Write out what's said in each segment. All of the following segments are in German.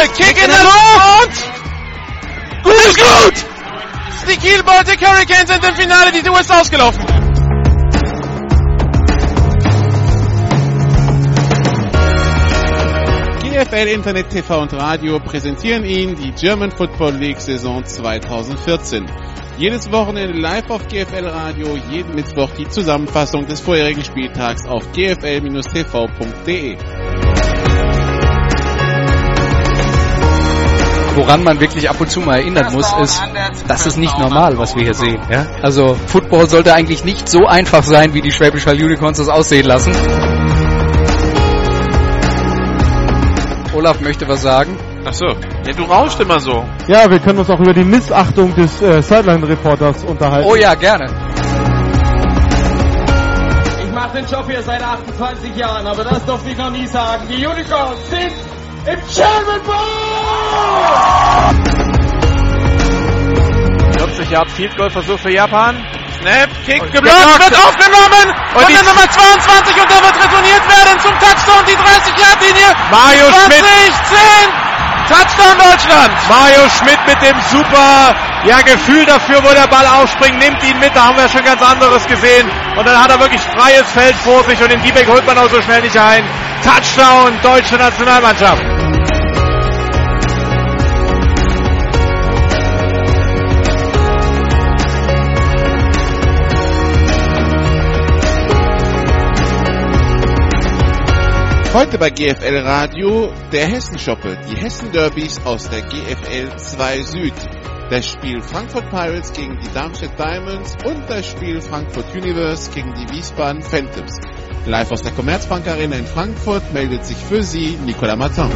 Ball, Kick, Kick in, in der Luft! Gut ist gut! Die Kiel Baltic Hurricanes sind im Finale, die Tour ist ausgelaufen. GFL Internet TV und Radio präsentieren Ihnen die German Football League Saison 2014. Jedes Wochenende live auf GFL Radio, jeden Mittwoch die Zusammenfassung des vorherigen Spieltags auf gfl-tv.de. Woran man wirklich ab und zu mal erinnern muss, ist, das ist nicht normal, was wir hier sehen. Ja? Also Football sollte eigentlich nicht so einfach sein, wie die Schwäbisch Hall Unicorns das aussehen lassen. Olaf möchte was sagen. Ach so, ja, du rauscht immer so. Ja, wir können uns auch über die Missachtung des äh, Sideline-Reporters unterhalten. Oh ja, gerne. Ich mache den Job hier seit 28 Jahren, aber das darf ich noch nie sagen. Die Unicorns sind im German Bowl! 40 Yard Field Goal Versuch für Japan. Snap, Kick, geblockt, wird aufgenommen und die Nummer 22 und der wird retourniert werden zum Touchdown, die 30-Yard-Linie. Mario 20, Schmidt. 10, Touchdown Deutschland. Mario Schmidt mit dem super ja, Gefühl dafür, wo der Ball aufspringt, nimmt ihn mit, da haben wir schon ganz anderes gesehen. Und dann hat er wirklich freies Feld vor sich und den D-Back holt man auch so schnell nicht ein. Touchdown, deutsche Nationalmannschaft. Heute bei GFL Radio der Hessenschoppe, die Hessen Derbys aus der GFL 2 Süd. Das Spiel Frankfurt Pirates gegen die Darmstadt Diamonds und das Spiel Frankfurt Universe gegen die Wiesbaden Phantoms. Live aus der Commerzbank Arena in Frankfurt meldet sich für Sie Nicolas Martin.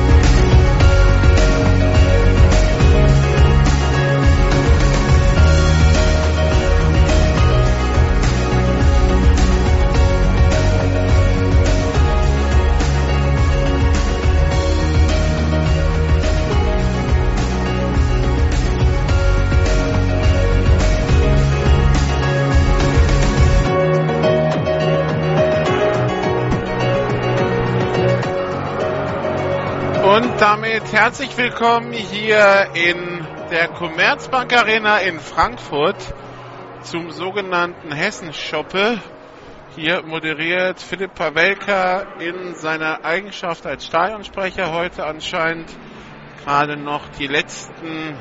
Herzlich willkommen hier in der Commerzbank Arena in Frankfurt zum sogenannten Hessenschoppe. Hier moderiert Philipp Pawelka in seiner Eigenschaft als Stadionsprecher heute anscheinend gerade noch die letzten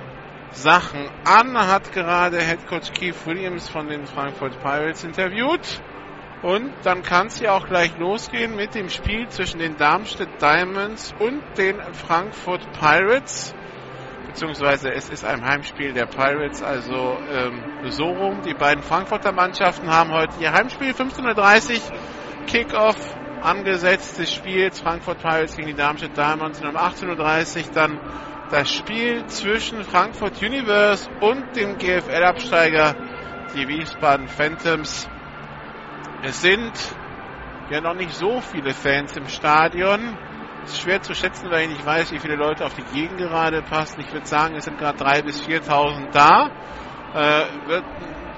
Sachen an, hat gerade Head Coach Keith Williams von den Frankfurt Pirates interviewt. Und dann kann es auch gleich losgehen mit dem Spiel zwischen den Darmstadt Diamonds und den Frankfurt Pirates. Beziehungsweise es ist ein Heimspiel der Pirates, also ähm, so rum. Die beiden Frankfurter Mannschaften haben heute ihr Heimspiel 15.30 Uhr Kickoff angesetzt des Spiels Frankfurt Pirates gegen die Darmstadt Diamonds und um 18.30 Uhr dann das Spiel zwischen Frankfurt Universe und dem GFL-Absteiger, die Wiesbaden Phantoms. Es sind ja noch nicht so viele Fans im Stadion. Es ist schwer zu schätzen, weil ich nicht weiß, wie viele Leute auf die Gegend gerade passen. Ich würde sagen, es sind gerade 3.000 bis 4.000 da. Äh, wird,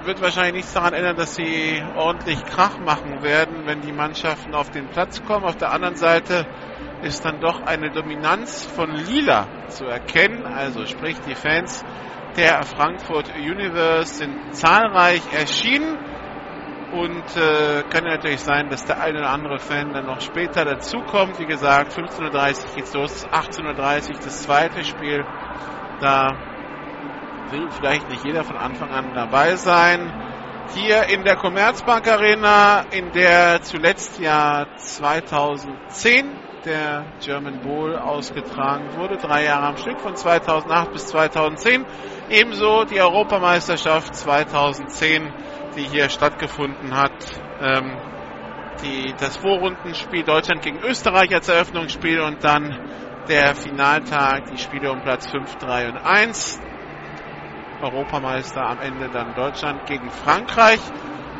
wird wahrscheinlich nichts daran ändern, dass sie ordentlich Krach machen werden, wenn die Mannschaften auf den Platz kommen. Auf der anderen Seite ist dann doch eine Dominanz von Lila zu erkennen. Also sprich, die Fans der Frankfurt Universe sind zahlreich erschienen. Und äh, kann ja natürlich sein, dass der eine oder andere Fan dann noch später dazukommt. Wie gesagt, 15.30 Uhr geht's los, 18.30 Uhr das zweite Spiel. Da will vielleicht nicht jeder von Anfang an dabei sein. Hier in der Commerzbank Arena, in der zuletzt Jahr 2010 der German Bowl ausgetragen wurde, drei Jahre am Stück von 2008 bis 2010. Ebenso die Europameisterschaft 2010 die hier stattgefunden hat. Ähm, die, das Vorrundenspiel Deutschland gegen Österreich als Eröffnungsspiel und dann der Finaltag, die Spiele um Platz 5, 3 und 1. Europameister am Ende dann Deutschland gegen Frankreich.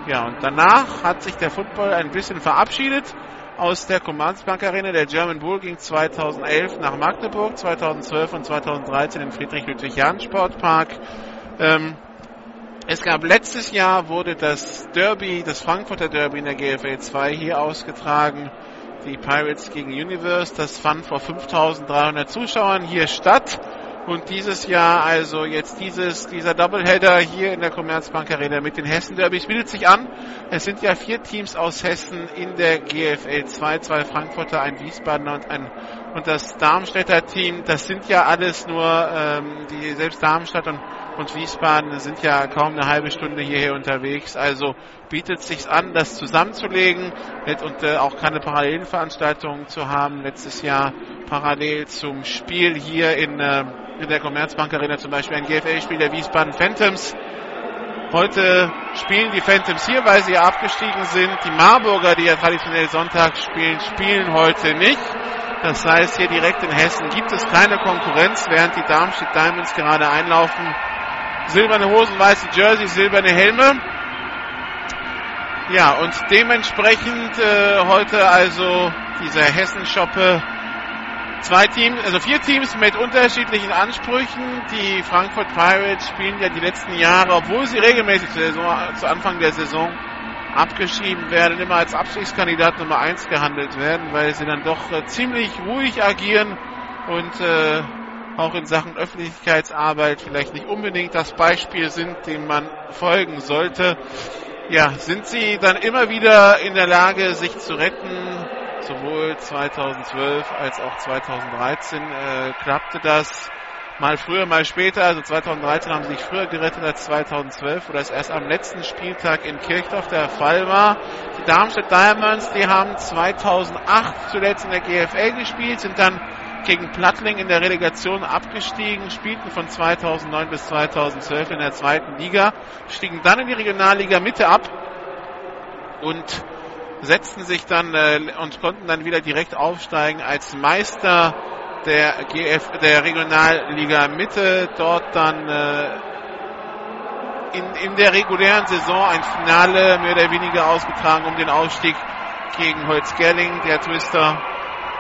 Ja, und danach hat sich der Football ein bisschen verabschiedet aus der Commerzbank Arena. Der German Bowl ging 2011 nach Magdeburg, 2012 und 2013 im Friedrich-Ludwig-Jahn-Sportpark. Ähm, es gab letztes Jahr wurde das Derby, das Frankfurter Derby in der GFL 2 hier ausgetragen. die Pirates gegen Universe. Das fand vor 5300 Zuschauern hier statt. Und dieses Jahr also jetzt dieses, dieser Doubleheader hier in der Commerzbank Arena mit den Hessen Derbys bietet sich an. Es sind ja vier Teams aus Hessen in der GFL 2, zwei Frankfurter, ein Wiesbadener und ein und das Darmstädter Team. Das sind ja alles nur ähm, die selbst Darmstadt und und Wiesbaden sind ja kaum eine halbe Stunde hierher unterwegs. Also bietet sich an, das zusammenzulegen und äh, auch keine parallelen Veranstaltungen zu haben. Letztes Jahr parallel zum Spiel hier in, äh, in der Commerzbank Arena zum Beispiel ein GFL-Spiel der Wiesbaden Phantoms. Heute spielen die Phantoms hier, weil sie ja abgestiegen sind. Die Marburger, die ja traditionell Sonntag spielen, spielen heute nicht. Das heißt, hier direkt in Hessen gibt es keine Konkurrenz, während die Darmstadt Diamonds gerade einlaufen silberne Hosen, weiße Jersey, silberne Helme. Ja, und dementsprechend äh, heute also dieser Hessen-Shoppe zwei Teams, also vier Teams mit unterschiedlichen Ansprüchen. Die Frankfurt Pirates spielen ja die letzten Jahre, obwohl sie regelmäßig zu, Saison, zu Anfang der Saison abgeschrieben werden, immer als Abstiegskandidat Nummer eins gehandelt werden, weil sie dann doch äh, ziemlich ruhig agieren und äh, auch in Sachen Öffentlichkeitsarbeit vielleicht nicht unbedingt das Beispiel sind, dem man folgen sollte. Ja, sind sie dann immer wieder in der Lage, sich zu retten? Sowohl 2012 als auch 2013 äh, klappte das mal früher, mal später. Also 2013 haben sie sich früher gerettet als 2012, wo das erst am letzten Spieltag in Kirchdorf der Fall war. Die Darmstadt Diamonds, die haben 2008 zuletzt in der GFL gespielt, sind dann gegen Plattling in der Relegation abgestiegen, spielten von 2009 bis 2012 in der zweiten Liga, stiegen dann in die Regionalliga Mitte ab und setzten sich dann äh, und konnten dann wieder direkt aufsteigen als Meister der GF der Regionalliga Mitte, dort dann äh, in, in der regulären Saison ein Finale mehr oder weniger ausgetragen um den Ausstieg gegen Holzgerling, der Twister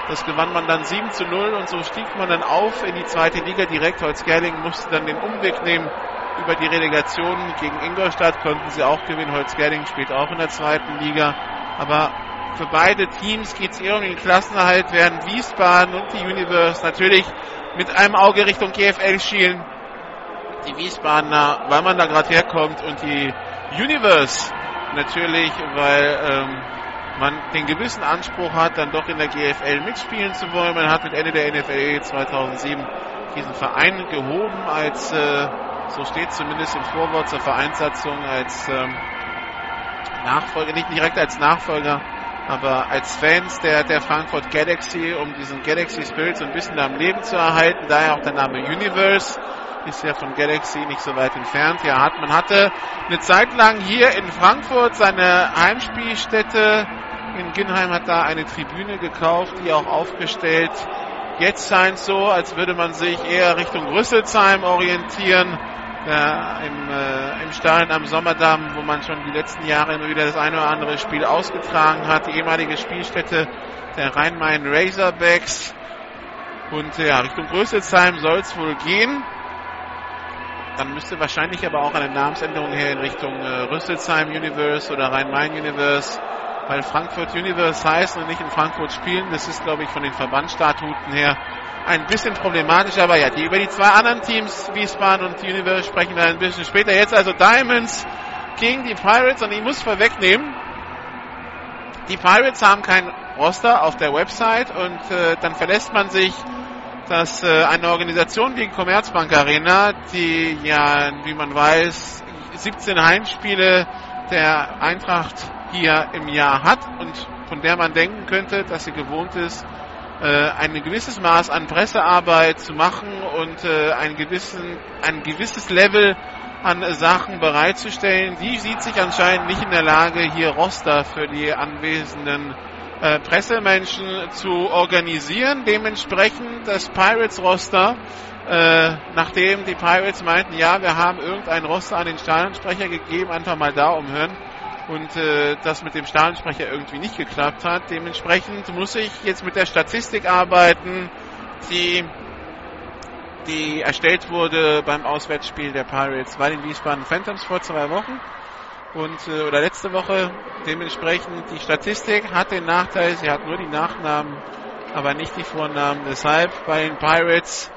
das gewann man dann 7 zu 0 und so stieg man dann auf in die zweite Liga direkt. Holzgerling musste dann den Umweg nehmen über die Relegation gegen Ingolstadt, konnten sie auch gewinnen. Holzgerling spielt auch in der zweiten Liga. Aber für beide Teams geht es eher um den Klassenerhalt, während Wiesbaden und die Universe natürlich mit einem Auge Richtung GFL schielen. Die Wiesbadener, weil man da gerade herkommt und die Universe natürlich, weil ähm, man den gewissen Anspruch hat, dann doch in der GFL mitspielen zu wollen. Man hat mit Ende der NFL 2007 diesen Verein gehoben als, äh, so steht zumindest im Vorwort zur Vereinssatzung, als ähm, Nachfolger, nicht direkt als Nachfolger, aber als Fans der, der Frankfurt Galaxy, um diesen Galaxy Spirit so ein bisschen am Leben zu erhalten. Daher auch der Name Universe ist ja von Galaxy nicht so weit entfernt. Ja, hat, man hatte eine Zeit lang hier in Frankfurt seine Heimspielstätte in Ginheim hat da eine Tribüne gekauft, die auch aufgestellt. Jetzt scheint so, als würde man sich eher Richtung Rüsselsheim orientieren. Ja, im, äh, im Stadion am Sommerdamm, wo man schon die letzten Jahre immer wieder das eine oder andere Spiel ausgetragen hat. Die ehemalige Spielstätte der Rhein-Main Razorbacks. Und ja, Richtung Rüsselsheim soll es wohl gehen. Dann müsste wahrscheinlich aber auch eine Namensänderung her in Richtung äh, Rüsselsheim Universe oder Rhein-Main Universe weil Frankfurt Universe heißt und nicht in Frankfurt spielen. Das ist, glaube ich, von den Verbandsstatuten her ein bisschen problematisch. Aber ja, die, über die zwei anderen Teams, Wiesbaden und Universe, sprechen wir ein bisschen später. Jetzt also Diamonds gegen die Pirates und ich muss vorwegnehmen, die Pirates haben kein Roster auf der Website und äh, dann verlässt man sich, dass äh, eine Organisation wie Commerzbank Arena, die ja, wie man weiß, 17 Heimspiele der Eintracht hier im Jahr hat und von der man denken könnte, dass sie gewohnt ist, äh, ein gewisses Maß an Pressearbeit zu machen und äh, ein, gewissen, ein gewisses Level an Sachen bereitzustellen. Die sieht sich anscheinend nicht in der Lage, hier Roster für die anwesenden äh, Pressemenschen zu organisieren. Dementsprechend das Pirates-Roster, äh, nachdem die Pirates meinten, ja, wir haben irgendein Roster an den Stadionsprecher gegeben, einfach mal da umhören und äh, das mit dem Stadionsprecher irgendwie nicht geklappt hat. Dementsprechend muss ich jetzt mit der Statistik arbeiten, die, die erstellt wurde beim Auswärtsspiel der Pirates bei den Wiesbaden Phantoms vor zwei Wochen. und äh, oder letzte Woche. Dementsprechend die Statistik hat den Nachteil, sie hat nur die Nachnamen, aber nicht die Vornamen. Deshalb bei den Pirates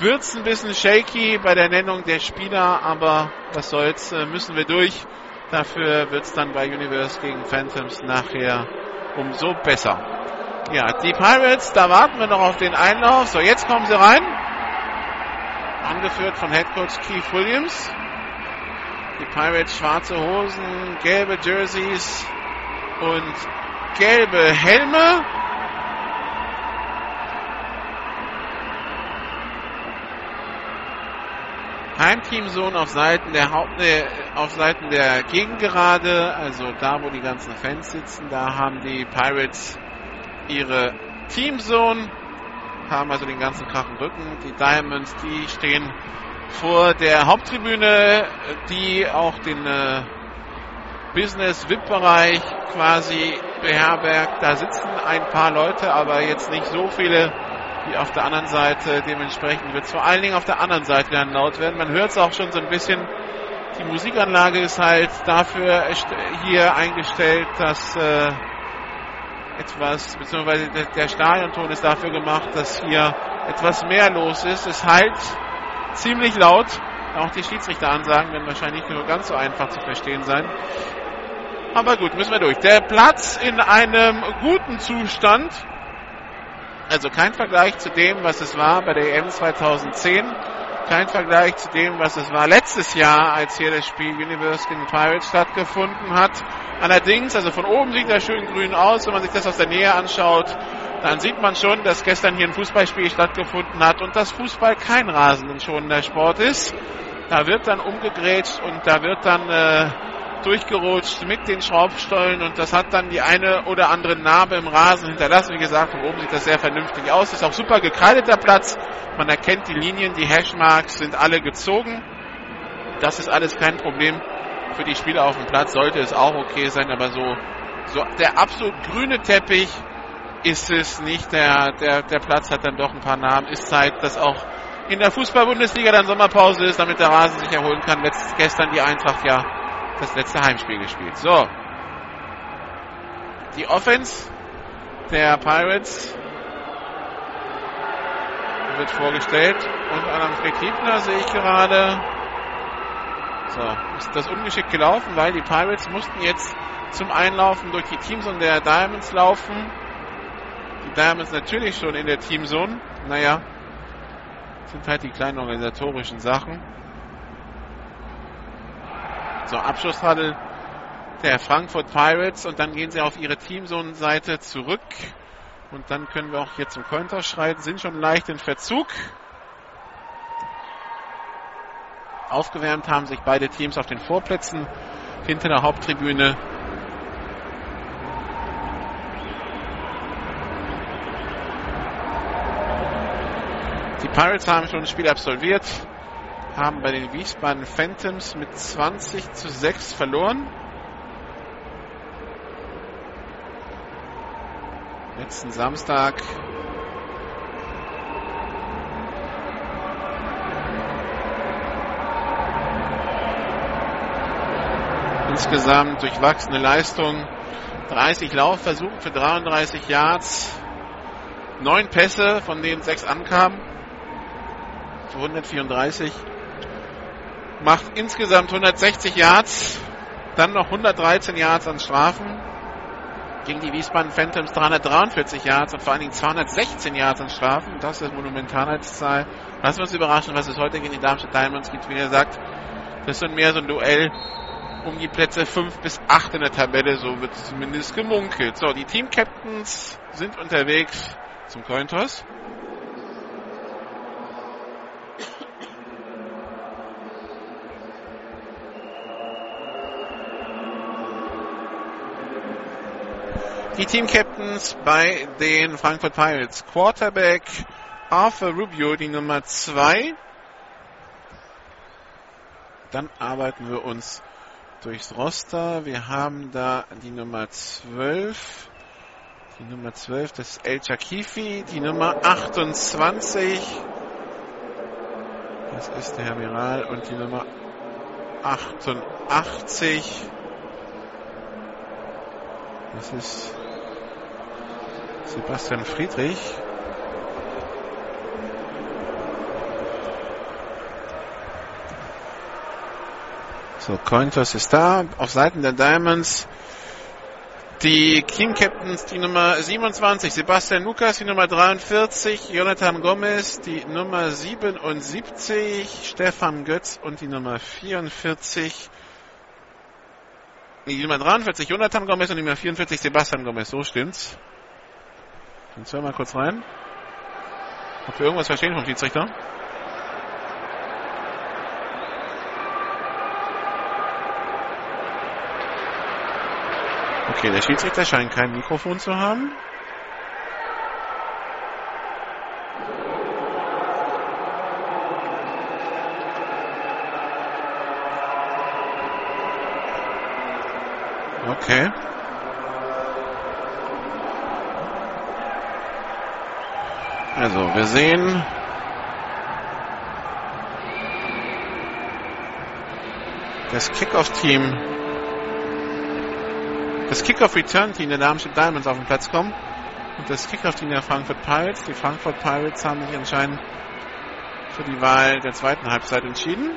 wird es ein bisschen shaky bei der Nennung der Spieler, aber was soll's, äh, müssen wir durch. Dafür wird es dann bei Universe gegen Phantoms nachher umso besser. Ja, die Pirates, da warten wir noch auf den Einlauf. So, jetzt kommen sie rein. Angeführt von Head Coach Keith Williams. Die Pirates schwarze Hosen, gelbe Jerseys und gelbe Helme. Heimteamzone auf Seiten der Haupt, äh, auf Seiten der Gegengerade, also da, wo die ganzen Fans sitzen, da haben die Pirates ihre Teamzone, haben also den ganzen krachen Rücken. Die Diamonds, die stehen vor der Haupttribüne, die auch den äh, Business-VIP-Bereich quasi beherbergt. Da sitzen ein paar Leute, aber jetzt nicht so viele wie auf der anderen Seite. Dementsprechend wird es vor allen Dingen auf der anderen Seite dann laut werden. Man hört es auch schon so ein bisschen. Die Musikanlage ist halt dafür hier eingestellt, dass äh, etwas, beziehungsweise der Stadionton ist dafür gemacht, dass hier etwas mehr los ist. Es halt ziemlich laut. Auch die Schiedsrichteransagen werden wahrscheinlich nicht nur ganz so einfach zu verstehen sein. Aber gut, müssen wir durch. Der Platz in einem guten Zustand. Also kein Vergleich zu dem, was es war bei der EM 2010. Kein Vergleich zu dem, was es war letztes Jahr, als hier das Spiel Universe gegen Pirates stattgefunden hat. Allerdings, also von oben sieht das schön grün aus. Wenn man sich das aus der Nähe anschaut, dann sieht man schon, dass gestern hier ein Fußballspiel stattgefunden hat und dass Fußball kein rasendenschonender Sport ist. Da wird dann umgegrätscht und da wird dann äh, durchgerutscht mit den Schraubstollen und das hat dann die eine oder andere Narbe im Rasen hinterlassen. Wie gesagt, von oben sieht das sehr vernünftig aus. Ist auch super gekreideter Platz. Man erkennt die Linien, die Hashmarks sind alle gezogen. Das ist alles kein Problem für die Spieler auf dem Platz. Sollte es auch okay sein, aber so, so der absolut grüne Teppich ist es nicht. Der, der, der Platz hat dann doch ein paar Namen. Ist Zeit, dass auch in der Fußball-Bundesliga dann Sommerpause ist, damit der Rasen sich erholen kann. Letzt, gestern die Eintracht ja das letzte Heimspiel gespielt. So. Die Offense der Pirates wird vorgestellt. Und an Fred sehe ich gerade. So, ist das ungeschickt gelaufen, weil die Pirates mussten jetzt zum Einlaufen durch die Teamzone der Diamonds laufen. Die Diamonds natürlich schon in der Teamzone. Naja, sind halt die kleinen organisatorischen Sachen. So, Abschlusshandel der Frankfurt Pirates und dann gehen sie auf ihre Teamzone-Seite zurück. Und dann können wir auch hier zum Konter schreiten, sind schon leicht in Verzug. Aufgewärmt haben sich beide Teams auf den Vorplätzen hinter der Haupttribüne. Die Pirates haben schon ein Spiel absolviert haben bei den Wiesbaden Phantoms mit 20 zu 6 verloren. Letzten Samstag insgesamt durchwachsene Leistung. 30 Laufversuche für 33 Yards. Neun Pässe, von denen sechs ankamen. Für 134 macht insgesamt 160 Yards, dann noch 113 Yards an Strafen. Gegen die Wiesbaden Phantoms 343 Yards und vor allen Dingen 216 Yards an Strafen. Das ist Monumentalheitszahl. Lassen wir uns überraschen, was es heute gegen die Darmstadt Diamonds gibt. Wie gesagt, das ist mehr so ein Duell um die Plätze 5 bis 8 in der Tabelle. So wird es zumindest gemunkelt. So, die Team-Captains sind unterwegs zum Cointoss. Die Team-Captains bei den Frankfurt Pirates. Quarterback Arthur Rubio, die Nummer 2. Dann arbeiten wir uns durchs Roster. Wir haben da die Nummer 12. Die Nummer 12, das ist El Chakifi. Die Nummer 28. Das ist der Herr Miral. Und die Nummer 88. Das ist Sebastian Friedrich. So, Cointos ist da. Auf Seiten der Diamonds die Team Captains, die Nummer 27, Sebastian Lukas, die Nummer 43, Jonathan Gomez, die Nummer 77, Stefan Götz und die Nummer 44, die Nummer 43, Jonathan Gomez und die Nummer 44, Sebastian Gomez. So stimmt's. Jetzt hören wir kurz rein. Ob wir irgendwas verstehen vom Schiedsrichter? Okay, der Schiedsrichter scheint kein Mikrofon zu haben. Okay. Also, wir sehen das Kickoff-Team das Kickoff-Return-Team der Darmstadt Diamonds auf den Platz kommen und das Kickoff-Team der Frankfurt Pirates. Die Frankfurt Pirates haben sich anscheinend für die Wahl der zweiten Halbzeit entschieden.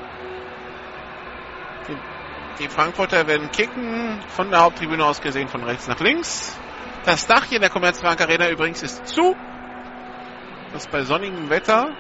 Die, die Frankfurter werden kicken, von der Haupttribüne aus gesehen von rechts nach links. Das Dach hier in der Commerzbank Arena übrigens ist zu. Das bei sonnigem Wetter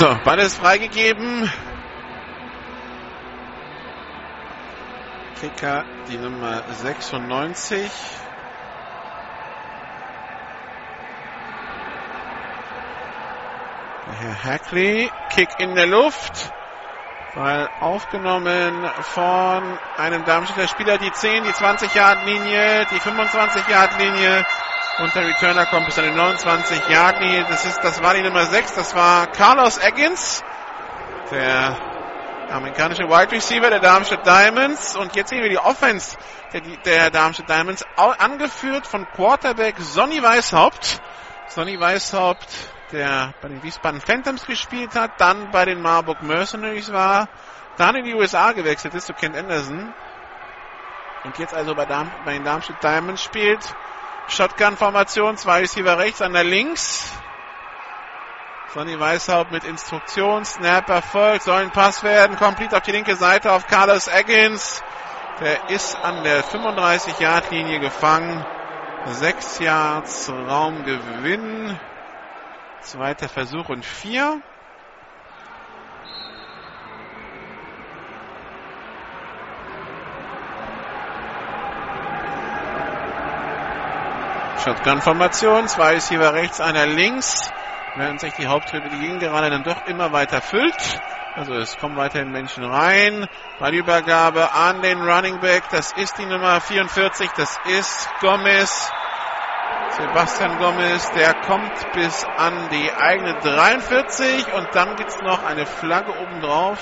So, Ball ist freigegeben. Kicker die Nummer 96. Herr Hackley, Kick in der Luft. Ball aufgenommen von einem Darmstädter Spieler, die 10, die 20 Yard Linie, die 25 Yard Linie. Und der Returner kommt bis an die 29 Yard Linie. Das ist, das war die Nummer 6. Das war Carlos Eggins, der amerikanische Wide Receiver der Darmstadt Diamonds. Und jetzt sehen wir die Offense der, der Darmstadt Diamonds, angeführt von Quarterback Sonny Weishaupt. Sonny Weishaupt, der bei den Wiesbaden Phantoms gespielt hat, dann bei den Marburg Mercenaries war, dann in die USA gewechselt ist zu Kent Anderson. Und jetzt also bei, Darm, bei den Darmstadt Diamonds spielt. Shotgun-Formation, zwei Receiver rechts, einer links. Sonny Weishaupt mit Instruktion, Snap erfolgt, soll ein Pass werden, komplett auf die linke Seite auf Carlos Eggins. Der ist an der 35-Yard-Linie gefangen. Sechs Yards Raumgewinn. Zweiter Versuch und vier. Shotgun-Formation, zwei Receiver rechts, einer links, während sich die Haupttribüne gerade dann doch immer weiter füllt. Also es kommen weiterhin Menschen rein. Ballübergabe an den Running Back, das ist die Nummer 44, das ist Gomez. Sebastian Gomez, der kommt bis an die eigene 43 und dann gibt es noch eine Flagge oben drauf.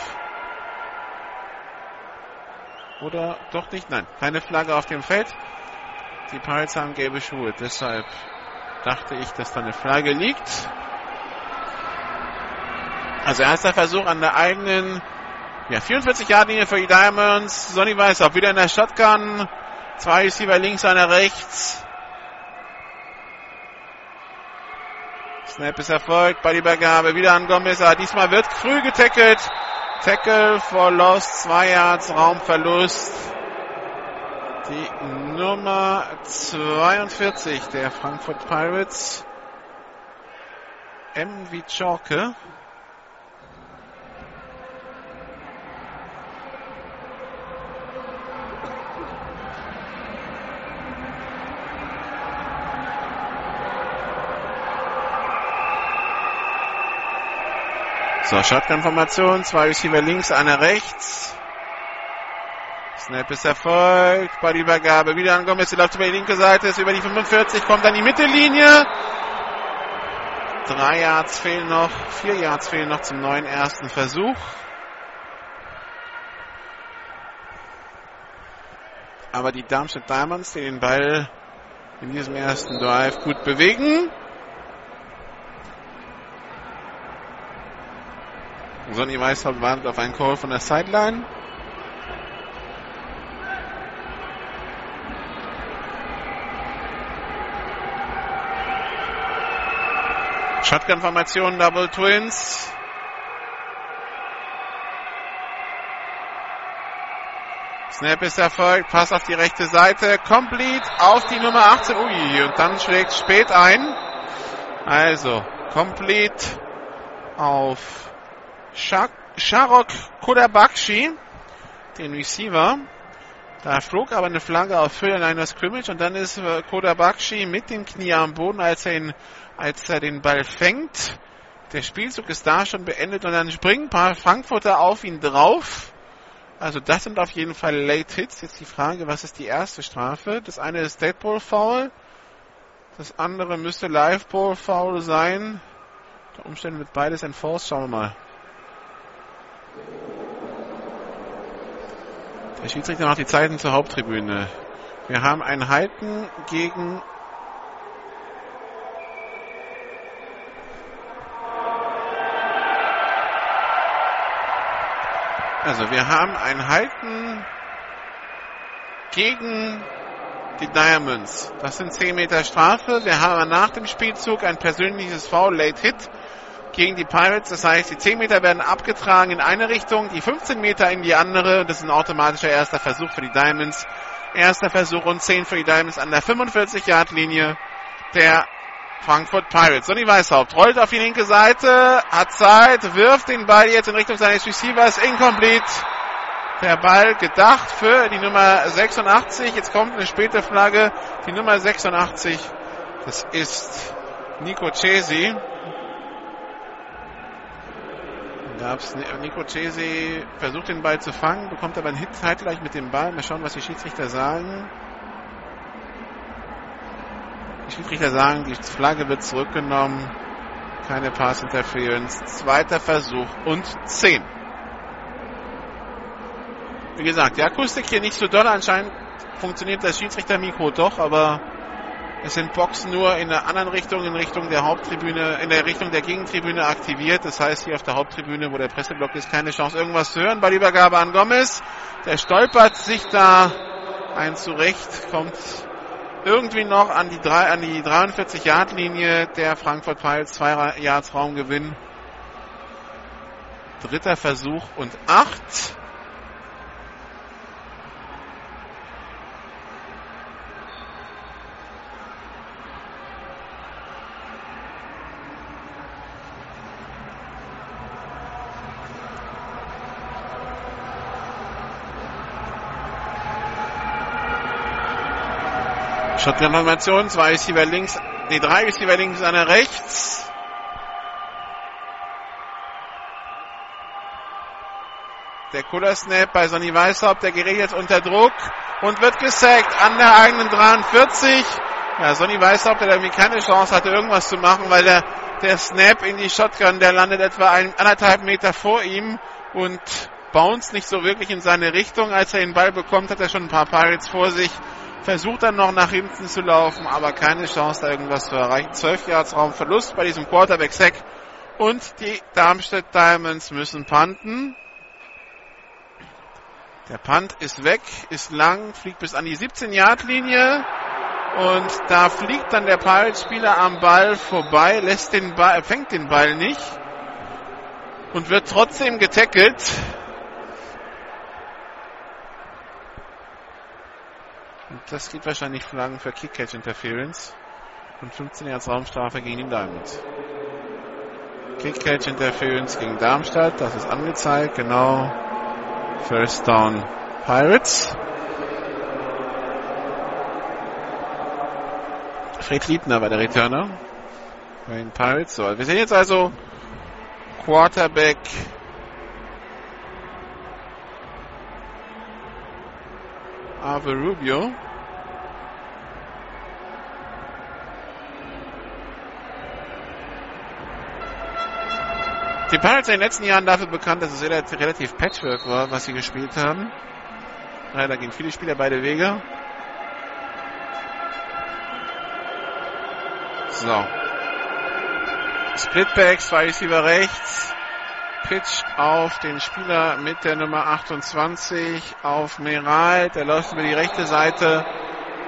Oder doch nicht? Nein, keine Flagge auf dem Feld. Die Pirates haben gelbe Schuhe. Deshalb dachte ich, dass da eine Flagge liegt. Also erster Versuch an der eigenen ja, 44 Yard Linie für die Diamonds. Sonny Weiß auch wieder in der Shotgun. Zwei Receiver links, einer rechts. Snap ist erfolgt. Ballübergabe wieder an Gomez. Diesmal wird früh getackelt. Tackle for Lost. Zwei Yards Raumverlust die Nummer 42 der Frankfurt Pirates. M wie Chalke. So, Shotgun-Formation, zwei Receiver links, einer rechts. Snap ist erfolgt, bei Übergabe wieder an Gomez, die läuft über die linke Seite, ist über die 45, kommt an die Mittellinie. Drei Yards fehlen noch, vier Yards fehlen noch zum neuen ersten Versuch. Aber die Darmstadt Diamonds, die den Ball in diesem ersten Drive gut bewegen. Sonny Weishaupt wartet auf einen Call von der Sideline. Shotgun-Formation, Double Twins. Snap ist erfolgt, Pass auf die rechte Seite, complete auf die Nummer 18. Ui, und dann schlägt spät ein. Also, complete auf Sharok Kodabakshi, den Receiver. Da flog aber eine Flagge auf Höhe einer Scrimmage und dann ist Kodabakshi mit dem Knie am Boden, als er, ihn, als er den Ball fängt. Der Spielzug ist da schon beendet und dann springen ein paar Frankfurter auf ihn drauf. Also das sind auf jeden Fall Late Hits. Jetzt die Frage, was ist die erste Strafe? Das eine ist Dead Ball Foul. Das andere müsste Live Ball Foul sein. Der Umständen wird beides enforced. Schauen wir mal. Der Schiedsrichter macht die Zeiten zur Haupttribüne. Wir haben ein Halten gegen Also wir haben ein Halten gegen die Diamonds. Das sind 10 Meter Strafe. Wir haben nach dem Spielzug ein persönliches Foul, Late Hit gegen die Pirates. Das heißt, die 10 Meter werden abgetragen in eine Richtung, die 15 Meter in die andere. Das ist ein automatischer erster Versuch für die Diamonds. Erster Versuch und 10 für die Diamonds an der 45-Yard-Linie der Frankfurt Pirates. Sonny Weißhaupt rollt auf die linke Seite, hat Zeit, wirft den Ball jetzt in Richtung seines Receivers, incomplete. Der Ball gedacht für die Nummer 86. Jetzt kommt eine späte Flagge. Die Nummer 86, das ist Nico Cesi. Gab's Nico Cesi versucht den Ball zu fangen, bekommt aber einen Hit zeitgleich mit dem Ball. Mal schauen, was die Schiedsrichter sagen. Die Schiedsrichter sagen, die Flagge wird zurückgenommen. Keine Pass Interference. Zweiter Versuch und 10. Wie gesagt, die Akustik hier nicht so doll. Anscheinend funktioniert das Schiedsrichtermikro doch, aber es sind Boxen nur in der anderen Richtung, in Richtung der Haupttribüne, in der Richtung der Gegentribüne aktiviert. Das heißt, hier auf der Haupttribüne, wo der Presseblock ist, keine Chance, irgendwas zu hören. Bei Übergabe an Gomez. Der stolpert sich da ein zurecht, kommt irgendwie noch an die, drei, an die 43-Yard-Linie der Frankfurt Pirates. Zwei Yards Raumgewinn. Dritter Versuch und acht. Shotgun-Formation, zwei Receiver links, nee, drei Receiver links, einer rechts. Der Cooler Snap bei Sonny Weishaupt, der gerät jetzt unter Druck und wird gesackt an der eigenen 43. Ja, Sonny Weishaupt, der irgendwie keine Chance hatte, irgendwas zu machen, weil der, der Snap in die Shotgun, der landet etwa ein, anderthalb Meter vor ihm und bounce nicht so wirklich in seine Richtung. Als er den Ball bekommt, hat er schon ein paar Pirates vor sich versucht dann noch nach hinten zu laufen, aber keine Chance, da irgendwas zu erreichen. 12 Yards Raumverlust bei diesem Quarterback-Sack. Und die Darmstadt Diamonds müssen panten. Der Punt ist weg, ist lang, fliegt bis an die 17-Yard-Linie. Und da fliegt dann der Pirates-Spieler am Ball vorbei, lässt den Ball, fängt den Ball nicht und wird trotzdem getackelt. Das gibt wahrscheinlich Flaggen für Kick-Catch-Interference. Und 15 Yards Raumstrafe gegen die Diamonds. Kick-Catch-Interference gegen Darmstadt. Das ist angezeigt. Genau. First Down Pirates. Fred Liebner war der Returner. Bei den Pirates. So, wir sehen jetzt also Quarterback Ave Rubio. Die Pirates in den letzten Jahren dafür bekannt, dass es relativ Patchwork war, was sie gespielt haben. Ja, da gehen viele Spieler beide Wege. So. Splitbacks, zwei Receiver rechts. Pitch auf den Spieler mit der Nummer 28 auf Meral. Der läuft über die rechte Seite,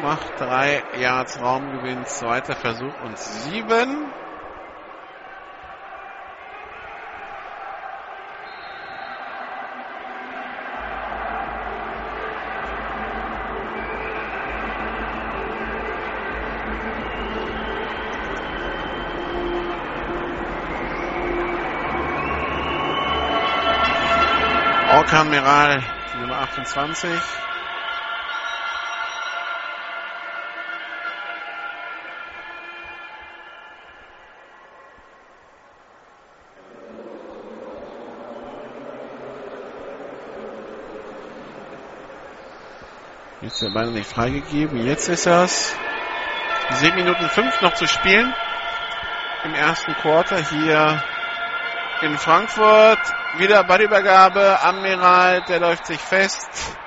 macht drei Yards Raumgewinn, zweiter Versuch und sieben. Orkan Meral, Nummer 28. Jetzt der Ball nicht freigegeben. Jetzt ist das 7 Minuten 5 noch zu spielen. Im ersten Quarter hier in Frankfurt. Wieder Ballübergabe. Admiral, der läuft sich fest.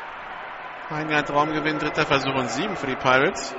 Ein Jahr Traumgewinn, dritter Versuch und sieben für die Pirates.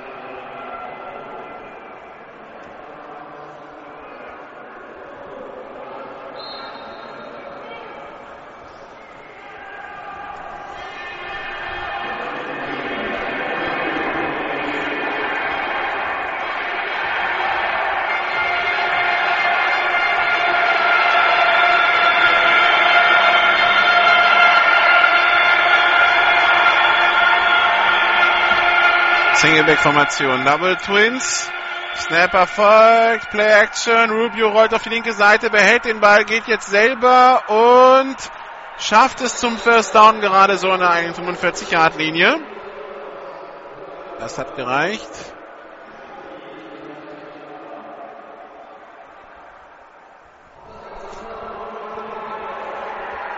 Singleback-Formation. Double Twins. Snapper folgt. Play Action. Rubio rollt auf die linke Seite, behält den Ball, geht jetzt selber und schafft es zum First Down gerade so in der 45-Yard-Linie. Das hat gereicht.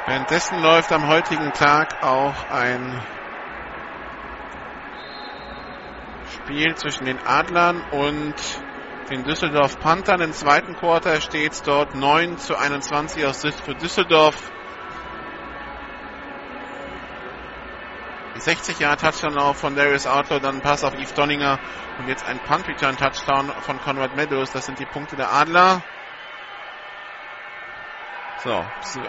Währenddessen läuft am heutigen Tag auch ein Spiel zwischen den Adlern und den Düsseldorf Panthern. Im zweiten Quarter steht es dort 9 zu 21 aus für Düsseldorf. 60 Jahre Touchdown von Darius Outlaw, dann Pass auf Yves Donninger und jetzt ein Punt Return Touchdown von Conrad Meadows. Das sind die Punkte der Adler. So,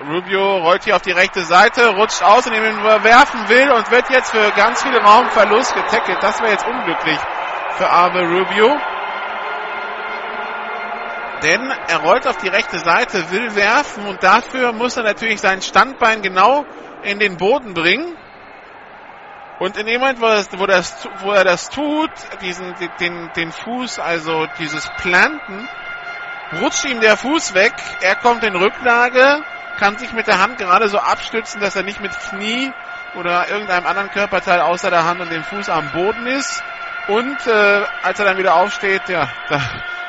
Rubio rollt hier auf die rechte Seite, rutscht aus, indem er werfen will und wird jetzt für ganz viel Raumverlust getackelt. Das wäre jetzt unglücklich für Arve Rubio. Denn er rollt auf die rechte Seite, will werfen und dafür muss er natürlich sein Standbein genau in den Boden bringen. Und in dem Moment, wo, das, wo, das, wo er das tut, diesen, den, den Fuß, also dieses Planten, rutscht ihm der Fuß weg. Er kommt in Rücklage, kann sich mit der Hand gerade so abstützen, dass er nicht mit Knie oder irgendeinem anderen Körperteil außer der Hand und dem Fuß am Boden ist. Und äh, als er dann wieder aufsteht, ja, da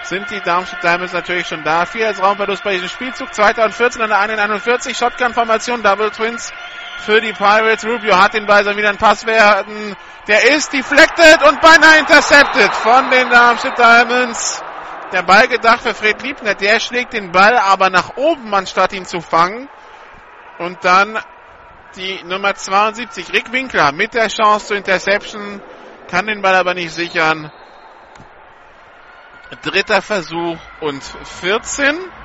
sind die Darmstadt Diamonds natürlich schon da. Vier als Raumverlust bei diesem Spielzug. Zweiter und 14 an der 41. Shotgun-Formation, Double Twins für die Pirates. Rubio hat den Ball, soll wieder ein Pass werden. Der ist deflected und beinahe intercepted von den Darmstadt Diamonds der Ball gedacht für Fred Liebner. Der schlägt den Ball aber nach oben, anstatt ihn zu fangen. Und dann die Nummer 72, Rick Winkler, mit der Chance zur Interception, kann den Ball aber nicht sichern. Dritter Versuch und 14.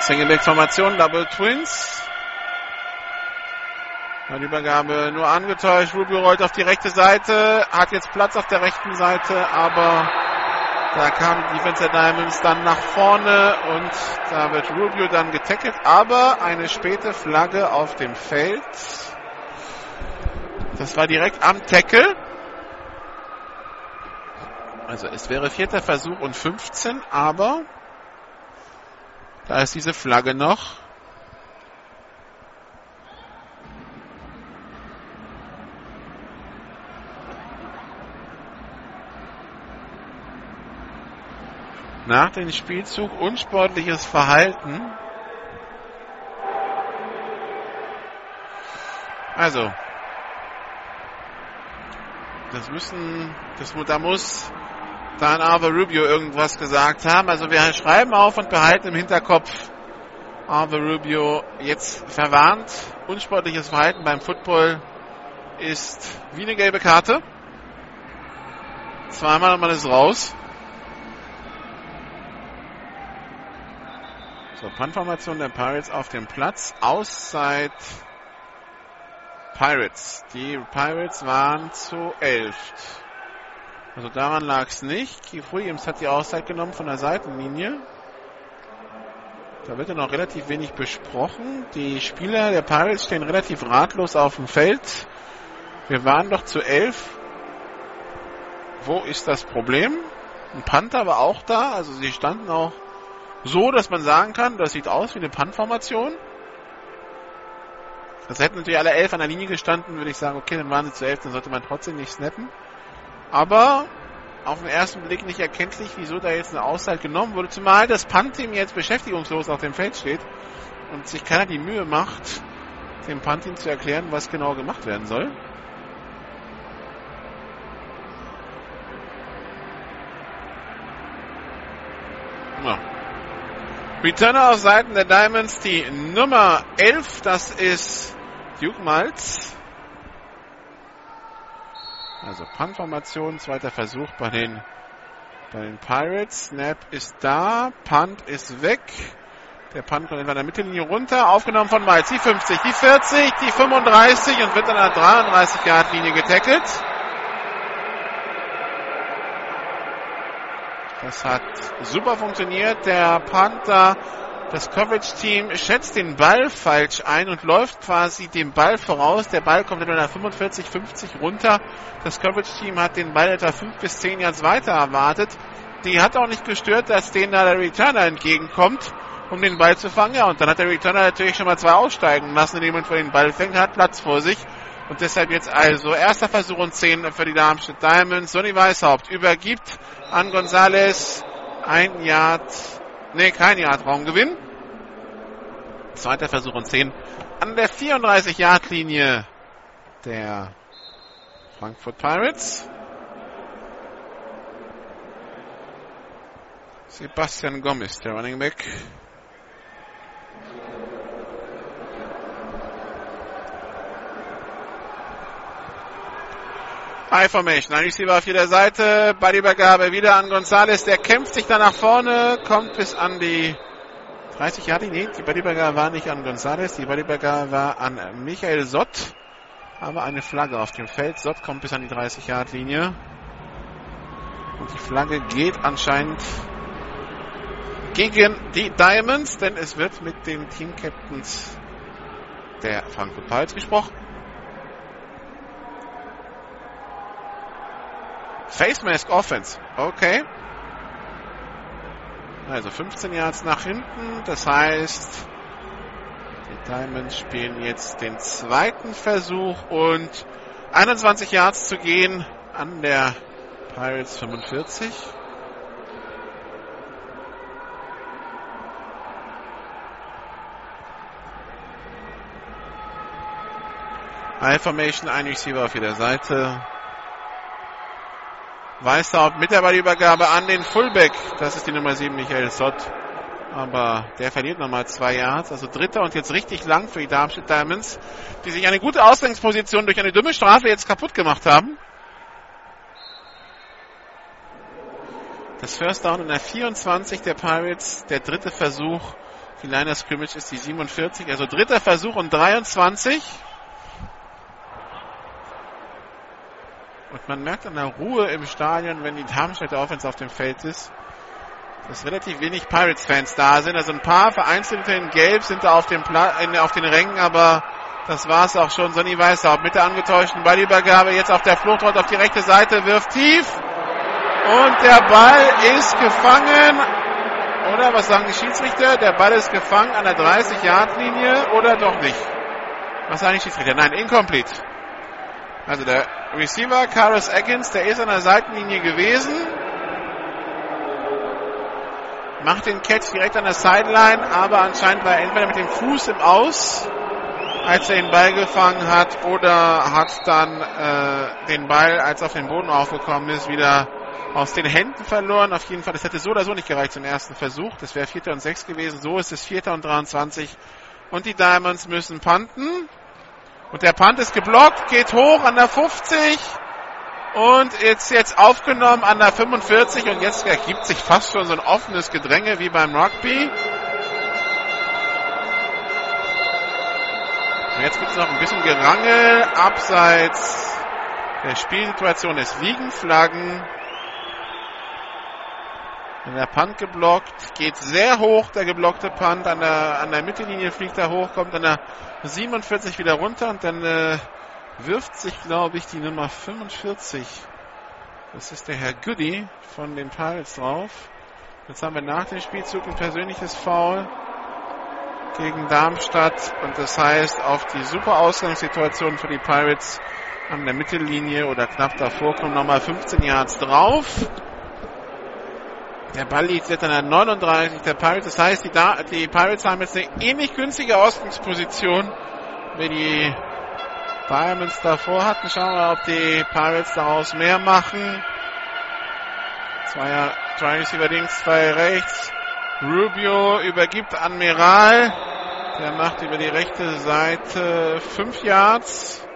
Singleback-Formation, Double Twins. Die Übergabe nur angetäuscht. Rubio rollt auf die rechte Seite, hat jetzt Platz auf der rechten Seite, aber da kam die Defense Diamonds dann nach vorne und da wird Rubio dann getackelt, aber eine späte Flagge auf dem Feld. Das war direkt am Tackle. Also es wäre vierter Versuch und 15, aber da ist diese Flagge noch. Nach dem Spielzug unsportliches Verhalten. Also, das müssen, das, da muss dann Arve Rubio irgendwas gesagt haben. Also wir schreiben auf und behalten im Hinterkopf, Arve Rubio jetzt verwarnt. Unsportliches Verhalten beim Football ist wie eine gelbe Karte. Zweimal und man ist raus. So, Puntformation der Pirates auf dem Platz. Auszeit Pirates. Die Pirates waren zu elf. Also daran lag es nicht. Keith Williams hat die Auszeit genommen von der Seitenlinie. Da wird ja noch relativ wenig besprochen. Die Spieler der Pirates stehen relativ ratlos auf dem Feld. Wir waren doch zu elf. Wo ist das Problem? Ein Panther war auch da. Also sie standen auch so, dass man sagen kann, das sieht aus wie eine Punt-Formation. Das hätten natürlich alle elf an der Linie gestanden, würde ich sagen, okay, dann waren sie zu elf, dann sollte man trotzdem nicht snappen. Aber auf den ersten Blick nicht erkenntlich, wieso da jetzt eine Auszeit genommen wurde, zumal das Punt-Team jetzt beschäftigungslos auf dem Feld steht und sich keiner die Mühe macht, dem Punt-Team zu erklären, was genau gemacht werden soll. Ja. Returner auf Seiten der Diamonds, die Nummer 11, das ist Duke Malz. Also Punt-Formation, zweiter Versuch bei den, bei den Pirates. Snap ist da, Punt ist weg. Der Punt kommt in der Mittellinie runter, aufgenommen von Miles. Die 50, die 40, die 35 und wird an der 33-Yard-Linie getackelt. Das hat super funktioniert. Der Panther, das Coverage-Team schätzt den Ball falsch ein und läuft quasi dem Ball voraus. Der Ball kommt etwa 45, 50 runter. Das Coverage-Team hat den Ball etwa 5 bis 10 Yards weiter erwartet. Die hat auch nicht gestört, dass denen da der Returner entgegenkommt, um den Ball zu fangen. Ja, und dann hat der Returner natürlich schon mal zwei aussteigen lassen, indem er den Ball fängt, hat Platz vor sich. Und deshalb jetzt also erster Versuch und 10 für die Darmstadt Diamonds. Sonny Weishaupt übergibt an Gonzales ein Yard, nee, kein Yard Raumgewinn. Zweiter Versuch und 10 an der 34 Yard Linie der Frankfurt Pirates. Sebastian Gomez, der Running Back. High Formation. Ein Receiver auf jeder Seite. Ballübergabe wieder an Gonzales. Der kämpft sich da nach vorne, kommt bis an die 30 Jahre. Nee, die Ballübergabe war nicht an Gonzales. Die Ballübergabe war an Michael Sott. Aber eine Flagge auf dem Feld. Sott kommt bis an die 30 Yard Linie. Und die Flagge geht anscheinend gegen die Diamonds, denn es wird mit den Team Captains der Frankfurt Pirates gesprochen. Face Mask Offense. Okay. Also 15 Yards nach hinten. Das heißt, die Diamonds spielen jetzt den zweiten Versuch und 21 Yards zu gehen an der Pirates 45. High Formation, ein Receiver auf jeder Seite. Weißhaupt mit der Ballübergabe an den Fullback. Das ist die Nummer 7, Michael Sott. Aber der verliert nochmal zwei Yards. Also dritter und jetzt richtig lang für die Darmstadt Diamonds, die sich eine gute Ausgangsposition durch eine dumme Strafe jetzt kaputt gemacht haben. Das First Down in der 24 der Pirates. Der dritte Versuch. Die Liner Scrimmage ist die 47. Also dritter Versuch und 23. Und man merkt an der Ruhe im Stadion, wenn die Darmstädter Offense auf dem Feld ist, dass relativ wenig Pirates-Fans da sind. Also ein paar vereinzelte in Gelb sind da auf, dem Pla in, auf den Rängen, aber das war es auch schon. Sonny Weißhaupt mit der angetäuschten Ballübergabe jetzt auf der Flucht auf die rechte Seite, wirft tief. Und der Ball ist gefangen. Oder was sagen die Schiedsrichter? Der Ball ist gefangen an der 30-Yard-Linie oder doch nicht? Was sagen die Schiedsrichter? Nein, incomplete. Also der Receiver Carlos Atkins, der ist an der Seitenlinie gewesen. macht den Catch direkt an der Sideline, aber anscheinend war er entweder mit dem Fuß im Aus, als er den Ball gefangen hat, oder hat dann äh, den Ball, als er auf den Boden aufgekommen ist, wieder aus den Händen verloren. Auf jeden Fall, das hätte so oder so nicht gereicht zum ersten Versuch. Das wäre Vierter und Sechs gewesen. So ist es Vierter und 23. Und die Diamonds müssen panten. Und der Punt ist geblockt, geht hoch an der 50 und ist jetzt aufgenommen an der 45 und jetzt ergibt sich fast schon so ein offenes Gedränge wie beim Rugby. Und jetzt gibt es noch ein bisschen Gerangel abseits der Spielsituation. Es liegen Flaggen. Und der Punt geblockt, geht sehr hoch, der geblockte Punt, an der, an der Mittellinie fliegt er hoch, kommt an der 47 wieder runter und dann äh, wirft sich, glaube ich, die Nummer 45. Das ist der Herr Goody von den Pirates drauf. Jetzt haben wir nach dem Spielzug ein persönliches Foul gegen Darmstadt und das heißt, auf die super Ausgangssituation für die Pirates an der Mittellinie oder knapp davor kommen nochmal 15 Yards drauf. Der Ball liegt jetzt an der 39 der Pirates. Das heißt, die, da die Pirates haben jetzt eine ähnlich günstige Ausgangsposition wie die Diamonds davor hatten. Schauen wir mal, ob die Pirates daraus mehr machen. Zweier Tries über links, zwei rechts. Rubio übergibt Admiral. Der macht über die rechte Seite 5 Yards.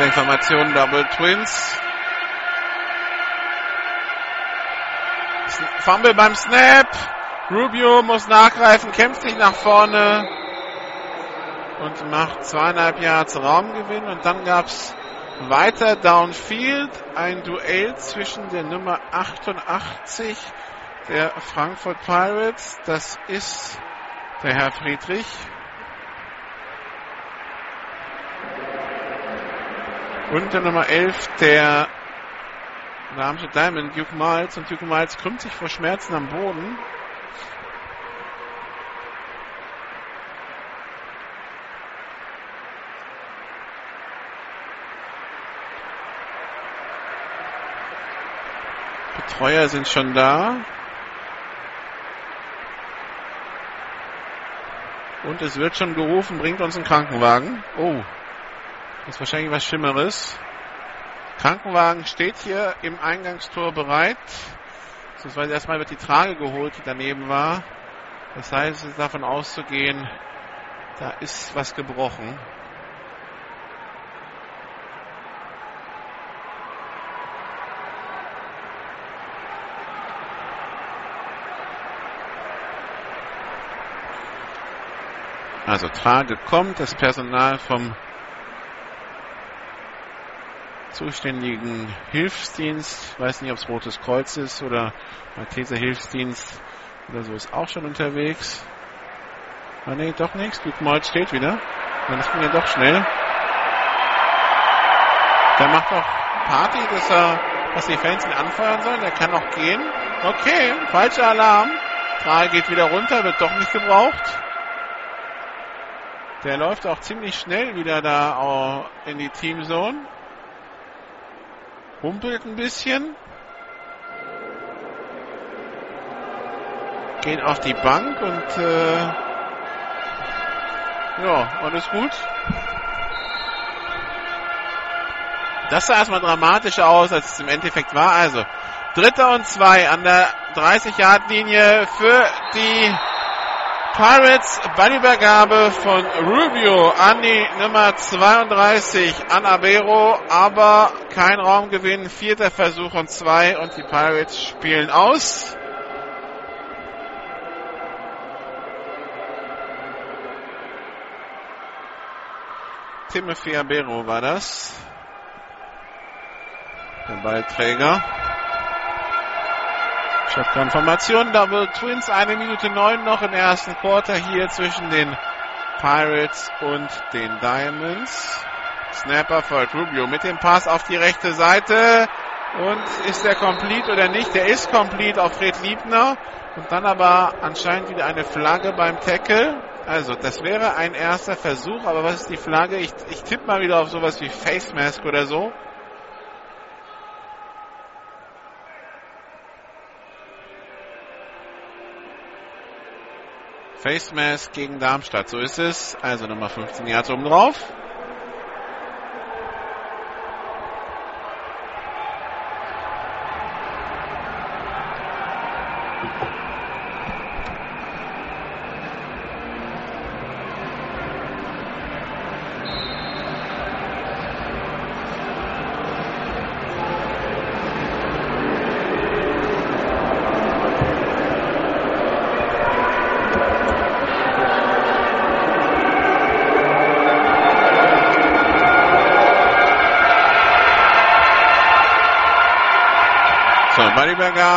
Information Double Twins. Fumble beim Snap. Rubio muss nachgreifen, kämpft sich nach vorne und macht zweieinhalb Yards Raumgewinn. Und dann gab es weiter Downfield ein Duell zwischen der Nummer 88 der Frankfurt Pirates. Das ist der Herr Friedrich Und der Nummer 11, der Darmstadt Diamond, Duke Miles. Und Duke Miles krümmt sich vor Schmerzen am Boden. Betreuer sind schon da. Und es wird schon gerufen, bringt uns einen Krankenwagen. Oh, das ist wahrscheinlich was Schlimmeres. Krankenwagen steht hier im Eingangstor bereit. Beziehungsweise erstmal wird die Trage geholt, die daneben war. Das heißt, es ist davon auszugehen, da ist was gebrochen. Also Trage kommt, das Personal vom zuständigen Hilfsdienst, weiß nicht, ob es Rotes Kreuz ist oder Malteser Hilfsdienst oder so, ist auch schon unterwegs. Ah nee, doch nichts. Mold steht wieder. Das ging ja doch schnell. Der macht noch Party, dass er, dass die Fans ihn anfeuern sollen. Der kann noch gehen. Okay, falscher Alarm. Trahl geht wieder runter, wird doch nicht gebraucht. Der läuft auch ziemlich schnell wieder da in die Teamzone humpelt ein bisschen. Geht auf die Bank und äh, ja, alles gut. Das sah erstmal dramatischer aus, als es im Endeffekt war. Also, dritter und zwei an der 30-Yard-Linie für die Pirates Ballübergabe von Rubio an die Nummer 32 an Abero, aber kein Raumgewinn, vierter Versuch und zwei und die Pirates spielen aus. Timothy Abero war das. Der Ballträger. Shotgun-Formation, Double Twins, eine Minute neun noch im ersten Quarter hier zwischen den Pirates und den Diamonds. Snapper folgt Rubio mit dem Pass auf die rechte Seite. Und ist der complete oder nicht? Der ist complete auf Fred Liebner. Und dann aber anscheinend wieder eine Flagge beim Tackle. Also, das wäre ein erster Versuch, aber was ist die Flagge? Ich, ich tippe mal wieder auf sowas wie Face Mask oder so. Face Mask gegen Darmstadt, so ist es. Also Nummer 15 Yards oben drauf.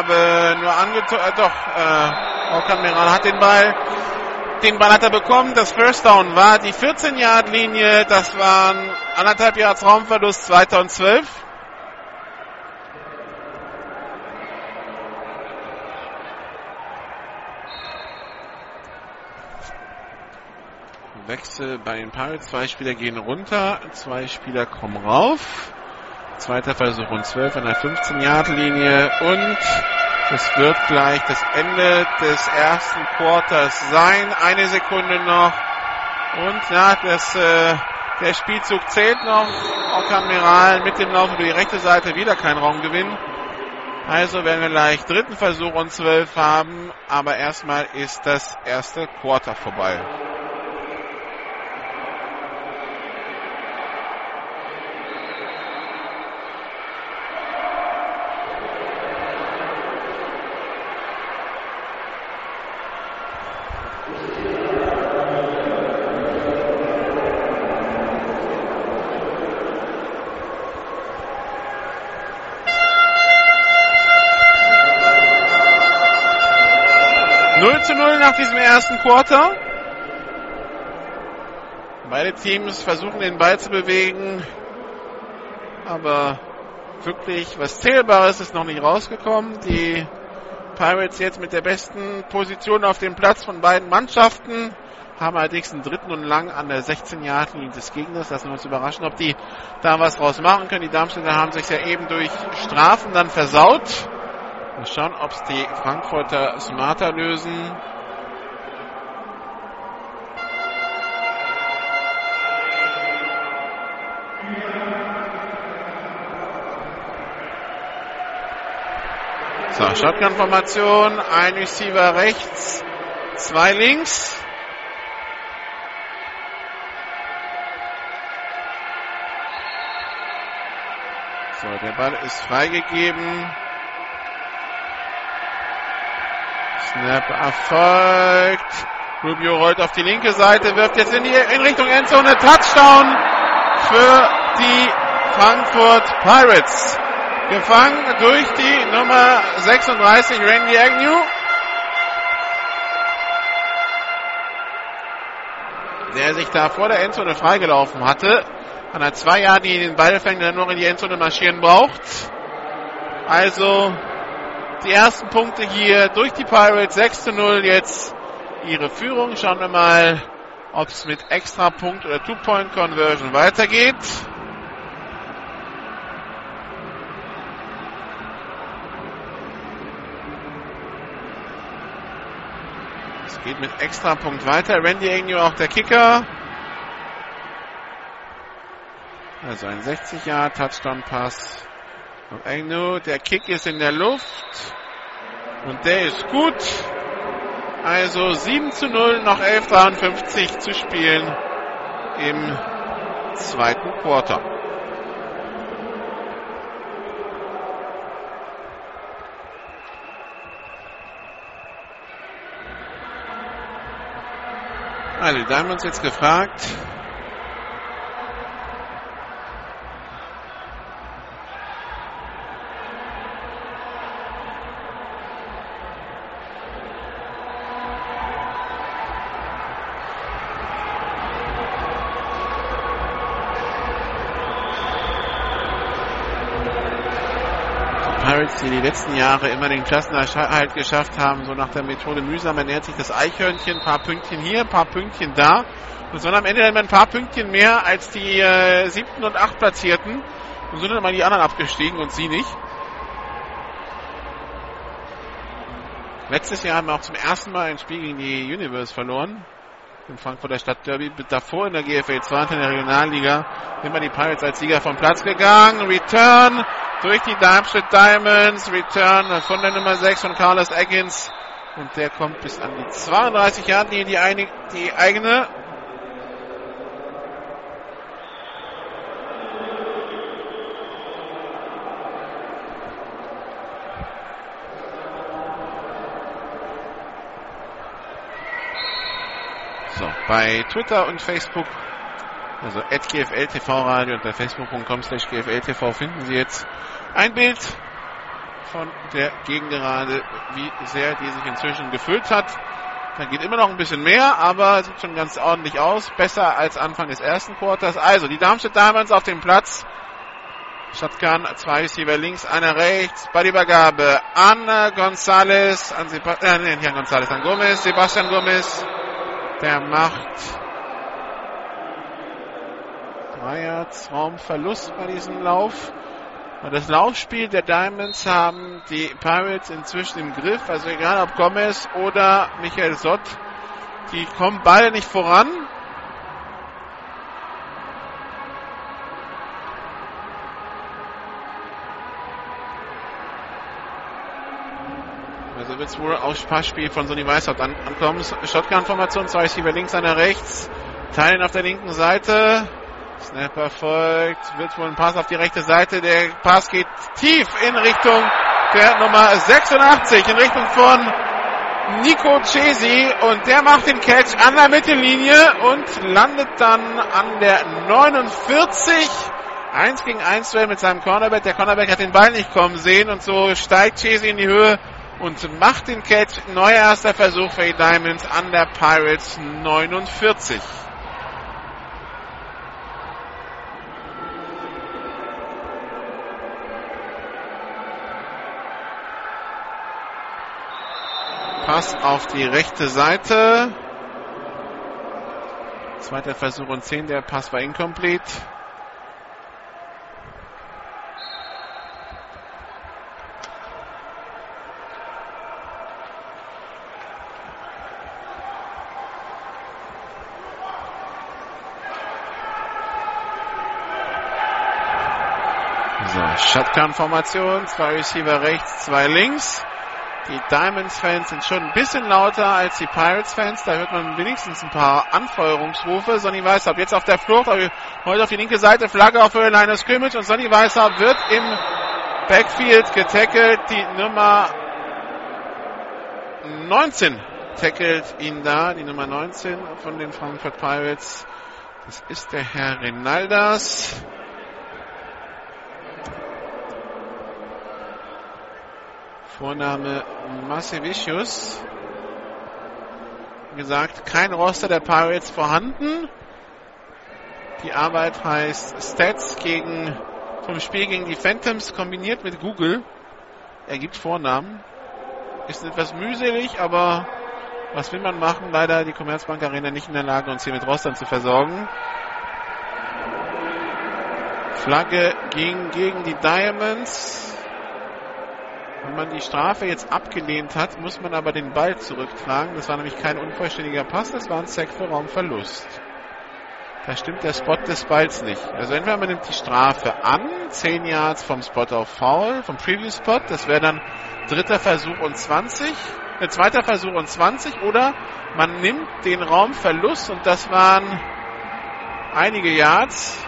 Ballübergabe nur angezogen, äh, doch, äh, Orkan Meran hat den Ball. Den Ball hat er bekommen. Das First Down war die 14-Yard-Linie. Das waren anderthalb Yards Raumverlust, 2012. Wechsel bei den Pirates. Zwei Spieler gehen runter, zwei Spieler kommen rauf. Zweiter Versuch und 12 an der 15-Yard-Linie und es wird gleich das Ende des ersten Quarters sein. Eine Sekunde noch. Und ja, das, äh, der Spielzug zählt noch. Admiral mit dem Lauf über die rechte Seite wieder kein Raumgewinn. Also werden wir gleich dritten Versuch und 12 haben. Aber erstmal ist das erste Quarter vorbei. 0 zu 0 nach diesem ersten Quarter. Beide Teams versuchen den Ball zu bewegen, aber wirklich was Zählbares ist noch nicht rausgekommen. Die Pirates jetzt mit der besten Position auf dem Platz von beiden Mannschaften haben allerdings einen dritten und lang an der 16-Yard-Linie des Gegners. Lassen wir uns überraschen, ob die da was draus machen können. Die Darmstädter haben sich ja eben durch Strafen dann versaut. Mal schauen, ob es die Frankfurter smarter lösen. So, Shotgun-Formation, ein Receiver rechts, zwei links. So, der Ball ist freigegeben. Snap erfolgt. Rubio rollt auf die linke Seite, wirft jetzt in, die, in Richtung Endzone. Touchdown für die Frankfurt Pirates. Gefangen durch die Nummer 36, Randy Agnew. Der sich da vor der Endzone freigelaufen hatte. An der zwei Jahre, die den Ball fängt, der nur in die Endzone marschieren braucht. Also die ersten Punkte hier durch die Pirates. 6 zu 0 jetzt ihre Führung. Schauen wir mal, ob es mit extra Punkt oder Two-Point-Conversion weitergeht. Es geht mit extra Punkt weiter. Randy Agnew auch der Kicker. Also ein 60 Jahr Touchdown-Pass und Agnew, der Kick ist in der Luft. Und der ist gut. Also 7 zu 0, noch 11,53 zu spielen im zweiten Quarter. Da haben wir uns jetzt gefragt, die die letzten Jahre immer den Klassenerhalt geschafft haben, so nach der Methode mühsam ernährt sich das Eichhörnchen, ein paar Pünktchen hier, ein paar Pünktchen da. Und sondern am Ende dann ein paar Pünktchen mehr als die äh, siebten und acht Platzierten. Und sind dann mal die anderen abgestiegen und sie nicht. Letztes Jahr haben wir auch zum ersten Mal ein Spiel gegen die Universe verloren. Im Frankfurter Stadtderby. Davor in der GFL 2 in der Regionalliga. Sind wir die Pirates als Sieger vom Platz gegangen. Return durch die Darmstadt Diamonds. Return von der Nummer 6 von Carlos Eggins. Und der kommt bis an die 32 Jahre, die, die, die eigene So, bei Twitter und Facebook, also at GFL TV Radio unter facebook.com slash GFL TV finden Sie jetzt ein Bild von der Gegengerade, wie sehr die sich inzwischen gefüllt hat. Da geht immer noch ein bisschen mehr, aber sieht schon ganz ordentlich aus. Besser als Anfang des ersten Quarters. Also, die Darmstadt Diamonds auf dem Platz. Shotgun, zwei Receiver links, einer rechts. Bei der Übergabe an Gonzales, an Sebastian, äh, nicht an Gonzales, an Gomez, Sebastian Gomez. Der macht Raumverlust bei diesem Lauf. Und das Laufspiel der Diamonds haben die Pirates inzwischen im Griff. Also egal ob Gomez oder Michael Sott, die kommen beide nicht voran. Also wird es wohl aufs Passspiel von Sonny Weishaupt an ankommen. Shotgun-Formation, zwei Receiver links, einer rechts. Teilen auf der linken Seite. Snapper folgt, wird wohl ein Pass auf die rechte Seite. Der Pass geht tief in Richtung der Nummer 86, in Richtung von Nico Chesi und der macht den Catch an der Mittellinie und landet dann an der 49. 1 gegen 1 Duell mit seinem Cornerback. Der Cornerback hat den Ball nicht kommen sehen und so steigt Chesi in die Höhe und macht den Catch. Neuer erster Versuch für die Diamonds an der Pirates 49. Pass auf die rechte Seite. Zweiter Versuch und 10. Der Pass war incomplete. So, Shotgun-Formation, zwei Receiver rechts, zwei links. Die Diamonds-Fans sind schon ein bisschen lauter als die Pirates-Fans. Da hört man wenigstens ein paar Anfeuerungsrufe. Sonny Weißhaupt jetzt auf der Flucht, heute auf die linke Seite, Flagge auf Höhe Line Scrimmage und Sonny Weißhaupt wird im Backfield getackelt. Die Nummer 19 tackelt ihn da, die Nummer 19 von den Frankfurt Pirates. Das ist der Herr Renaldas. Vorname Masevicius. Wie gesagt, kein Roster der Pirates vorhanden. Die Arbeit heißt Stats gegen, vom Spiel gegen die Phantoms kombiniert mit Google. Er gibt Vornamen. Ist etwas mühselig, aber was will man machen? Leider die Commerzbank Arena nicht in der Lage, uns hier mit Rostern zu versorgen. Flagge ging gegen die Diamonds. Wenn man die Strafe jetzt abgelehnt hat, muss man aber den Ball zurücktragen. Das war nämlich kein unvollständiger Pass, das war ein Sack für Raumverlust. Da stimmt der Spot des Balls nicht. Also entweder man nimmt die Strafe an, 10 Yards vom Spot auf Foul, vom Previous Spot, das wäre dann dritter Versuch und 20, äh, zweiter Versuch und 20, oder man nimmt den Raumverlust und das waren einige Yards,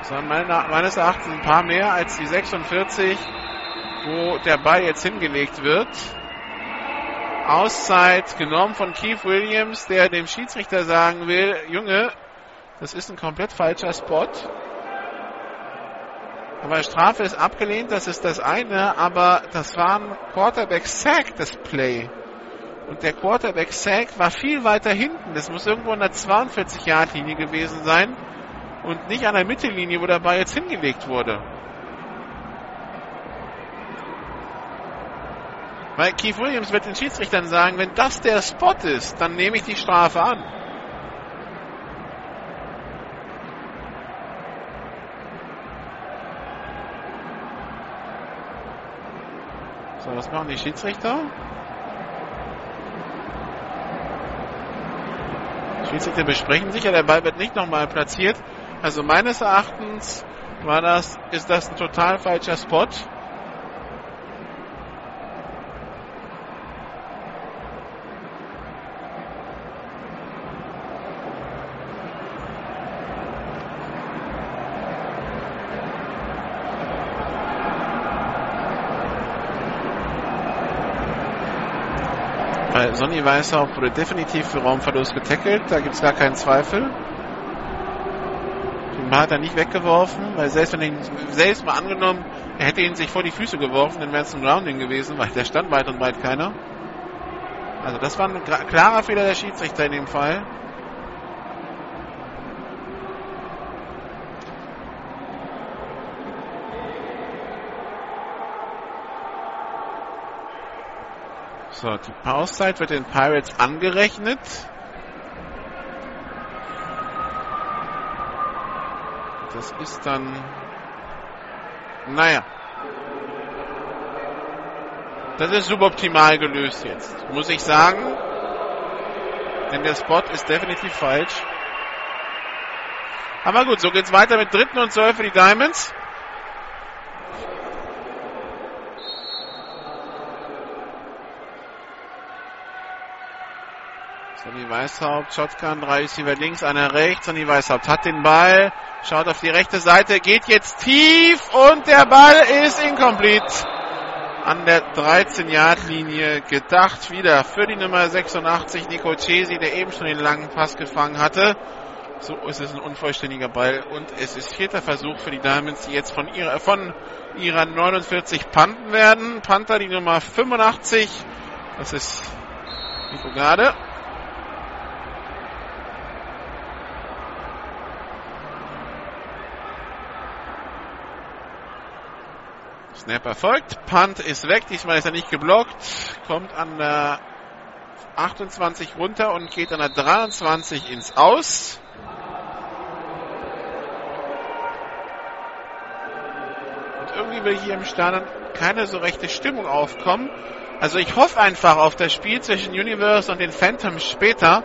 das waren meines Erachtens ein paar mehr als die 46, wo der Ball jetzt hingelegt wird. Auszeit genommen von Keith Williams, der dem Schiedsrichter sagen will, Junge, das ist ein komplett falscher Spot. Aber Strafe ist abgelehnt, das ist das eine, aber das war ein Quarterback-Sack, das Play. Und der Quarterback-Sack war viel weiter hinten. Das muss irgendwo in der 42-Yard-Linie gewesen sein und nicht an der Mittellinie, wo der Ball jetzt hingelegt wurde. Weil Keith Williams wird den Schiedsrichtern sagen, wenn das der Spot ist, dann nehme ich die Strafe an. So, was machen die Schiedsrichter? Die Schiedsrichter besprechen sich, ja, der Ball wird nicht nochmal platziert. Also meines Erachtens war das, ist das ein total falscher Spot. Sonny Weißhaupt wurde definitiv für Raumverlust getackelt, da gibt es gar keinen Zweifel. Den hat er nicht weggeworfen, weil selbst wenn er ihn selbst mal angenommen, er hätte ihn sich vor die Füße geworfen, dann wäre es ein Grounding gewesen, weil der stand weit und weit keiner. Also das war ein klarer Fehler der Schiedsrichter in dem Fall. So, die Pausezeit wird den Pirates angerechnet. Das ist dann, naja, das ist suboptimal gelöst jetzt, muss ich sagen. Denn der Spot ist definitiv falsch. Aber gut, so geht's weiter mit dritten und zwölf für die Diamonds. Sonny Weißhaupt, Shotgun, drei Receiver links, einer rechts. Sonny Weißhaupt hat den Ball, schaut auf die rechte Seite, geht jetzt tief und der Ball ist incomplete. An der 13-Yard-Linie gedacht wieder für die Nummer 86 Nico Cesi, der eben schon den langen Pass gefangen hatte. So ist es ein unvollständiger Ball und es ist vierter Versuch für die Diamonds, die jetzt von ihrer, von ihrer 49 panten werden. Panther die Nummer 85, das ist Nico Gade. Snap erfolgt. Punt ist weg. Diesmal ist er nicht geblockt. Kommt an der 28 runter und geht an der 23 ins Aus. Und irgendwie will hier im Stadion keine so rechte Stimmung aufkommen. Also ich hoffe einfach auf das Spiel zwischen Universe und den Phantoms später,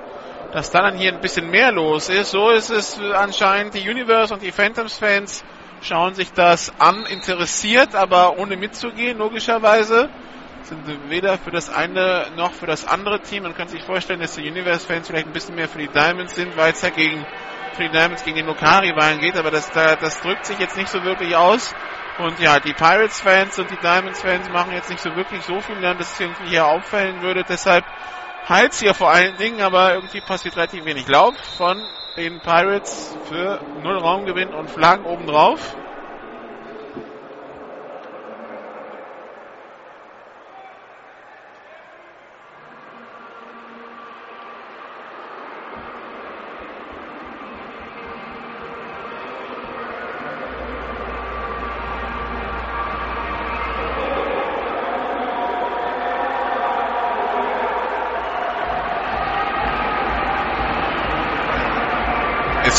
dass da dann hier ein bisschen mehr los ist. So ist es anscheinend die Universe und die Phantoms-Fans schauen sich das an, interessiert, aber ohne mitzugehen, logischerweise. Sind weder für das eine noch für das andere Team. Man kann sich vorstellen, dass die Universe-Fans vielleicht ein bisschen mehr für die Diamonds sind, weil es ja gegen, für die Diamonds gegen den Lokari-Wahlen geht, aber das, das drückt sich jetzt nicht so wirklich aus. Und ja, die Pirates-Fans und die Diamonds-Fans machen jetzt nicht so wirklich so viel, dass es irgendwie hier auffallen würde. Deshalb Hals hier vor allen Dingen, aber irgendwie passiert relativ wenig. Lauf von den Pirates für null Raumgewinn und Flaggen obendrauf.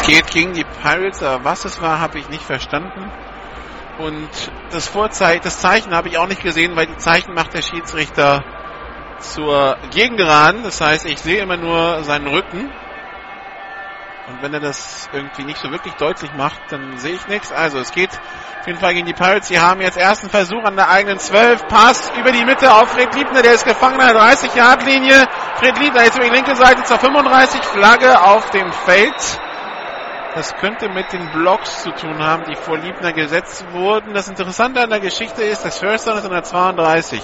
Es geht gegen die Pirates, aber was es war, habe ich nicht verstanden. Und das Vorzeichen, das Zeichen habe ich auch nicht gesehen, weil die Zeichen macht der Schiedsrichter zur Gegengeraden. Das heißt, ich sehe immer nur seinen Rücken. Und wenn er das irgendwie nicht so wirklich deutlich macht, dann sehe ich nichts. Also es geht auf jeden Fall gegen die Pirates. Sie haben jetzt ersten Versuch an der eigenen 12. Pass über die Mitte auf Fred Liebner. Der ist gefangen an der 30-Yard-Linie. Fred Liebner jetzt über die linke Seite zur 35. Flagge auf dem Feld. Das könnte mit den Blocks zu tun haben, die vor Liebner gesetzt wurden. Das Interessante an der Geschichte ist, das First Down ist an der 32.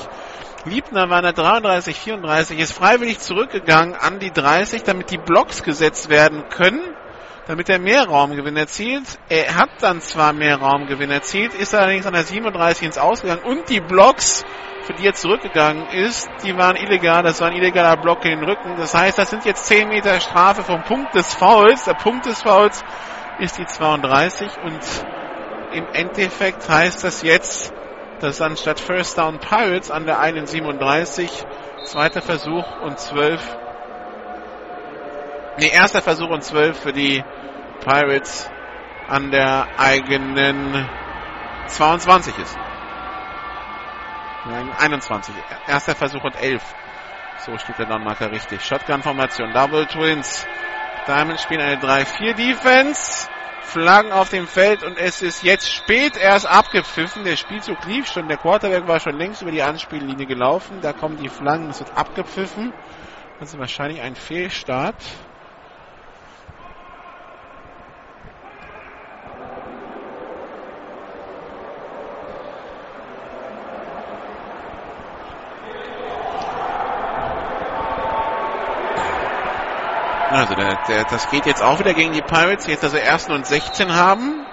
Liebner war an der 33, 34, ist freiwillig zurückgegangen an die 30, damit die Blocks gesetzt werden können, damit er mehr Raumgewinn erzielt. Er hat dann zwar mehr Raumgewinn erzielt, ist allerdings an der 37 ins Ausgegangen und die Blocks, für die er zurückgegangen ist, die waren illegal. Das war ein illegaler Block in den Rücken. Das heißt, das sind jetzt 10 Meter Strafe vom Punkt des Fouls. Der Punkt des Fouls ist die 32 und im Endeffekt heißt das jetzt, Das ist anstatt First Down Pirates an der 1,37. Zweiter Versuch und 12. Nee, erster Versuch und 12 für die Pirates an der eigenen 22 ist. 21. Erster Versuch und 11. So steht der Downmarker richtig. Shotgun-Formation, Double Twins. Diamonds spielen eine 3-4-Defense. Flaggen auf dem Feld und es ist jetzt spät erst abgepfiffen. Der Spielzug lief schon, der Quarterback war schon längst über die Anspiellinie gelaufen. Da kommen die Flaggen, es wird abgepfiffen. Das ist wahrscheinlich ein Fehlstart. Also der, der, das geht jetzt auch wieder gegen die Pirates, jetzt also ersten und 16 haben.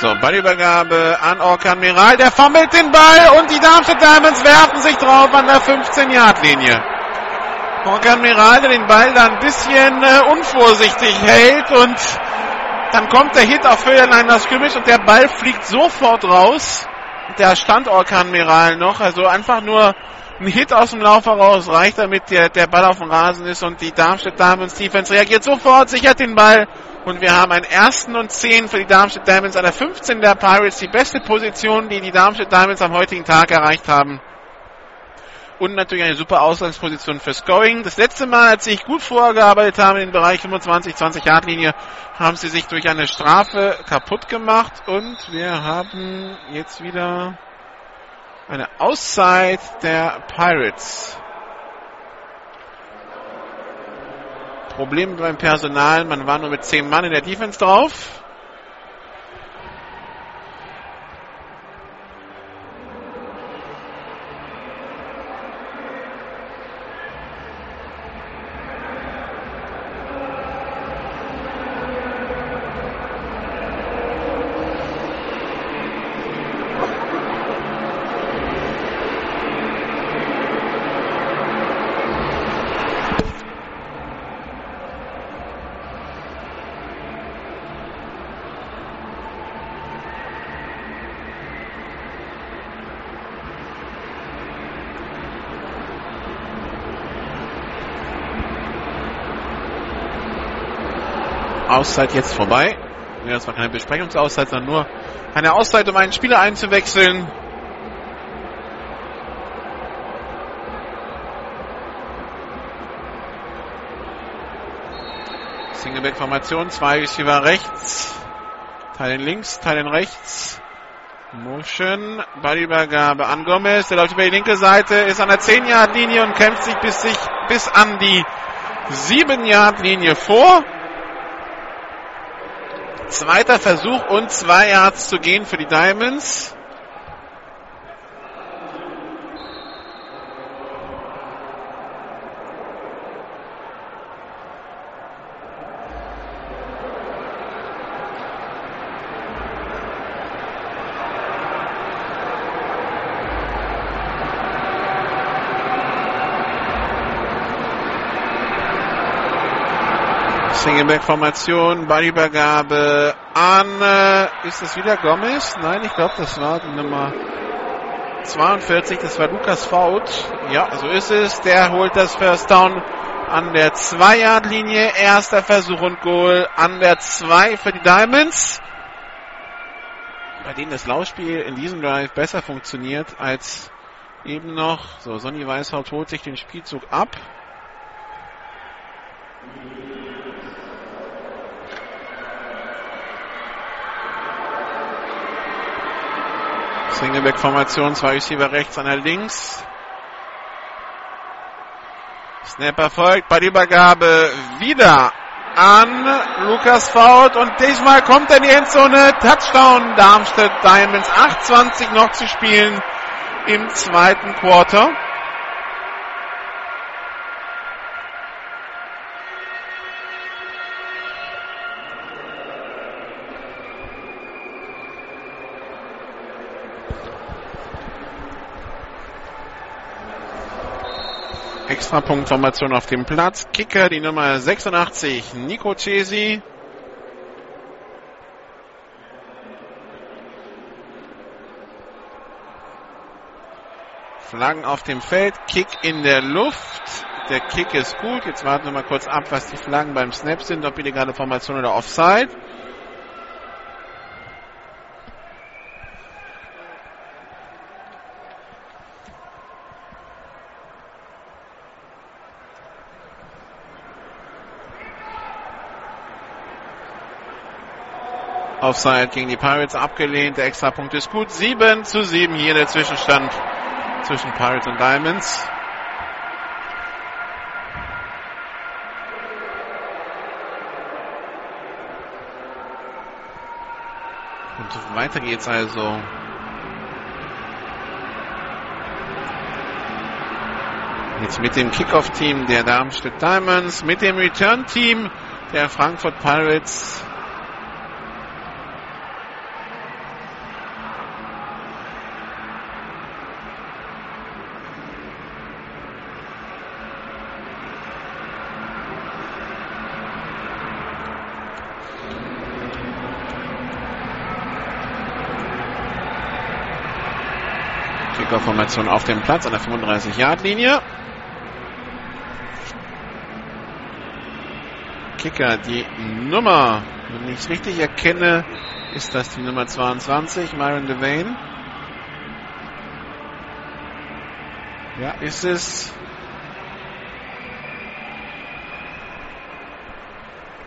So, Ballübergabe an Orkan Miral. Der fummelt den Ball und die Darmstadt Diamonds werfen sich drauf an der 15-Yard-Linie. Morgan Miralde den Ball da ein bisschen äh, unvorsichtig hält und dann kommt der Hit auf Höhe Line Scrimmage und der Ball fliegt sofort raus. Der stand Orkan Miral noch, also einfach nur ein Hit aus dem Lauf heraus reicht, damit der, der Ball auf dem Rasen ist und die Darmstadt Diamonds Defense reagiert sofort, sichert den Ball und wir haben einen ersten und zehn für die Darmstadt Diamonds an der 15 der Pirates, die beste Position, die die Darmstadt Diamonds am heutigen Tag erreicht haben und natürlich eine super Ausgangsposition für Scoring. Das letzte Mal, als sie sich gut vorgearbeitet haben in den Bereich 25, 20 Yard Linie, haben sie sich durch eine Strafe kaputt gemacht und wir haben jetzt wieder eine Auszeit der Pirates. Problem beim Personal, man war nur mit 10 Mann in der Defense drauf. Auszeit jetzt vorbei. Das war keine Besprechungsauszeit, sondern nur eine Auszeit, um einen Spieler einzuwechseln. Singleback-Formation, zwei Receiver rechts, Teilen links, Teilen rechts. Motion, Ballübergabe an Gomez, der läuft über die linke Seite, ist an der 10-Yard-Linie und kämpft sich bis, sich bis an die 7-Yard-Linie vor. Zweiter Versuch und zwei Yards zu gehen für die Diamonds. Singleback-Formation, Ballübergabe an, äh, ist das wieder Gomez? Nein, ich glaube, das war die Nummer 42, das war Lukas Faut. Ja, so ist es. Der holt das First Down an der 2-Yard-Linie. Erster Versuch und Goal an der 2 für die Diamonds. Bei denen das Laufspiel in diesem Drive besser funktioniert als eben noch. So, Sonny Weißhaut holt sich den Spielzug ab. Singleback-Formation, zwei Receiver rechts, einer links. Snapper folgt bei der Übergabe wieder an Lukas Faut und diesmal kommt er in die Endzone. Touchdown Darmstadt Diamonds. 8.20 noch zu spielen im zweiten Quarter. Extrapunktformation auf dem Platz. Kicker die Nummer 86, Nico Cesi. Flaggen auf dem Feld, Kick in der Luft. Der Kick ist gut. Jetzt warten wir mal kurz ab, was die Flaggen beim Snap sind, ob illegale Formation oder Offside. Offside gegen die Pirates abgelehnt. Der Extrapunkt ist gut. 7 zu 7 hier der Zwischenstand zwischen Pirates und Diamonds. Und weiter geht's also. Jetzt mit dem Kickoff-Team der Darmstadt Diamonds, mit dem Return-Team der Frankfurt Pirates. Kickerformation auf dem Platz an der 35-Yard-Linie. Kicker, die Nummer, wenn ich es richtig erkenne, ist das die Nummer 22, Myron Devane. Ja, ist es.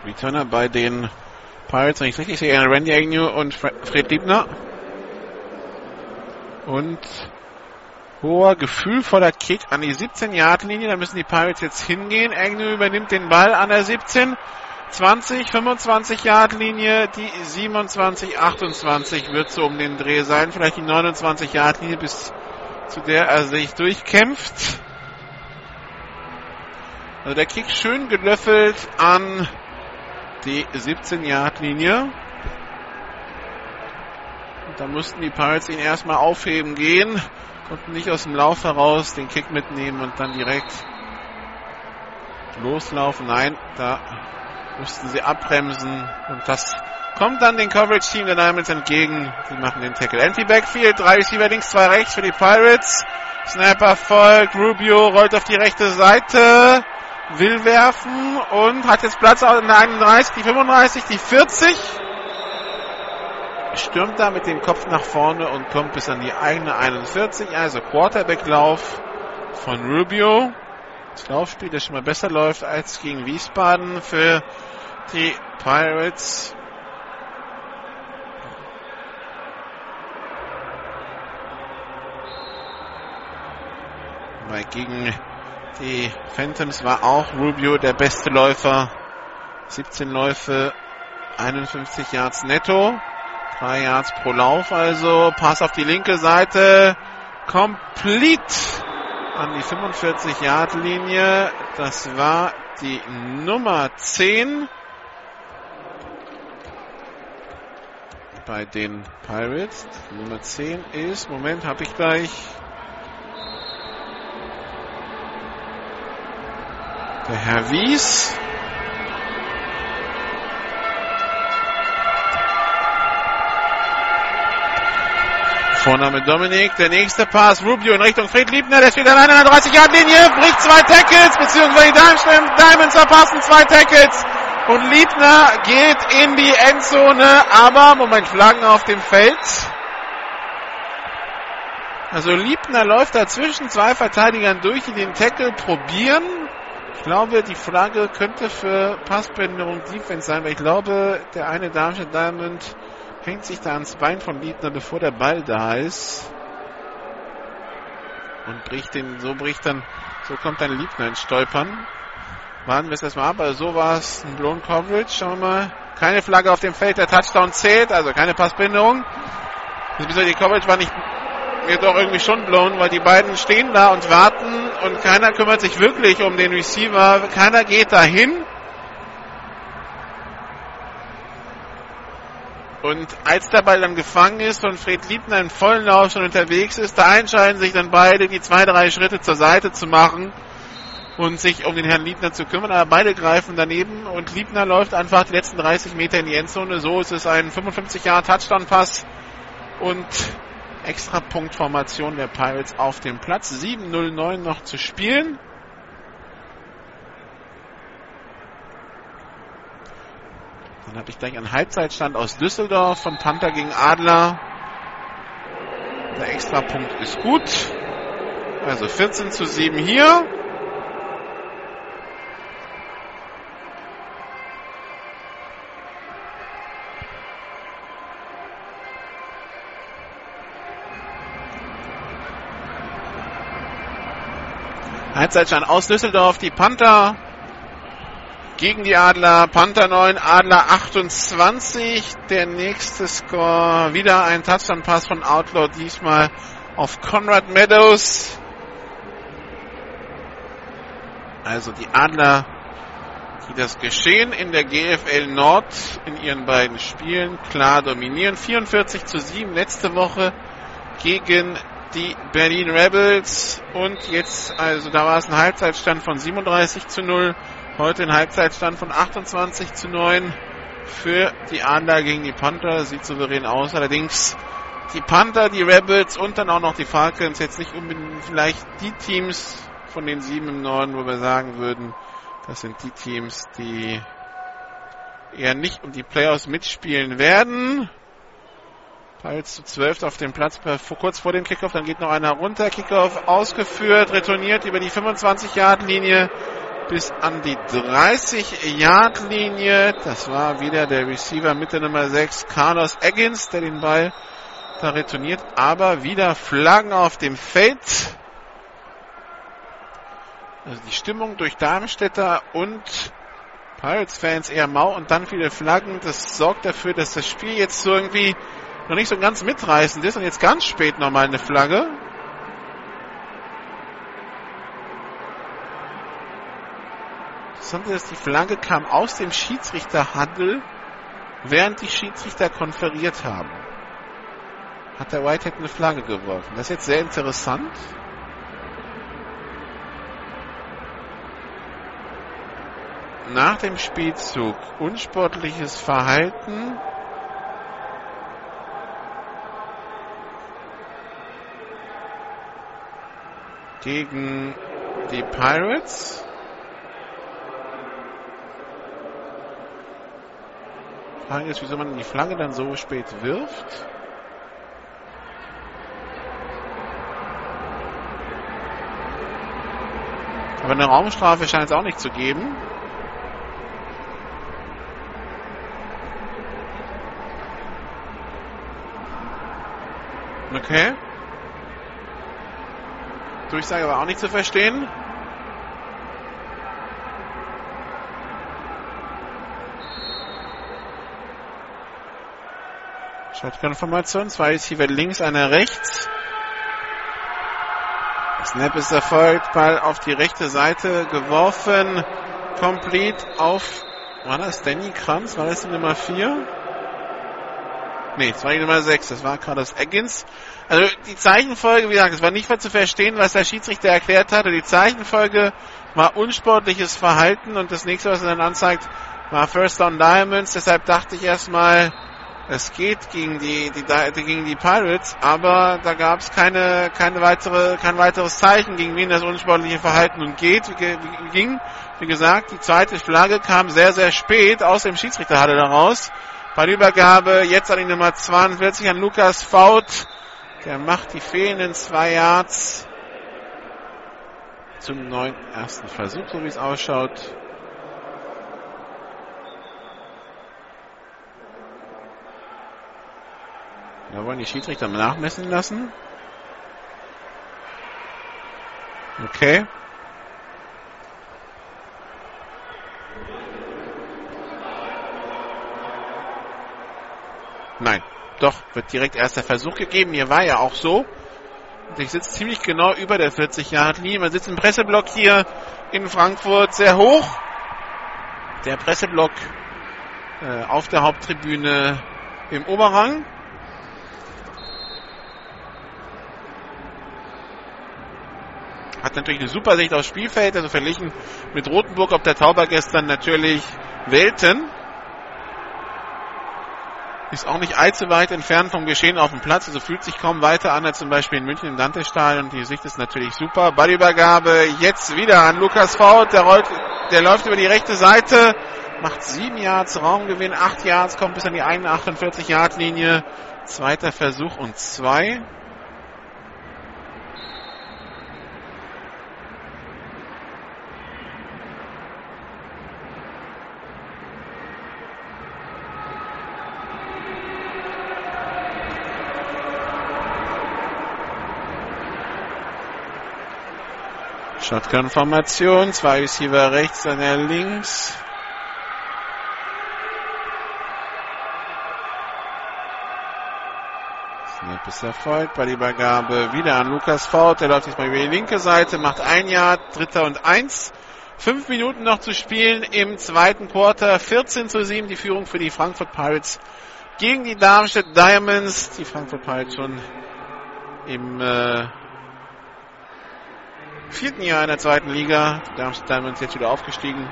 Returner bei den Pirates, wenn ich es richtig sehe, Randy Agnew und Fred Liebner. Und Hoher, gefühlvoller Kick an die 17-Yard-Linie. Da müssen die Pirates jetzt hingehen. Agnew übernimmt den Ball an der 17. 20, 25 Yard Linie, die 27, 28 wird so um den Dreh sein. Vielleicht die 29 Yard Linie, bis zu der er sich durchkämpft. Also der Kick schön gelöffelt an die 17 Yard Linie. Da mussten die Pirates ihn erstmal aufheben gehen. Konnten nicht aus dem Lauf heraus den Kick mitnehmen und dann direkt loslaufen. Nein, da mussten sie abbremsen und das kommt dann den Coverage-Team der Diamonds entgegen. Sie machen den Tackle. Empty Backfield, drei Receiver links, zwei rechts für die Pirates. Snapper folgt, Rubio rollt auf die rechte Seite, will werfen und hat jetzt Platz in der 31, die 35, die 40 stürmt da mit dem Kopf nach vorne und kommt bis an die eigene 41. Also Quarterback-Lauf von Rubio. Das Laufspiel, das schon mal besser läuft als gegen Wiesbaden für die Pirates. Weil gegen die Phantoms war auch Rubio der beste Läufer. 17 Läufe, 51 Yards netto. Drei Yards pro Lauf also. Pass auf die linke Seite. Complete an die 45 Yard Linie. Das war die Nummer 10 bei den Pirates. Die Nummer 10 ist, Moment, habe ich gleich. Der Herr Wies. Vorname Dominik, der nächste Pass, Rubio in Richtung Fred Liebner, der steht an einer 30 Yard Linie, bricht zwei Tackles, beziehungsweise die Diamonds verpassen zwei Tackles und Liebner geht in die Endzone, aber, Moment, Flaggen auf dem Feld. Also Liebner läuft da zwischen zwei Verteidigern durch, die den Tackle probieren. Ich glaube, die Flagge könnte für Passbänderung Defense sein, weil ich glaube, der eine Darmstadt Diamond hängt sich da ans Bein von Liebner, bevor der Ball da ist. Und bricht den, so bricht dann, so kommt dann Liebner ins Stolpern. Warten wir es erstmal ab, also so war es ein Blown Coverage, schauen wir mal. Keine Flagge auf dem Feld, der Touchdown zählt, also keine Passbindung. Die Coverage war nicht, mir doch irgendwie schon blown, weil die beiden stehen da und warten und keiner kümmert sich wirklich um den Receiver, keiner geht dahin. Und als der Ball dann gefangen ist und Fred Liebner in vollen Lauf schon unterwegs ist, da entscheiden sich dann beide, die zwei, drei Schritte zur Seite zu machen. und sich um den Herrn Liebner zu kümmern. Aber beide greifen daneben und Liebner läuft einfach die letzten 30 Meter in die Endzone. So ist es ein 55 Jahre Touchdown-Pass und extra Punktformation der Pirates auf dem Platz. 7-0-9 noch zu spielen. Dann habe ich gleich einen Halbzeitstand aus Düsseldorf von Panther gegen Adler. Der Extrapunkt ist gut. Also 14 zu 7 hier. Halbzeitstand aus Düsseldorf. Die Panther gegen die Adler. Panther 9, Adler 28. Der nächste Score. Wieder ein Touchdown-Pass von Outlaw, diesmal auf Conrad Meadows. Also die Adler, die das Geschehen in der GFL Nord in ihren beiden Spielen klar dominieren. 44 zu 7 letzte Woche gegen die Berlin Rebels und jetzt, also da war es ein Halbzeitstand von 37 zu 0 Heute ein Halbzeitstand von 28 zu 9 für die Adler gegen die Panther. Sieht souverän aus. Allerdings die Panther, die Rebels und dann auch noch die Falcons jetzt nicht unbedingt vielleicht die Teams von den sieben im Norden, wo wir sagen würden, das sind die Teams, die eher nicht um die Playoffs mitspielen werden. Pirates zu 12 auf dem Platz kurz vor dem Kickoff, dann geht noch einer runter. Kickoff ausgeführt, retourniert über die 25-Yard-Linie bis an die 30-Yard-Linie. Das war wieder der Receiver mit der Nummer 6, Carlos Eggins, der den Ball da retourniert. Aber wieder Flaggen auf dem Feld. Also die Stimmung durch Darmstädter und Pirates-Fans eher mau und dann viele Flaggen. Das sorgt dafür, dass das Spiel jetzt so irgendwie noch nicht so ganz mitreißend ist und jetzt ganz spät nochmal eine Flagge. Interessant ist, die Flagge kam aus dem Schiedsrichterhandel, während die Schiedsrichter konferiert haben. Hat der Whitehead eine Flagge geworfen. Das ist jetzt sehr interessant. Nach dem Spielzug unsportliches Verhalten. Gegen die Pirates. Frage ist, wieso man die Flagge dann so spät wirft. Aber eine Raumstrafe scheint es auch nicht zu geben. Okay. Durchsage aber auch nicht zu verstehen. Shotgun-Formation. Zwei Receiver links, einer rechts. Snap ist erfolgt. Ball auf die rechte Seite geworfen. Complete auf, war das Danny Kranz? War das die Nummer 4? Nee, das war die Nummer 6. Das war Carlos Eggins. Also die Zeichenfolge, wie gesagt, es war nicht mehr zu verstehen, was der Schiedsrichter erklärt hatte. Die Zeichenfolge war unsportliches Verhalten und das nächste, was er dann anzeigt, war First Down Diamonds. Deshalb dachte ich erstmal, es geht gegen die, die, gegen die Pirates, aber da gab es keine, keine weitere, kein weiteres Zeichen, gegen wen das unsportliche Verhalten nun geht, ging. Wie gesagt, die zweite Flagge kam sehr, sehr spät aus dem Schiedsrichterhalle daraus. Bei der Übergabe jetzt an die Nummer 42 an Lukas Faut. Der macht die fehlenden zwei Yards zum neunten ersten Versuch, so wie es ausschaut. Da wollen die Schiedsrichter nachmessen lassen. Okay. Nein, doch, wird direkt erster Versuch gegeben. Hier war ja auch so. Ich sitze ziemlich genau über der 40 Yard Linie. Man sitzt im Presseblock hier in Frankfurt sehr hoch. Der Presseblock äh, auf der Haupttribüne im Oberrang. Hat natürlich eine super Sicht aufs Spielfeld, also verglichen mit Rotenburg ob der Tauber gestern natürlich Welten. Ist auch nicht allzu weit entfernt vom Geschehen auf dem Platz, also fühlt sich kaum weiter an als zum Beispiel in München im Dante-Stadion und die Sicht ist natürlich super. Ballübergabe jetzt wieder an Lukas Faut, der, rollt, der läuft über die rechte Seite, macht sieben Yards Raumgewinn, acht Yards, kommt bis an die 48 Yard Linie. Zweiter Versuch und zwei. Shotgun-Formation, zwei Receiver rechts, einer links. Snap ist erfolgt. Bei der Übergabe wieder an Lukas Faut. Der läuft jetzt mal über die linke Seite, macht ein Jahr, dritter und eins. Fünf Minuten noch zu spielen im zweiten Quarter. 14 zu 7 die Führung für die Frankfurt Pirates gegen die Darmstadt Diamonds. Die Frankfurt Pirates schon im äh, vierten Jahr in der zweiten Liga. Darmstadt Diamonds jetzt wieder aufgestiegen.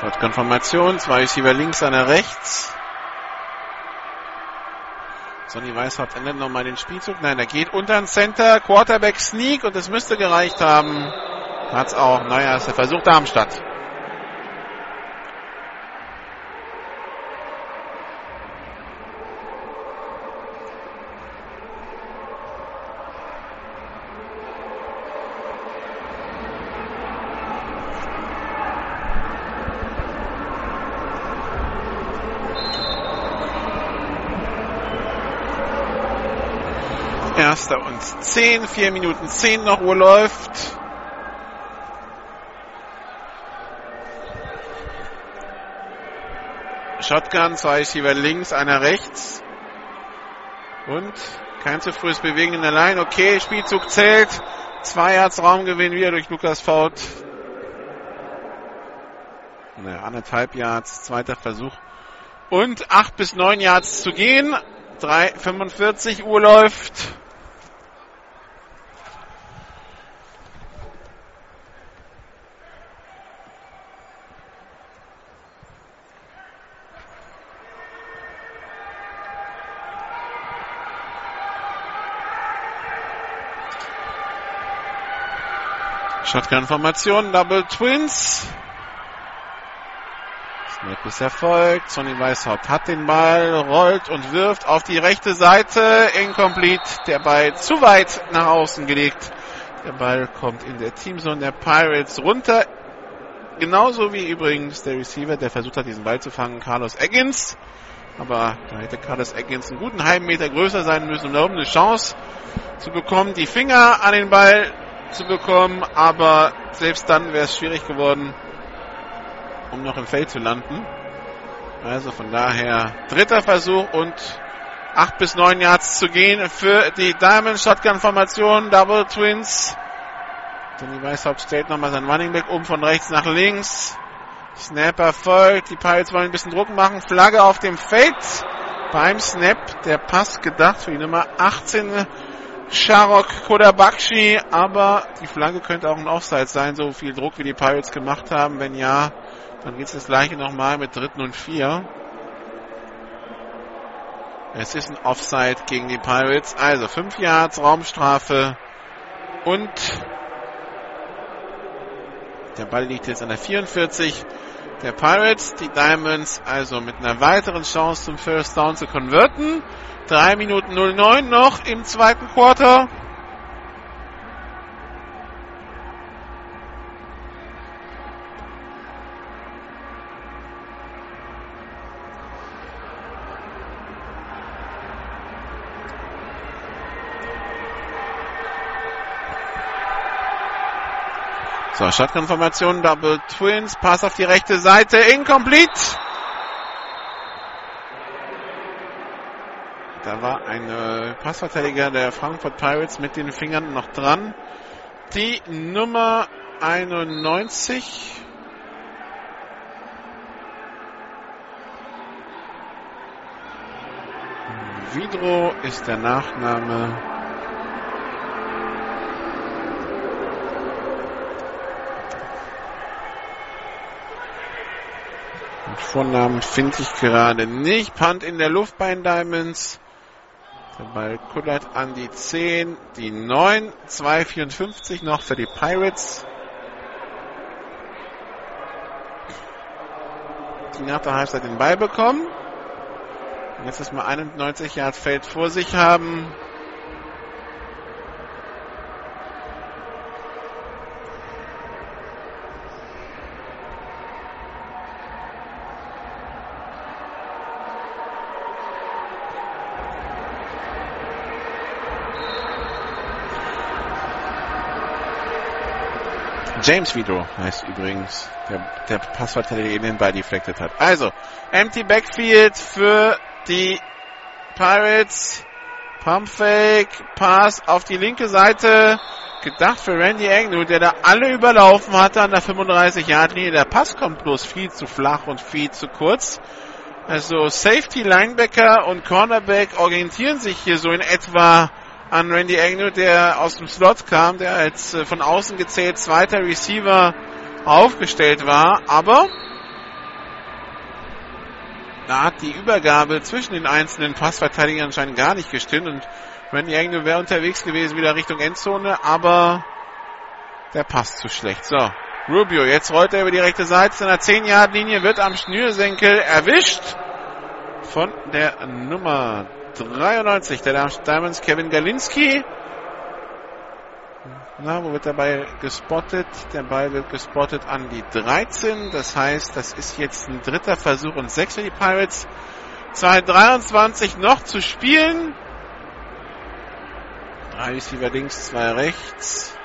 Shotgun-Formation, zwei Receiver links, einer rechts. Sonny Weishaupt ändert nochmal den Spielzug. Nein, er geht unter den Center, Quarterback Sneak und es müsste gereicht haben. Hat's auch. Naja, ist der Versuch Darmstadt. Erster und zehn, vier Minuten zehn noch Uhr läuft. Shotgun, zwei Receiver links, einer rechts. Und kein zu frühes Bewegen in der Line. Okay, Spielzug zählt. Zwei Yards Raumgewinn wieder durch Lukas Faut. Naja, anderthalb Yards, zweiter Versuch. Und acht bis neun Yards zu gehen. 3,45 Uhr läuft. Shotgun-Formation, Double Twins. Snap ist erfolgt. Sonny Weishaupt hat den Ball, rollt und wirft auf die rechte Seite. Incomplete. Der Ball zu weit nach außen gelegt. Der Ball kommt in der Teamzone der Pirates runter. Genauso wie übrigens der Receiver, der versucht hat, diesen Ball zu fangen, Carlos Eggins. Aber da hätte Carlos Eggins einen guten halben Meter größer sein müssen, um da oben eine Chance zu bekommen, die Finger an den Ball zu bekommen, aber selbst dann wäre es schwierig geworden, um noch im Feld zu landen. Also von daher dritter Versuch und acht bis neun Yards zu gehen für die Diamond Shotgun Formation, Double Twins. Danny Weishaupt stellt nochmal sein Running Back um von rechts nach links. Snapper folgt. Die Pirates wollen ein bisschen Druck machen. Flagge auf dem Feld. Beim Snap der Pass gedacht für die Nummer 18 Sharok Kodabakshi, aber die Flagge könnte auch ein Offside sein, so viel Druck wie die Pirates gemacht haben. Wenn ja, dann geht es das gleiche nochmal mit dritten und vier. Es ist ein Offside gegen die Pirates. Also fünf Yards Raumstrafe und der Ball liegt jetzt an der 44 der Pirates. Die Diamonds also mit einer weiteren Chance zum First Down zu konverten. 3 Minuten 09 noch im zweiten Quarter. So, Shotgun-Formation, Double Twins, Pass auf die rechte Seite, incomplete. Da war ein äh, Passverteidiger der Frankfurt Pirates mit den Fingern noch dran. die Nummer 91. Vidro ist der Nachname. Vornamen finde ich gerade nicht. Punt in der Luft bei den Diamonds. Der Ball kullert an die 10, die 9, 2,54 noch für die Pirates. Die nach der Halbzeit den Ball bekommen. Und jetzt erstmal 91 Yard Feld vor sich haben. James Vito heißt übrigens der, der Passverteidiger, der den Ball deflected hat. Also, empty Backfield für die Pirates. Pump Fake, Pass auf die linke Seite. Gedacht für Randy Agnew, der da alle überlaufen hatte an der 35-Yard-Linie. Der Pass kommt bloß viel zu flach und viel zu kurz. Also Safety, Linebacker und Cornerback orientieren sich hier so in etwa an Randy Agnew, der aus dem Slot kam, der als äh, von außen gezählt zweiter Receiver aufgestellt war. Aber da hat die Übergabe zwischen den einzelnen Passverteidigern anscheinend gar nicht gestimmt und Randy Agnew wäre unterwegs gewesen wieder Richtung Endzone, aber der passt zu schlecht. So, Rubio, jetzt rollt er über die rechte Seite seiner 10-Yard-Linie, wird am Schnürsenkel erwischt von der Nummer 93 der Diamonds Kevin Galinski. Na, wo wird der Ball gespottet? Der Ball wird gespottet an die 13. Das heißt, das ist jetzt ein dritter Versuch und sechs für die Pirates. 2,23 noch zu spielen. Drei Receiver links, zwei rechts.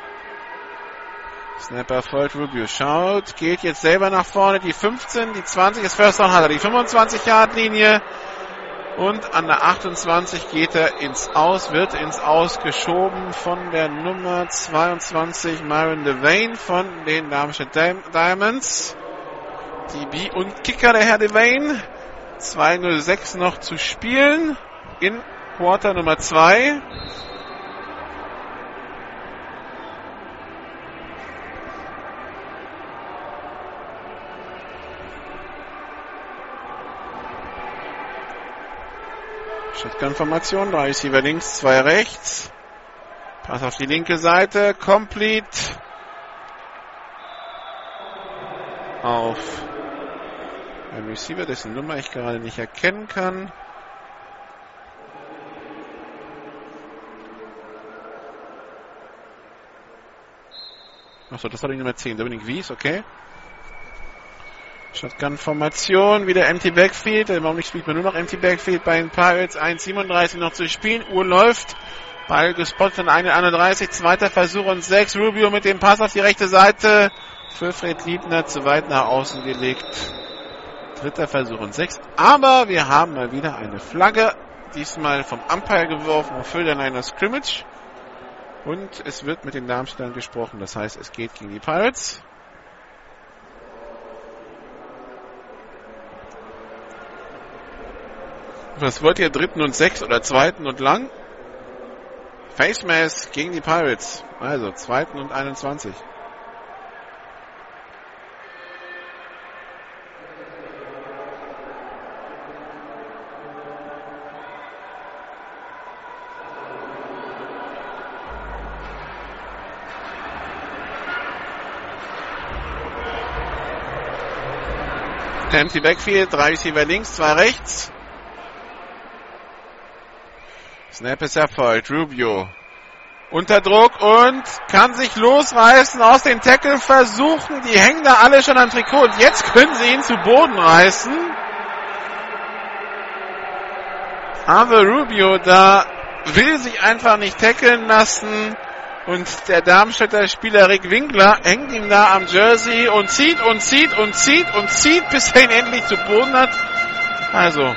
Snapper folgt, Rubio schaut, geht jetzt selber nach vorne, die 15, die 20, das First Down hat er, die 25 Yard Linie. Und an der 28 geht er ins Aus, wird ins Aus geschoben von der Nummer 22 Myron Devane von den Darmstadt Diamonds. DB und Kicker der Herr Devane. 2.06 noch zu spielen in Quarter Nummer 2. Shotgun-Formation. Drei Receiver links, zwei rechts. Pass auf die linke Seite. Complete. Auf ein Receiver, dessen Nummer ich gerade nicht erkennen kann. Achso, das war die Nummer 10. Dominik Wies, okay. Shotgun-Formation, wieder Empty Backfield. Im Augenblick spielt man nur noch Empty Backfield bei den Pirates. 1,37 noch zu spielen. Uhr läuft. Ball gespottet an 1,31. Zweiter Versuch und 6. Rubio mit dem Pass auf die rechte Seite. Für Fred Liebner zu weit nach außen gelegt. Dritter Versuch und 6. Aber wir haben mal wieder eine Flagge. Diesmal vom Umpire geworfen auf Höhe einer Scrimmage. Und es wird mit den Darmstädtern gesprochen. Das heißt, es geht gegen die Pirates. Was wollt ihr? Dritten und sechs oder zweiten und lang? Face Mask gegen die Pirates. Also zweiten und 21. Empty Backfield, drei Receiver links, zwei rechts. Snap ist erfolgt. Rubio unter Druck und kann sich losreißen aus den Tackle versuchen. Die hängen da alle schon am Trikot und jetzt können sie ihn zu Boden reißen. Aber Rubio da will sich einfach nicht tackeln lassen. Und der Darmstädter Spieler Rick Winkler hängt ihm da am Jersey und zieht und zieht und zieht und zieht, bis er ihn endlich zu Boden hat. Also,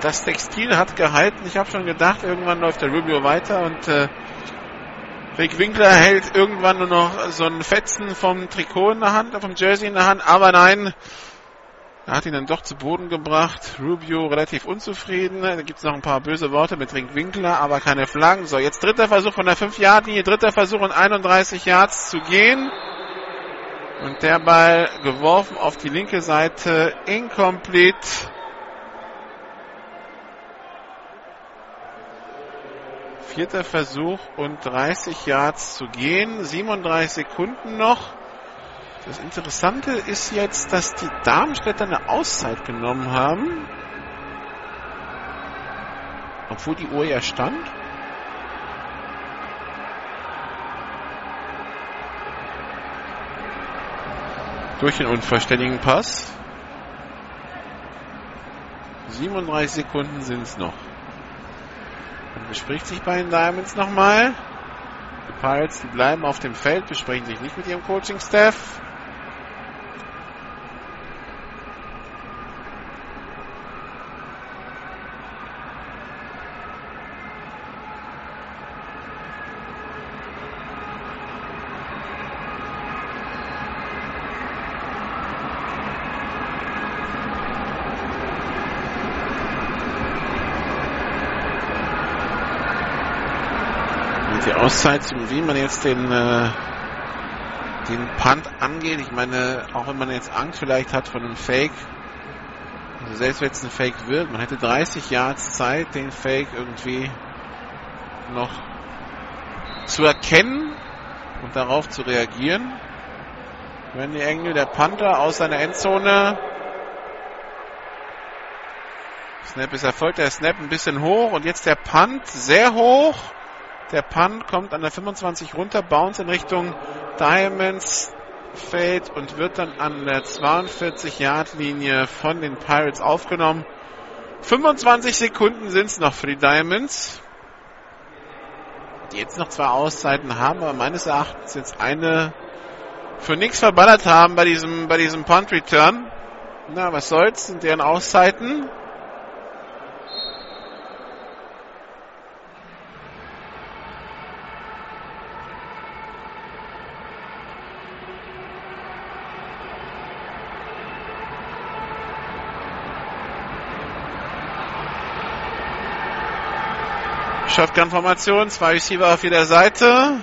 das Textil hat gehalten. Ich habe schon gedacht, irgendwann läuft der Rubio weiter und äh, Rick Winkler hält irgendwann nur noch so einen Fetzen vom Trikot in der Hand, vom Jersey in der Hand, aber nein, er hat ihn dann doch zu Boden gebracht. Rubio relativ unzufrieden. Da gibt es noch ein paar böse Worte mit Rick Winkler, aber keine Flaggen. So, jetzt dritter Versuch von der 5-Yard-Linie, dritter Versuch in 31 Yards zu gehen. Und der Ball geworfen auf die linke Seite, incomplete. Vierter Versuch und 30 Yards zu gehen. 37 Sekunden noch. Das Interessante ist jetzt, dass die Darmstädter eine Auszeit genommen haben. Obwohl die Uhr ja stand. Durch den unvollständigen Pass. 37 Sekunden sind es noch. Und bespricht sich bei den Diamonds nochmal. Die Pirates, die bleiben auf dem Feld, besprechen sich nicht mit ihrem Coaching-Staff. Auszeit, wie man jetzt den, äh, den Punt angeht. Ich meine, auch wenn man jetzt Angst vielleicht hat von einem Fake, also selbst wenn es ein Fake wird, man hätte 30 Yards Zeit, den Fake irgendwie noch zu erkennen und darauf zu reagieren. Die Engel der Panther aus seiner Endzone Snap ist erfolgt, der Snap ein bisschen hoch und jetzt der Punt sehr hoch. Der Punt kommt an der 25 runter, bounce in Richtung Diamonds Feld und wird dann an der 42-Yard-Linie von den Pirates aufgenommen. 25 Sekunden sind es noch für die Diamonds, die jetzt noch zwei Auszeiten haben, aber meines Erachtens jetzt eine für nichts verballert haben bei diesem, bei diesem Punt-Return. Na, was soll's, sind deren Auszeiten. Shotgun-Formation, zwei Receiver auf jeder Seite.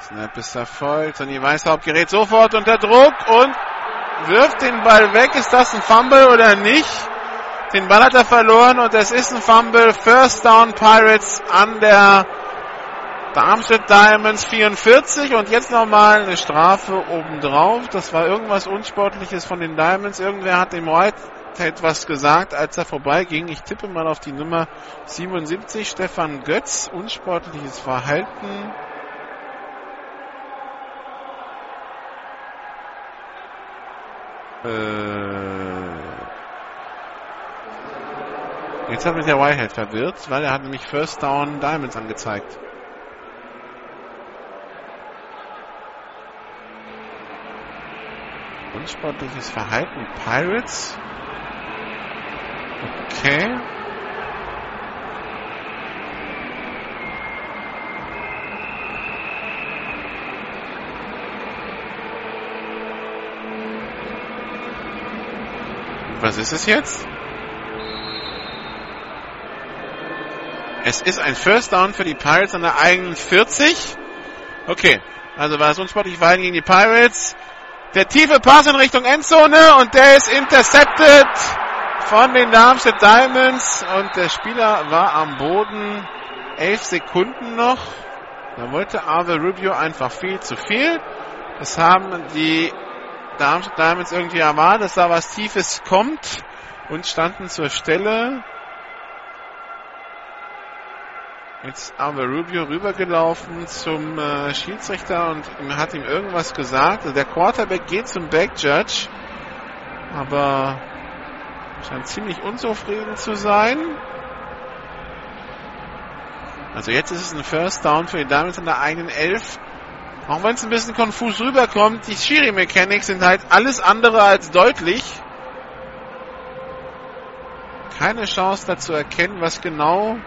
Snap ist erfolgt. Sonny Weißhaupt gerät sofort unter Druck und wirft den Ball weg. Ist das ein Fumble oder nicht? Den Ball hat er verloren und es ist ein Fumble. First Down Pirates an der Darmstadt Diamonds 44 und jetzt nochmal eine Strafe obendrauf. Das war irgendwas Unsportliches von den Diamonds. Irgendwer hat dem White etwas gesagt, als er vorbeiging. Ich tippe mal auf die Nummer 77, Stefan Götz. Unsportliches Verhalten. Äh Jetzt hat mich der Whitehead verwirrt, weil er hat nämlich First Down Diamonds angezeigt. Unsportliches Verhalten. Pirates. Okay. Was ist es jetzt? Es ist ein First Down für die Pirates an der eigenen 40. Okay, also war es unsportlich Verhalten gegen die Pirates. Der tiefe Pass in Richtung Endzone und der ist intercepted von den Darmstadt Diamonds und der Spieler war am Boden. Elf Sekunden noch. Da wollte Arthur Rubio einfach viel zu viel. Das haben die Darmstadt Diamonds irgendwie erwartet, dass da was Tiefes kommt und standen zur Stelle. Jetzt aber Rubio rübergelaufen zum äh, Schiedsrichter und hat ihm irgendwas gesagt. Also der Quarterback geht zum Backjudge, aber scheint ziemlich unzufrieden zu sein. Also jetzt ist es ein First Down für die Diamonds an der eigenen Elf. Auch wenn es ein bisschen konfus rüberkommt, die Schiri-Mechanics sind halt alles andere als deutlich. keine Chance dazu erkennen, was genau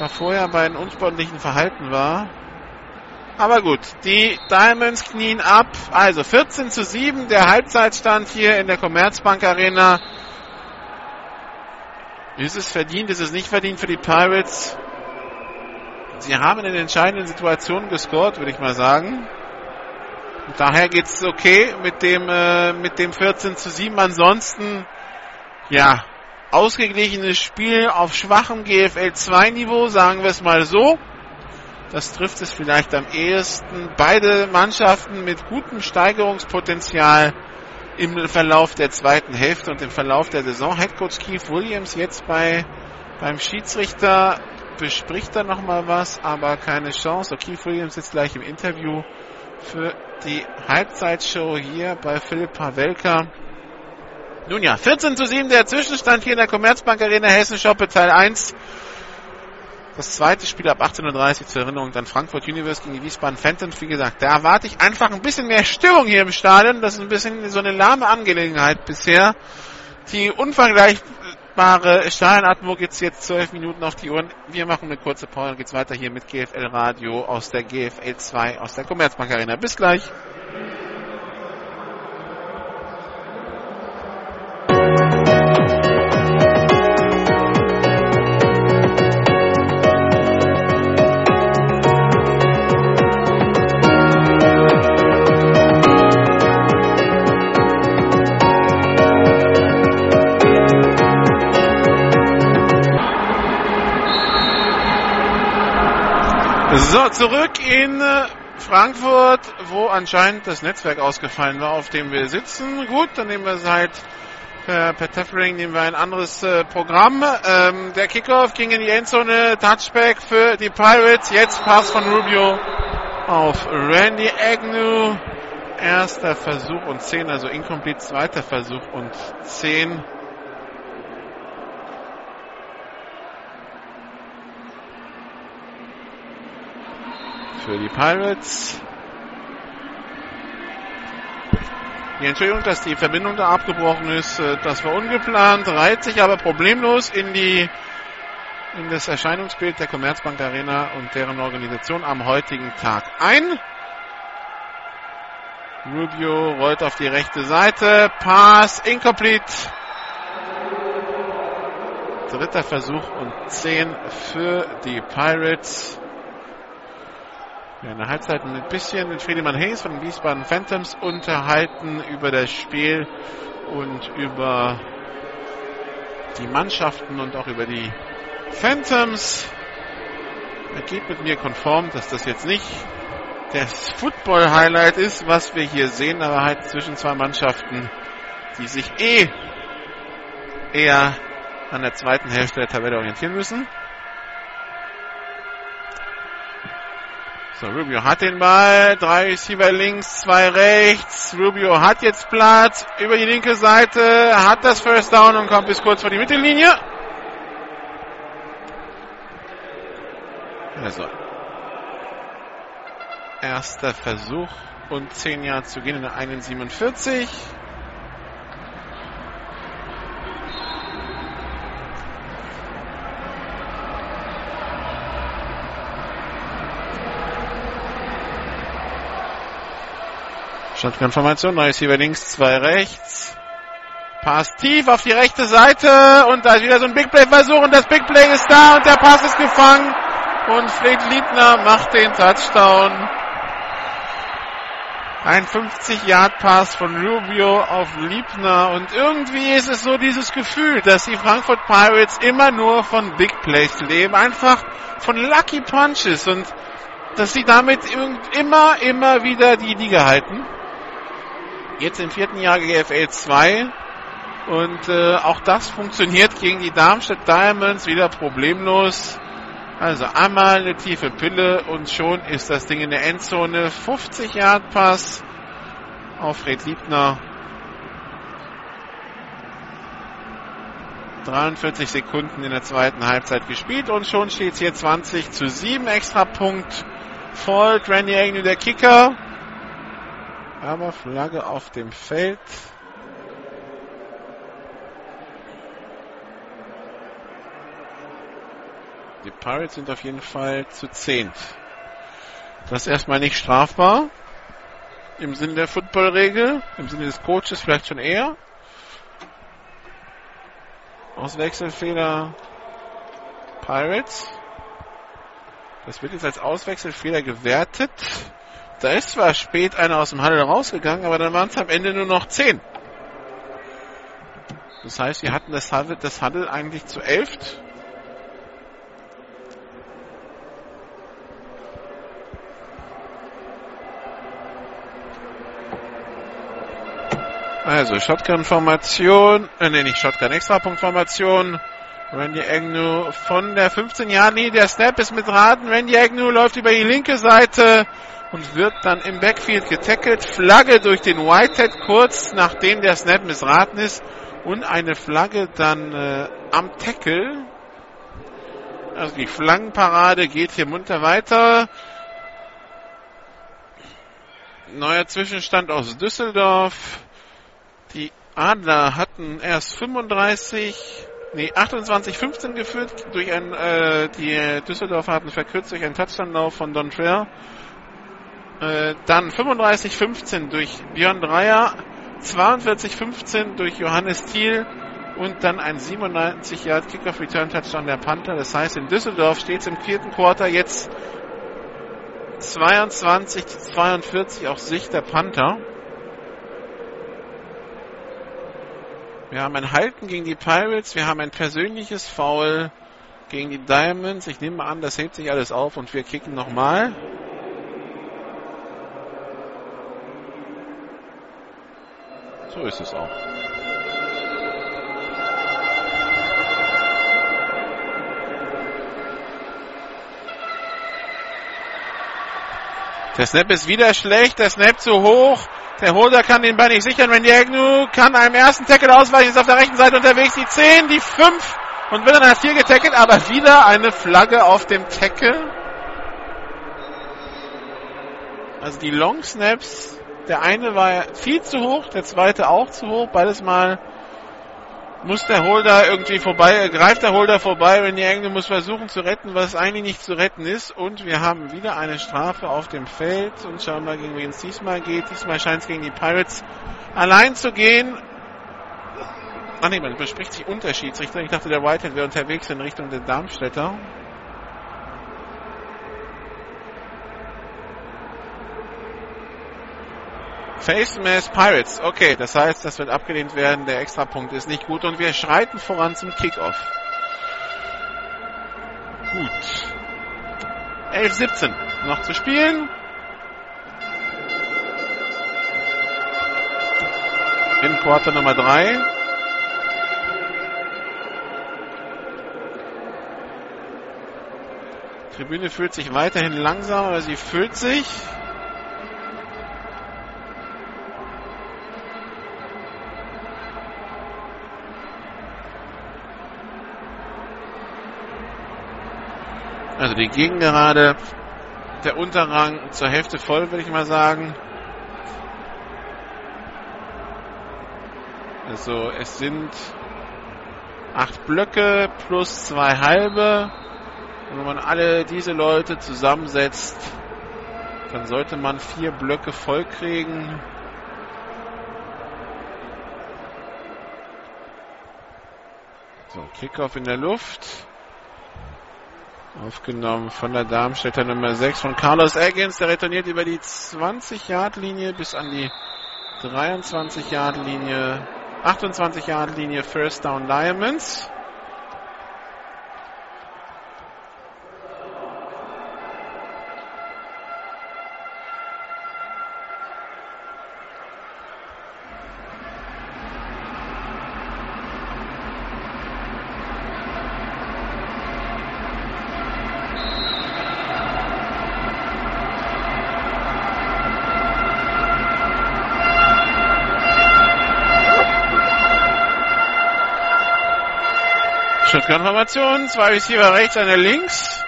da vorher bei einem unsportlichen Verhalten war. Aber gut, die Diamonds knien ab. Also 14 zu 7 der Halbzeitstand hier in der Commerzbank Arena. Ist es verdient, ist es nicht verdient für die Pirates? Sie haben in den entscheidenden Situationen gescored, würde ich mal sagen. Und daher geht's okay mit dem, äh, mit dem 14 zu 7. Ansonsten, ja, ausgeglichenes Spiel auf schwachem GFL 2 Niveau, sagen wir es mal so. Das trifft es vielleicht am ehesten. Beide Mannschaften mit gutem Steigerungspotenzial im Verlauf der zweiten Hälfte und im Verlauf der Saison. Headcoach Keith Williams jetzt bei, beim Schiedsrichter bespricht da nochmal was, aber keine Chance. So, Keith Williams ist gleich im Interview für die Halbzeitshow hier bei Philipp Pavelka. Nun ja, 14 zu 7 der Zwischenstand hier in der Commerzbank Arena Hessen Shoppe Teil 1. Das zweite Spiel ab 18.30 Uhr zur Erinnerung dann Frankfurt Universe gegen die Wiesbaden Phantoms. Wie gesagt, da erwarte ich einfach ein bisschen mehr Stimmung hier im Stadion. Das ist ein bisschen so eine lahme Angelegenheit bisher. Die unvergleichbare Stadionatmo geht's jetzt zwölf Minuten auf die Uhren. Wir machen eine kurze Pause, dann geht's weiter hier mit GFL Radio aus der GFL 2 aus der Commerzbank Arena. Bis gleich. So, zurück in äh, Frankfurt, wo anscheinend das Netzwerk ausgefallen war, auf dem wir sitzen. Gut, dann nehmen wir seit per, per Tethering nehmen wir ein anderes äh, Programm. Ähm, der Kickoff ging in die Endzone, Touchback für die Pirates. Jetzt Pass von Rubio auf Randy Agnew. Erster Versuch und 10, also incomplete, zweiter Versuch und 10. für die Pirates. Die Entschuldigung, dass die Verbindung da abgebrochen ist, äh, das war ungeplant, reiht sich aber problemlos in die in das Erscheinungsbild der Commerzbank Arena und deren Organisation am heutigen Tag ein. Rubio rollt auf die rechte Seite, Pass incomplete. Dritter Versuch und 10 für die Pirates. Ja, in der Halbzeit ein bisschen mit Friedemann Hayes von den Wiesbaden Phantoms unterhalten über das Spiel und über die Mannschaften und auch über die Phantoms. Er geht mit mir konform, dass das jetzt nicht das Football-Highlight ist, was wir hier sehen, aber halt zwischen zwei Mannschaften, die sich eh eher an der zweiten Hälfte der Tabelle orientieren müssen. So, Rubio hat den Ball. Drei Receiver links, zwei rechts. Rubio hat jetzt Platz über die linke Seite, hat das First Down und kommt bis kurz vor die Mittellinie. Also, erster Versuch und 10 Jahre zu gehen in der 1,47. Shotgun-Formation, neues hier links, zwei rechts. Pass tief auf die rechte Seite und da ist wieder so ein Big Play-Versuch und das Big Play ist da und der Pass ist gefangen und Fred Liebner macht den Touchdown. Ein 50-Yard-Pass von Rubio auf Liebner und irgendwie ist es so dieses Gefühl, dass die Frankfurt Pirates immer nur von Big Plays leben, einfach von Lucky Punches und dass sie damit immer, immer wieder die Liga halten. Jetzt im vierten Jahr GFL 2. Und äh, auch das funktioniert gegen die Darmstadt Diamonds wieder problemlos. Also einmal eine tiefe Pille und schon ist das Ding in der Endzone. 50 Yard Pass auf Fred Liebner. 43 Sekunden in der zweiten Halbzeit gespielt und schon steht es hier 20 zu 7. Extra Punkt folgt Randy Agnew, der Kicker. Aber Flagge auf dem Feld. Die Pirates sind auf jeden Fall zu zehnt. Das ist erstmal nicht strafbar. Im Sinne der Footballregel, im Sinne des Coaches vielleicht schon eher. Auswechselfehler Pirates. Das wird jetzt als Auswechselfehler gewertet. Da ist zwar spät einer aus dem Handel rausgegangen, aber dann waren es am Ende nur noch zehn. Das heißt, wir hatten das Handel, das Handel eigentlich zu elft. Also Shotgun-Formation, äh, nee, nicht Shotgun, Extrapunkt-Formation. Randy Agnew von der 15-Jahr-Linie. Der Snap ist mit Raten. Randy Agnew läuft über die linke Seite und wird dann im Backfield getackelt. Flagge durch den Whitehead kurz nachdem der Snap missraten ist und eine Flagge dann äh, am Tackle. Also die Flaggenparade geht hier munter weiter. Neuer Zwischenstand aus Düsseldorf. Die Adler hatten erst 35, nee, 28, 15 geführt durch ein, äh, die Düsseldorfer hatten verkürzt durch einen Touchdown-Lauf von Don Trail. Äh, dann 35, 15 durch Björn Dreier, 42, 15 durch Johannes Thiel und dann ein 97 Yard Kickoff Return Touchdown der Panther. Das heißt, in Düsseldorf steht es im vierten Quarter jetzt 22 42 aus Sicht der Panther. Wir haben ein Halten gegen die Pirates, wir haben ein persönliches Foul gegen die Diamonds. Ich nehme an, das hebt sich alles auf und wir kicken nochmal. So ist es auch. Der Snap ist wieder schlecht, der Snap zu hoch. Der Holder kann den Ball nicht sichern. Randy Agnew kann einem ersten Tackle ausweichen, ist auf der rechten Seite unterwegs. Die 10, die 5 und wird dann als 4 getackelt, aber wieder eine Flagge auf dem Tackle. Also die Long Snaps, der eine war viel zu hoch, der zweite auch zu hoch, beides mal muss der Holder irgendwie vorbei, greift der Holder vorbei, die Engel muss versuchen zu retten, was eigentlich nicht zu retten ist. Und wir haben wieder eine Strafe auf dem Feld und schauen mal, gegen wen es diesmal geht. Diesmal scheint es gegen die Pirates allein zu gehen. Ach nee, man bespricht sich Unterschiedsrichter. Ich dachte, der Whitehead wäre unterwegs in Richtung der Darmstädter. Face Mass Pirates. Okay, das heißt, das wird abgelehnt werden. Der Extrapunkt ist nicht gut und wir schreiten voran zum Kickoff. Gut. 11-17 noch zu spielen. In Quarter Nummer 3. Tribüne fühlt sich weiterhin langsam, aber sie füllt sich. Also die Gegengerade, der Unterrang zur Hälfte voll, würde ich mal sagen. Also es sind acht Blöcke plus zwei halbe. Und wenn man alle diese Leute zusammensetzt, dann sollte man vier Blöcke voll kriegen. So, Kickoff in der Luft. Aufgenommen von der Darmstädter Nummer 6 von Carlos Eggins. Der retourniert über die 20-Yard-Linie bis an die 23-Yard-Linie, 28-Yard-Linie First Down Diamonds. Shotgun-Formation, zwei Receiver rechts, einer links.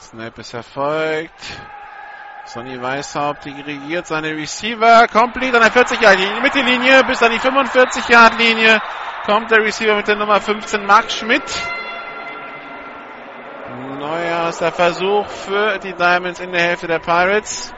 Snap ist erfolgt. Sonny Weishaupt dirigiert seine Receiver. Complete an der 40 Yard Linie, Mittellinie bis an die 45 Yard Linie. kommt der Receiver mit der Nummer 15, Marc Schmidt. Neuer erster Versuch für die Diamonds in der Hälfte der Pirates.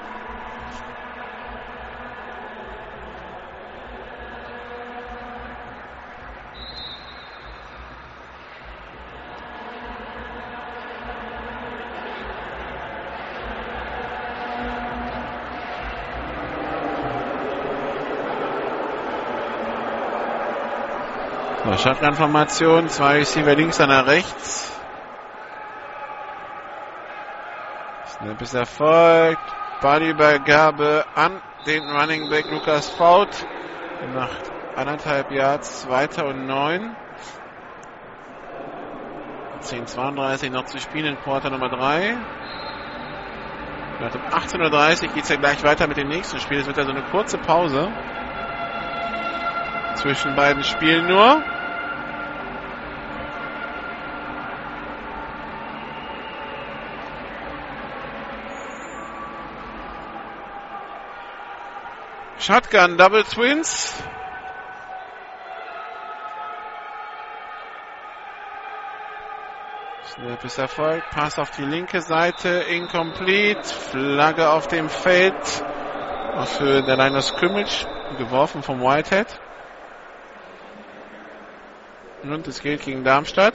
Shotgun-Formation, zwei Receiver links, einer rechts. Snap ist erfolgt. Ballübergabe an den Running Back Lukas Faut. Macht anderthalb Yards, zweiter und neun. 10.32 noch zu spielen in Quarter Nummer 3. Um 18.30 Uhr geht es ja gleich weiter mit dem nächsten Spiel. Es wird also eine kurze Pause zwischen beiden Spielen nur. Shotgun Double Twins. Snap ist erfolgt. Pass auf die linke Seite. Incomplete. Flagge auf dem Feld. Auf Höhe der Line of Scrimmage. Geworfen vom Whitehead. Und es geht gegen Darmstadt.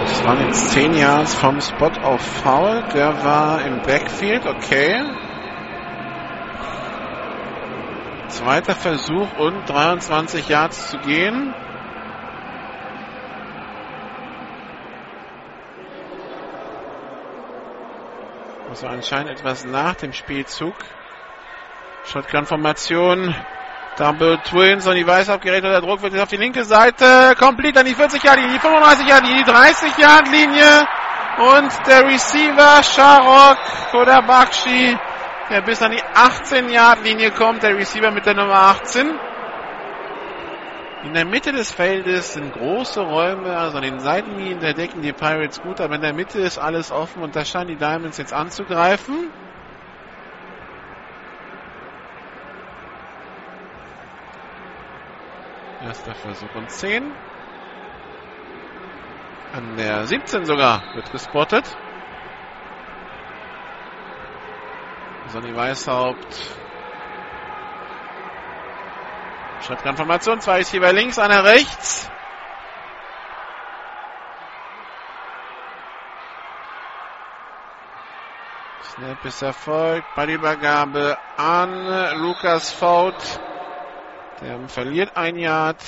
Das waren jetzt 10 Yards vom Spot auf Foul. Der war im Backfield, okay. Zweiter Versuch und 23 Yards zu gehen. Also anscheinend etwas nach dem Spielzug. Shotgun-Formation. Double Twins und die Weiß abgerechnet. Der Druck wird jetzt auf die linke Seite. Complete an die 40-Yard-Linie, die 35-Yard-Linie, die 30-Yard-Linie. Und der Receiver Sharok oder Bakshi, der bis an die 18-Yard-Linie kommt. Der Receiver mit der Nummer 18. In der Mitte des Feldes sind große Räume, also an den Seitenlinien, da decken die Pirates gut, aber in der Mitte ist alles offen und da scheinen die Diamonds jetzt anzugreifen. Erster Versuch und 10. An der 17 sogar wird gespottet. Sonny Weißhaupt. Shotgun-Formation. Zwei ist hier bei links, einer rechts. Snap ist erfolgt. Ballübergabe an Lukas Faut. Der verliert ein Yard.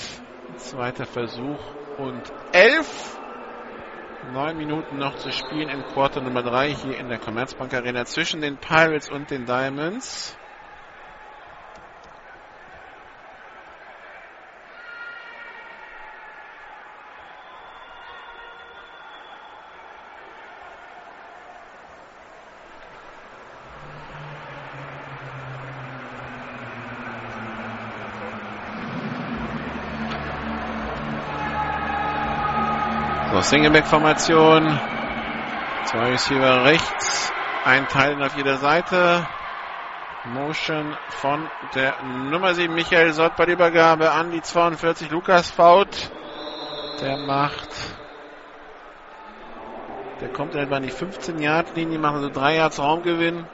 Zweiter Versuch und elf. Neun Minuten noch zu spielen in Quarter Nummer drei hier in der Commerzbank Arena zwischen den Pirates und den Diamonds. Singleback-Formation. Zwei Receiver rechts, ein Teil auf jeder Seite. Motion von der Nummer 7 Michael Sott bei der Übergabe an die 42 Lukas Faut. Der macht, der kommt etwa an die 15 Yard Linie, machen so 3 Yards Raumgewinn.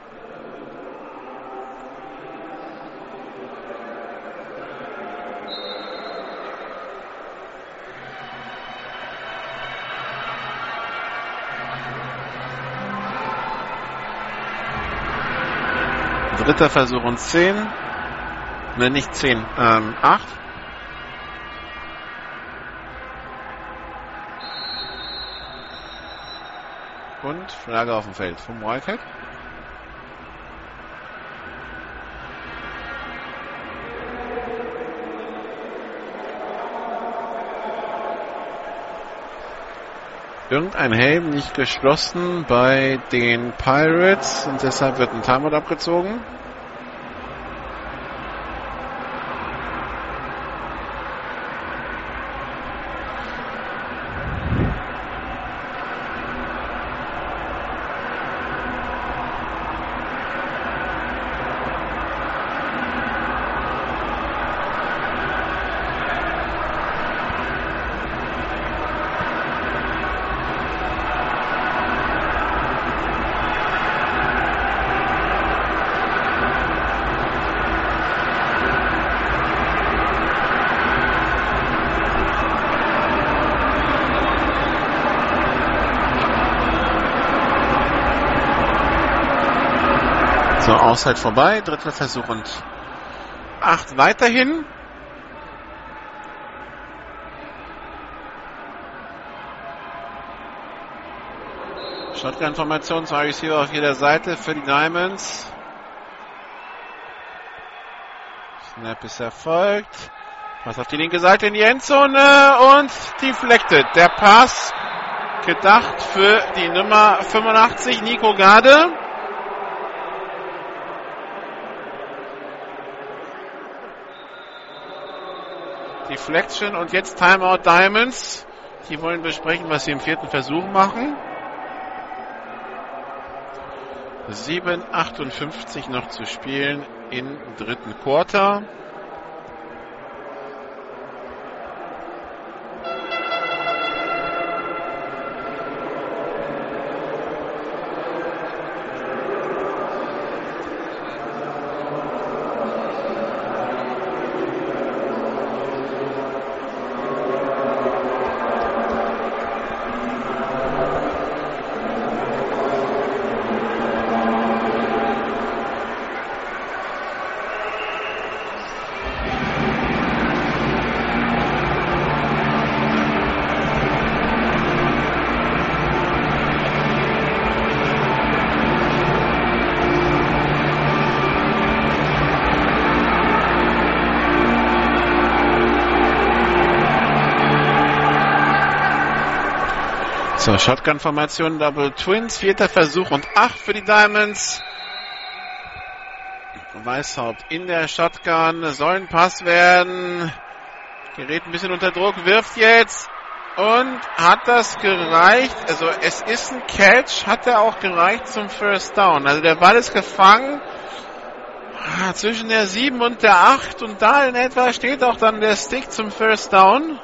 Dritter Versuch und 10. Ne, nicht 10, ähm, 8. Und Flagge auf dem Feld vom Whitehead. Irgendein Helm nicht geschlossen bei den Pirates und deshalb wird ein Timeout abgezogen. Auszeit vorbei. Dritter Versuch und acht weiterhin. Shotgun-Formation, zwei Receiver auf jeder Seite für die Diamonds. Snap ist erfolgt. Pass auf die linke Seite in die Endzone und deflected. Der Pass gedacht für die Nummer 85, Nico Gade. Deflection und jetzt Timeout Diamonds. Die wollen besprechen, was sie im vierten Versuch machen. 7,58 noch zu spielen im dritten Quarter. So, Shotgun-Formation, Double Twins, vierter Versuch und acht für die Diamonds. Weißhaupt in der Shotgun, soll ein Pass werden. Gerät ein bisschen unter Druck, wirft jetzt und hat das gereicht. Also es ist ein Catch, hat er auch gereicht zum First Down. Also der Ball ist gefangen ah, zwischen der 7 und der 8 und da in etwa steht auch dann der Stick zum First Down.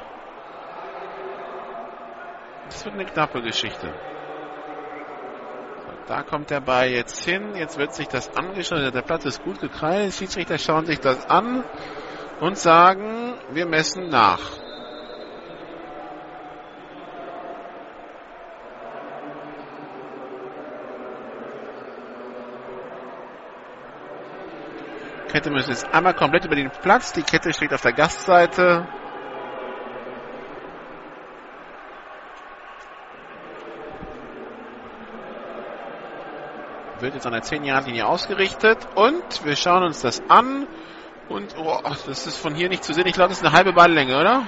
Eine knappe Geschichte. Da kommt der Ball jetzt hin. Jetzt wird sich das angeschaut. Der Platz ist gut gekreilt. Die Schiedsrichter schauen sich das an und sagen, wir messen nach. Kette müssen jetzt einmal komplett über den Platz. Die Kette steht auf der Gastseite. Wird jetzt an der 10-Yard-Linie ausgerichtet. Und wir schauen uns das an. Und oh, das ist von hier nicht zu sehen. Ich glaube, das ist eine halbe Balllänge, oder?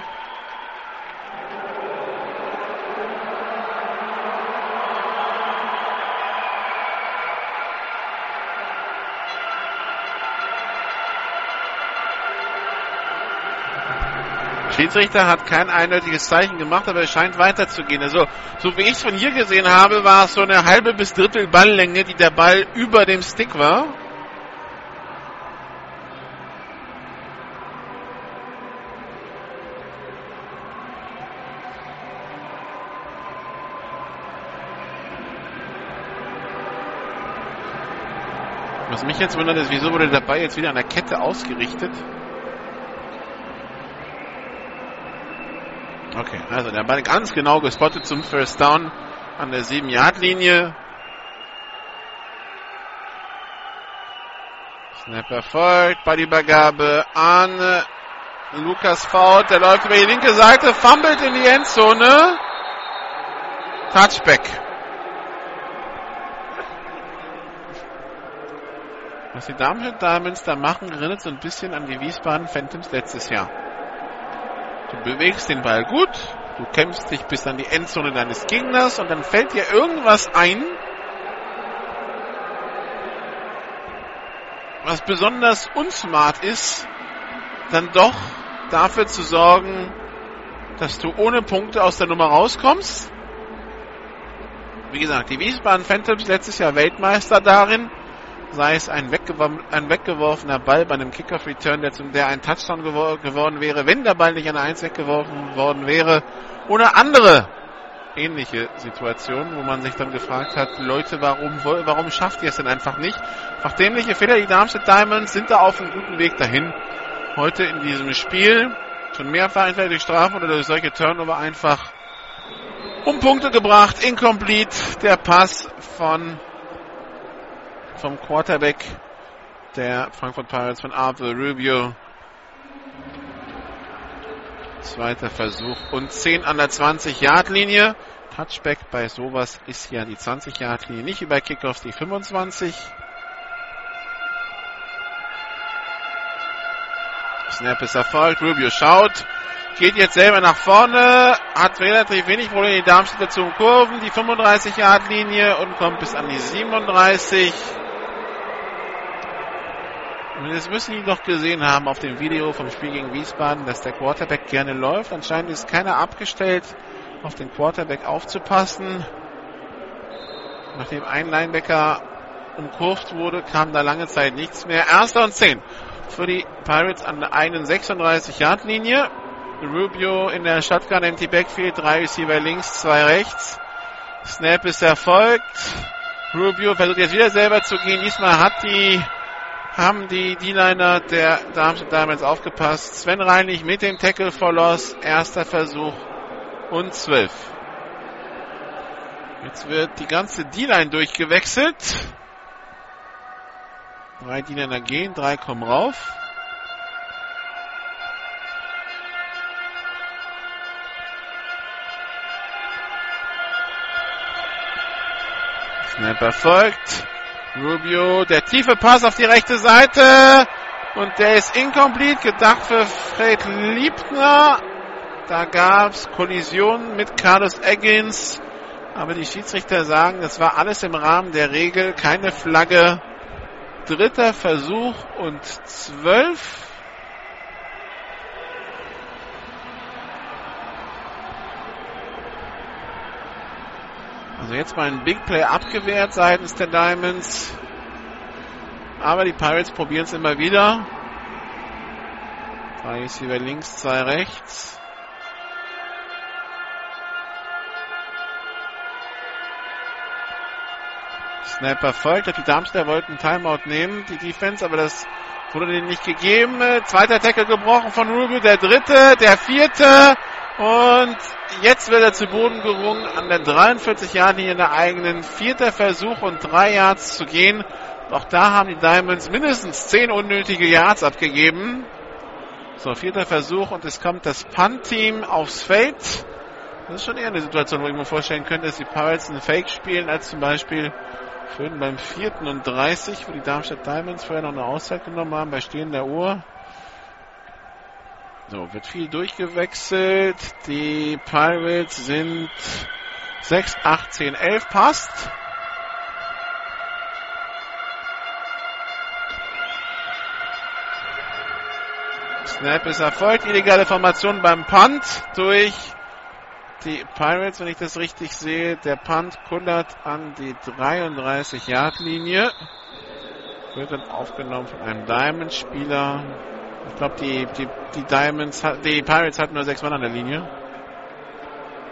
Schiedsrichter hat kein eindeutiges Zeichen gemacht, aber es scheint weiterzugehen. Also, so wie ich es von hier gesehen habe, war es so eine halbe bis Drittel Balllänge, die der Ball über dem Stick war. Was mich jetzt wundert, ist, wieso wurde der Ball jetzt wieder an der Kette ausgerichtet? Okay, also der Ball ganz genau gespottet zum First Down an der 7-Yard-Linie. Snap erfolgt, Ballübergabe an Lukas Faut, der läuft über die linke Seite, fummelt in die Endzone. Touchback. Was die Darmstadt Diamonds da machen, erinnert so ein bisschen an die Wiesbaden Phantoms letztes Jahr. Du bewegst den Ball gut, Du kämpfst dich bis an die Endzone deines Gegners und dann fällt dir irgendwas ein, was besonders unsmart ist, dann doch dafür zu sorgen, dass du ohne Punkte aus der Nummer rauskommst. Wie gesagt, die Wiesbaden Phantoms letztes Jahr Weltmeister darin, sei es ein, weggeworfen, ein weggeworfener Ball bei einem Kickoff-Return, der, zum, der ein Touchdown gewor geworden wäre, wenn der Ball nicht an der 1 weggeworfen worden wäre, oder andere ähnliche Situationen, wo man sich dann gefragt hat, Leute, warum, warum schafft ihr es denn einfach nicht? Einfach dämliche Fehler, die Darmstadt Diamonds sind da auf einem guten Weg dahin. Heute in diesem Spiel schon mehrfach entweder durch Strafen oder durch solche Turnover einfach um Punkte gebracht. Incomplete der Pass von vom Quarterback der Frankfurt Pirates von Arthur Rubio. Zweiter Versuch und 10 an der 20-Yard-Linie. Touchback bei sowas ist ja die 20-Yard-Linie, nicht bei Kickoffs die 25. Snap ist erfolgt. Rubio schaut. Geht jetzt selber nach vorne. Hat relativ wenig Probleme. Die Darmstädter zum Kurven. Die 35-Yard-Linie und kommt bis an die 37. Jetzt müssen die doch gesehen haben auf dem Video vom Spiel gegen Wiesbaden, dass der Quarterback gerne läuft. Anscheinend ist keiner abgestellt, auf den Quarterback aufzupassen. Nachdem ein Linebacker umkurvt wurde, kam da lange Zeit nichts mehr. Erster und 10 für die Pirates an der einen 36-Yard-Linie. Rubio in der Shotgun Empty Backfield, drei Receiver links, zwei rechts. Snap ist erfolgt. Rubio versucht jetzt wieder selber zu gehen. Diesmal hat die, haben die D-Liner der Darmstadt Diamonds aufgepasst. Sven Reinlich mit dem Tackle for Loss. Erster Versuch und zwölf. Jetzt wird die ganze D-Line durchgewechselt. Drei Diener gehen, drei kommen rauf. Snap erfolgt. Rubio, der tiefe Pass auf die rechte Seite. Und der ist incomplete, gedacht für Fred Liebner. Da gab's Kollisionen mit Carlos Eggins. Aber die Schiedsrichter sagen, das war alles im Rahmen der Regel, keine Flagge. Dritter Versuch und zwölf. Also jetzt mal ein Big Play abgewehrt seitens der Diamonds. Aber die Pirates probieren es immer wieder. Drei Receiver links, zwei rechts. Snap erfolgt. Die Darmstädter wollten Timeout nehmen, die Defense, aber das wurde denen nicht gegeben. Zweiter Tackle gebrochen von Rubio, der dritte, der vierte. Und jetzt wird er zu Boden gerungen an der 43 Yard in der eigenen. Vierter Versuch und drei Yards zu gehen. Auch da haben die Diamonds mindestens zehn unnötige Yards abgegeben. So, vierter Versuch und es kommt das Punt-Team aufs Feld. Das ist schon eher eine Situation, wo ich mir vorstellen könnte, dass die Pirates einen Fake spielen, als zum Beispiel Schön beim vierten und 30, wo die Darmstadt Diamonds vorher noch eine Auszeit genommen haben bei stehender Uhr. So, wird viel durchgewechselt. Die Pirates sind 6, 8, 10, 11 passt. Snap ist erfolgt. Illegale Formation beim Punt durch die Pirates, wenn ich das richtig sehe. Der Punt kullert an die 33-Yard-Linie. Wird dann aufgenommen von einem Diamond-Spieler. Ich glaube, die, die, die Diamonds, die Pirates hatten nur sechs Mann an der Linie.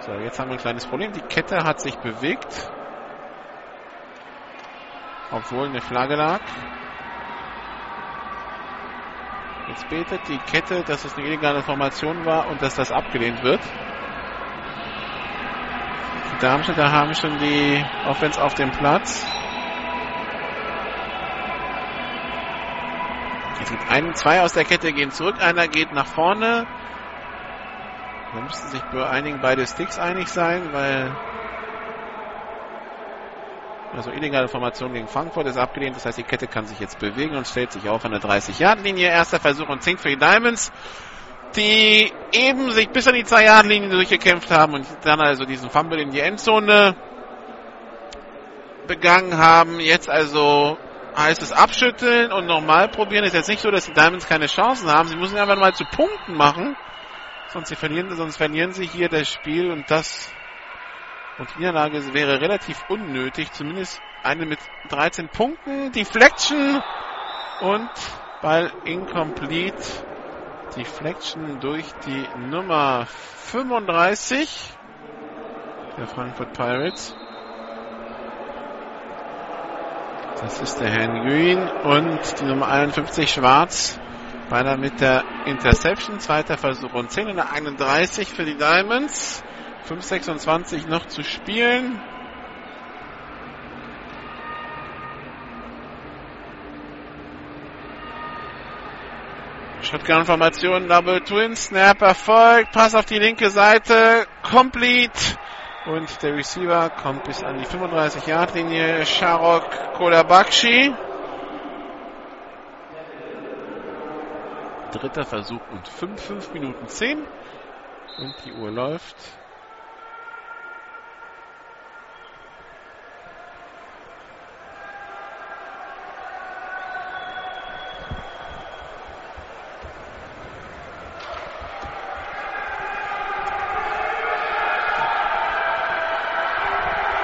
So, jetzt haben wir ein kleines Problem. Die Kette hat sich bewegt. Obwohl eine Flagge lag. Jetzt betet die Kette, dass es eine illegale Formation war und dass das abgelehnt wird. Darmstädter haben schon die Offense auf dem Platz. Es gibt einen, zwei aus der Kette gehen zurück, einer geht nach vorne. Da müssten sich bei einigen beide Sticks einig sein, weil also illegale Formation gegen Frankfurt ist abgelehnt. Das heißt, die Kette kann sich jetzt bewegen und stellt sich auf an der 30-Yard-Linie. Erster Versuch und 10 für die Diamonds. die eben sich bis an die zwei Yard linie durchgekämpft haben und dann also diesen Fumble in die Endzone begangen haben. Jetzt also heißt es abschütteln und nochmal probieren. Ist jetzt nicht so, dass die Diamonds keine Chancen haben. Sie müssen einfach mal zu Punkten machen. Sonst, sie verlieren, sonst verlieren sie hier das Spiel und das und die Niederlage wäre relativ unnötig. Zumindest eine mit 13 Punkten. Deflection und Ball incomplete. Deflection durch die Nummer 35 der Frankfurt Pirates. Das ist der Herr Nguyen und die Nummer 51 Schwarz. Beinahe mit der Interception. Zweiter Versuch und 10 und 31 für die Diamonds. 5,26 noch zu spielen. Shotgun-Formation, Double Twin, Snap erfolgt, Pass auf die linke Seite, complete. Und der Receiver kommt bis an die 35-Yard-Linie, Sharok Kolabakshi. Dritter Versuch und 5, 5 Minuten 10. Und die Uhr läuft.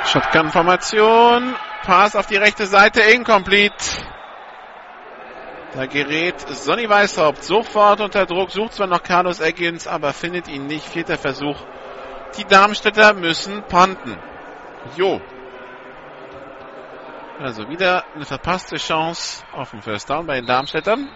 Shotgun-Formation. Pass auf die rechte Seite, incomplete. Da gerät Sonny Weishaupt sofort unter Druck, sucht zwar noch Carlos Eggins, aber findet ihn nicht. Vierter Versuch. Die Darmstädter müssen panten. Jo. Also wieder eine verpasste Chance auf den First Down bei den Darmstädtern.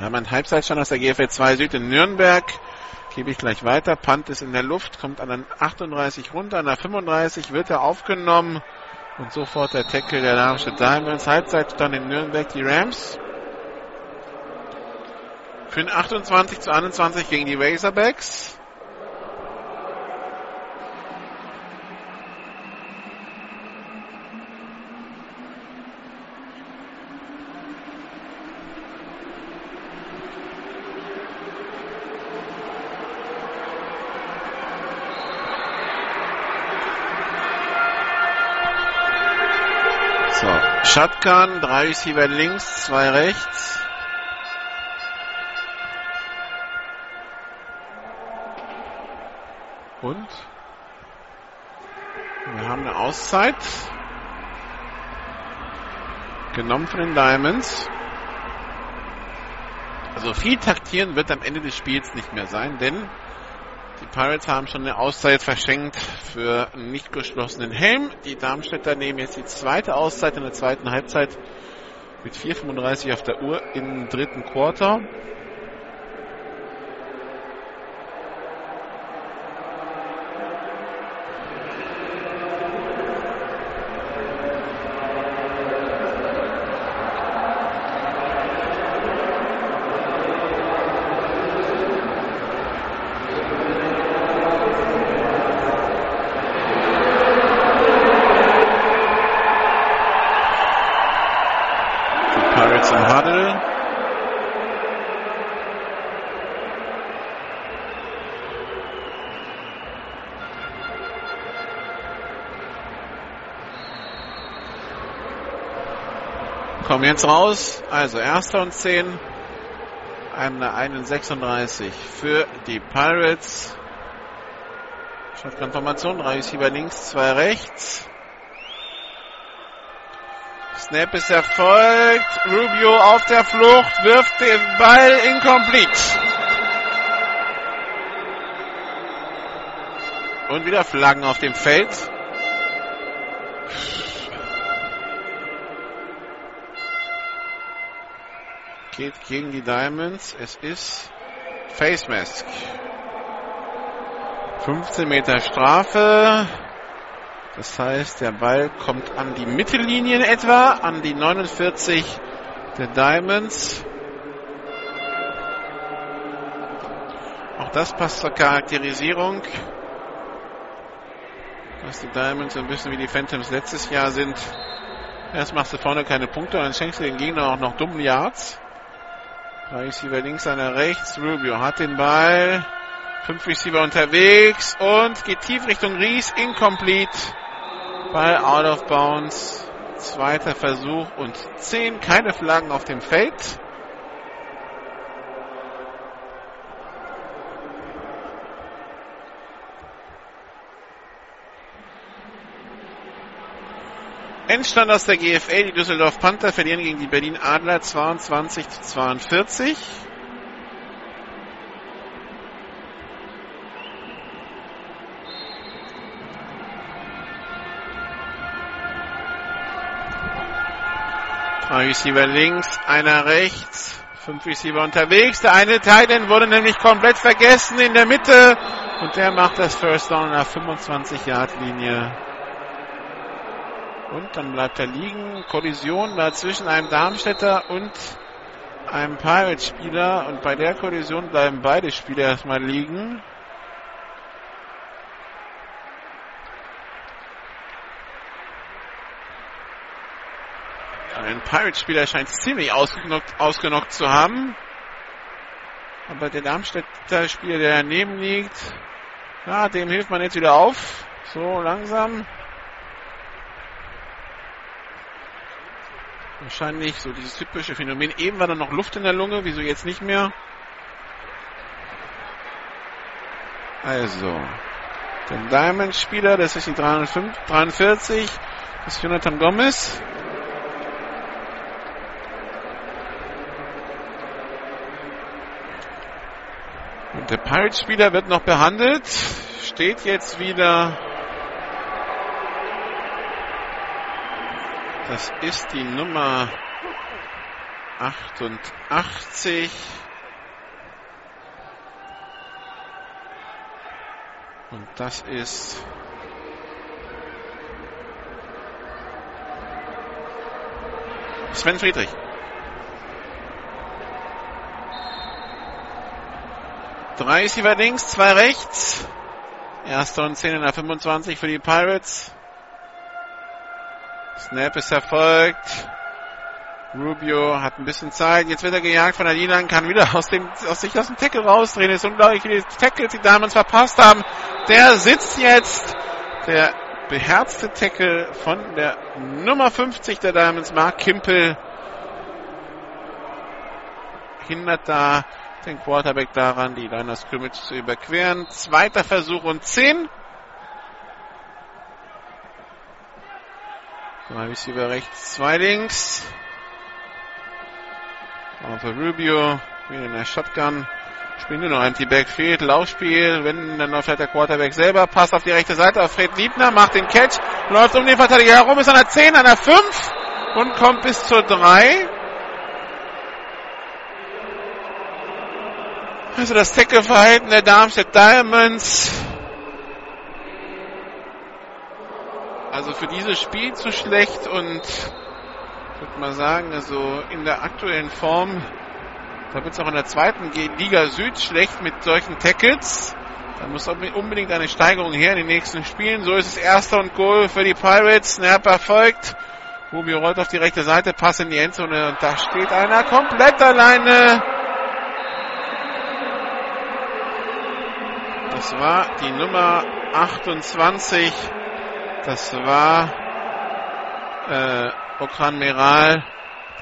Wir haben einen Halbzeitstand aus der GFL 2 Süd in Nürnberg. Gebe ich gleich weiter. Punt ist in der Luft, kommt an den 38 runter, an der 35 wird er aufgenommen und sofort der Tackle der Darmstadt Diamonds. Halbzeitstand in Nürnberg die Rams. Für den 28 zu 21 gegen die Razorbacks. Shotgun, drei Receiver links, zwei rechts. Und wir haben eine Auszeit genommen von den Diamonds. Also viel taktieren wird am Ende des Spiels nicht mehr sein, denn Pirates haben schon eine Auszeit verschenkt für einen nicht geschlossenen Helm. Die Darmstädter nehmen jetzt die zweite Auszeit in der zweiten Halbzeit mit 4,35 auf der Uhr im dritten Quarter. kommen jetzt raus. Also erster und 10. Eine 1,36 für die Pirates. Shotgun-Formation. Drei Receiver links, zwei rechts. Snap ist erfolgt. Rubio auf der Flucht, wirft den Ball incomplete. Und wieder Flaggen auf dem Feld. Geht gegen die Diamonds. Es ist Face Mask. 15 Meter Strafe. Das heißt, der Ball kommt an die Mittellinie in etwa, an die 49 der Diamonds. Auch das passt zur Charakterisierung. dass die Diamonds ein bisschen wie die Phantoms letztes Jahr sind. Erst machst du vorne keine Punkte, dann schenkst du den Gegner auch noch dummen Yards. Receiver links, einer rechts. Rubio hat den Ball. Fünf Receiver unterwegs und geht tief Richtung Ries. Incomplete. Ball out of bounds. Zweiter Versuch und zehn. Keine Flaggen auf dem Feld. Endstand aus der GFL. Die Düsseldorf Panther verlieren gegen die Berlin Adler 22 zu 42. Drei Receiver links, einer rechts, fünf Receiver unterwegs. Der eine Titan wurde nämlich komplett vergessen in der Mitte und der macht das First Down nach 25 Yard Linie. Und dann bleibt er liegen. Kollision da zwischen einem Darmstädter und einem Pirate-Spieler. Und bei der Kollision bleiben beide Spieler erstmal liegen. Ein Pirate-Spieler scheint ziemlich ausgenockt, ausgenockt zu haben. Aber der Darmstädter Spieler, der daneben liegt, ja, dem hilft man jetzt wieder auf. So langsam. Wahrscheinlich so dieses typische Phänomen. Eben war da noch Luft in der Lunge, wieso jetzt nicht mehr? Also, der Diamond-Spieler, das ist die 305, 43, das ist Jonathan Gomez. Und der Pirate-Spieler wird noch behandelt, steht jetzt wieder Das ist die Nummer 88. Und das ist Sven Friedrich. Drei Receiver links, zwei rechts. Erster und zehn in der 25 für die Pirates. Snap ist erfolgt. Rubio hat ein bisschen Zeit. Jetzt wird er gejagt von der Linie kann wieder aus dem, aus sich aus dem Tackle rausdrehen. Ist unglaublich, wie die Tackles die Diamonds verpasst haben. Der sitzt jetzt. Der beherzte Tackle von der Nummer 50 der Diamonds, Mark Kimpel, hindert da den Quarterback daran, die Line of Scrimmage zu überqueren. Zweiter Versuch und 10. Drei Receiver rechts, zwei links. Für Rubio, wieder in der Shotgun. Spielen nur noch ein Backfield, Laufspiel, wenn dann läuft halt der Quarterback selber, passt auf die rechte Seite auf Fred Liebner, macht den Catch, läuft um den Verteidiger herum, ist an der 10, an der 5 und kommt bis zur 3. Also das Tackle-Verhalten der Darmstadt Diamonds Also für dieses Spiel zu schlecht und ich würde mal sagen, also in der aktuellen Form, da wird es auch in der zweiten Liga Süd schlecht mit solchen Tackles. Da muss unbedingt eine Steigerung her in den nächsten Spielen. So ist es erster und Goal für die Pirates. Snap erfolgt. Rubio rollt auf die rechte Seite, Pass in die Endzone und da steht einer komplett alleine. Das war die Nummer 28 das war äh, Okran Meral.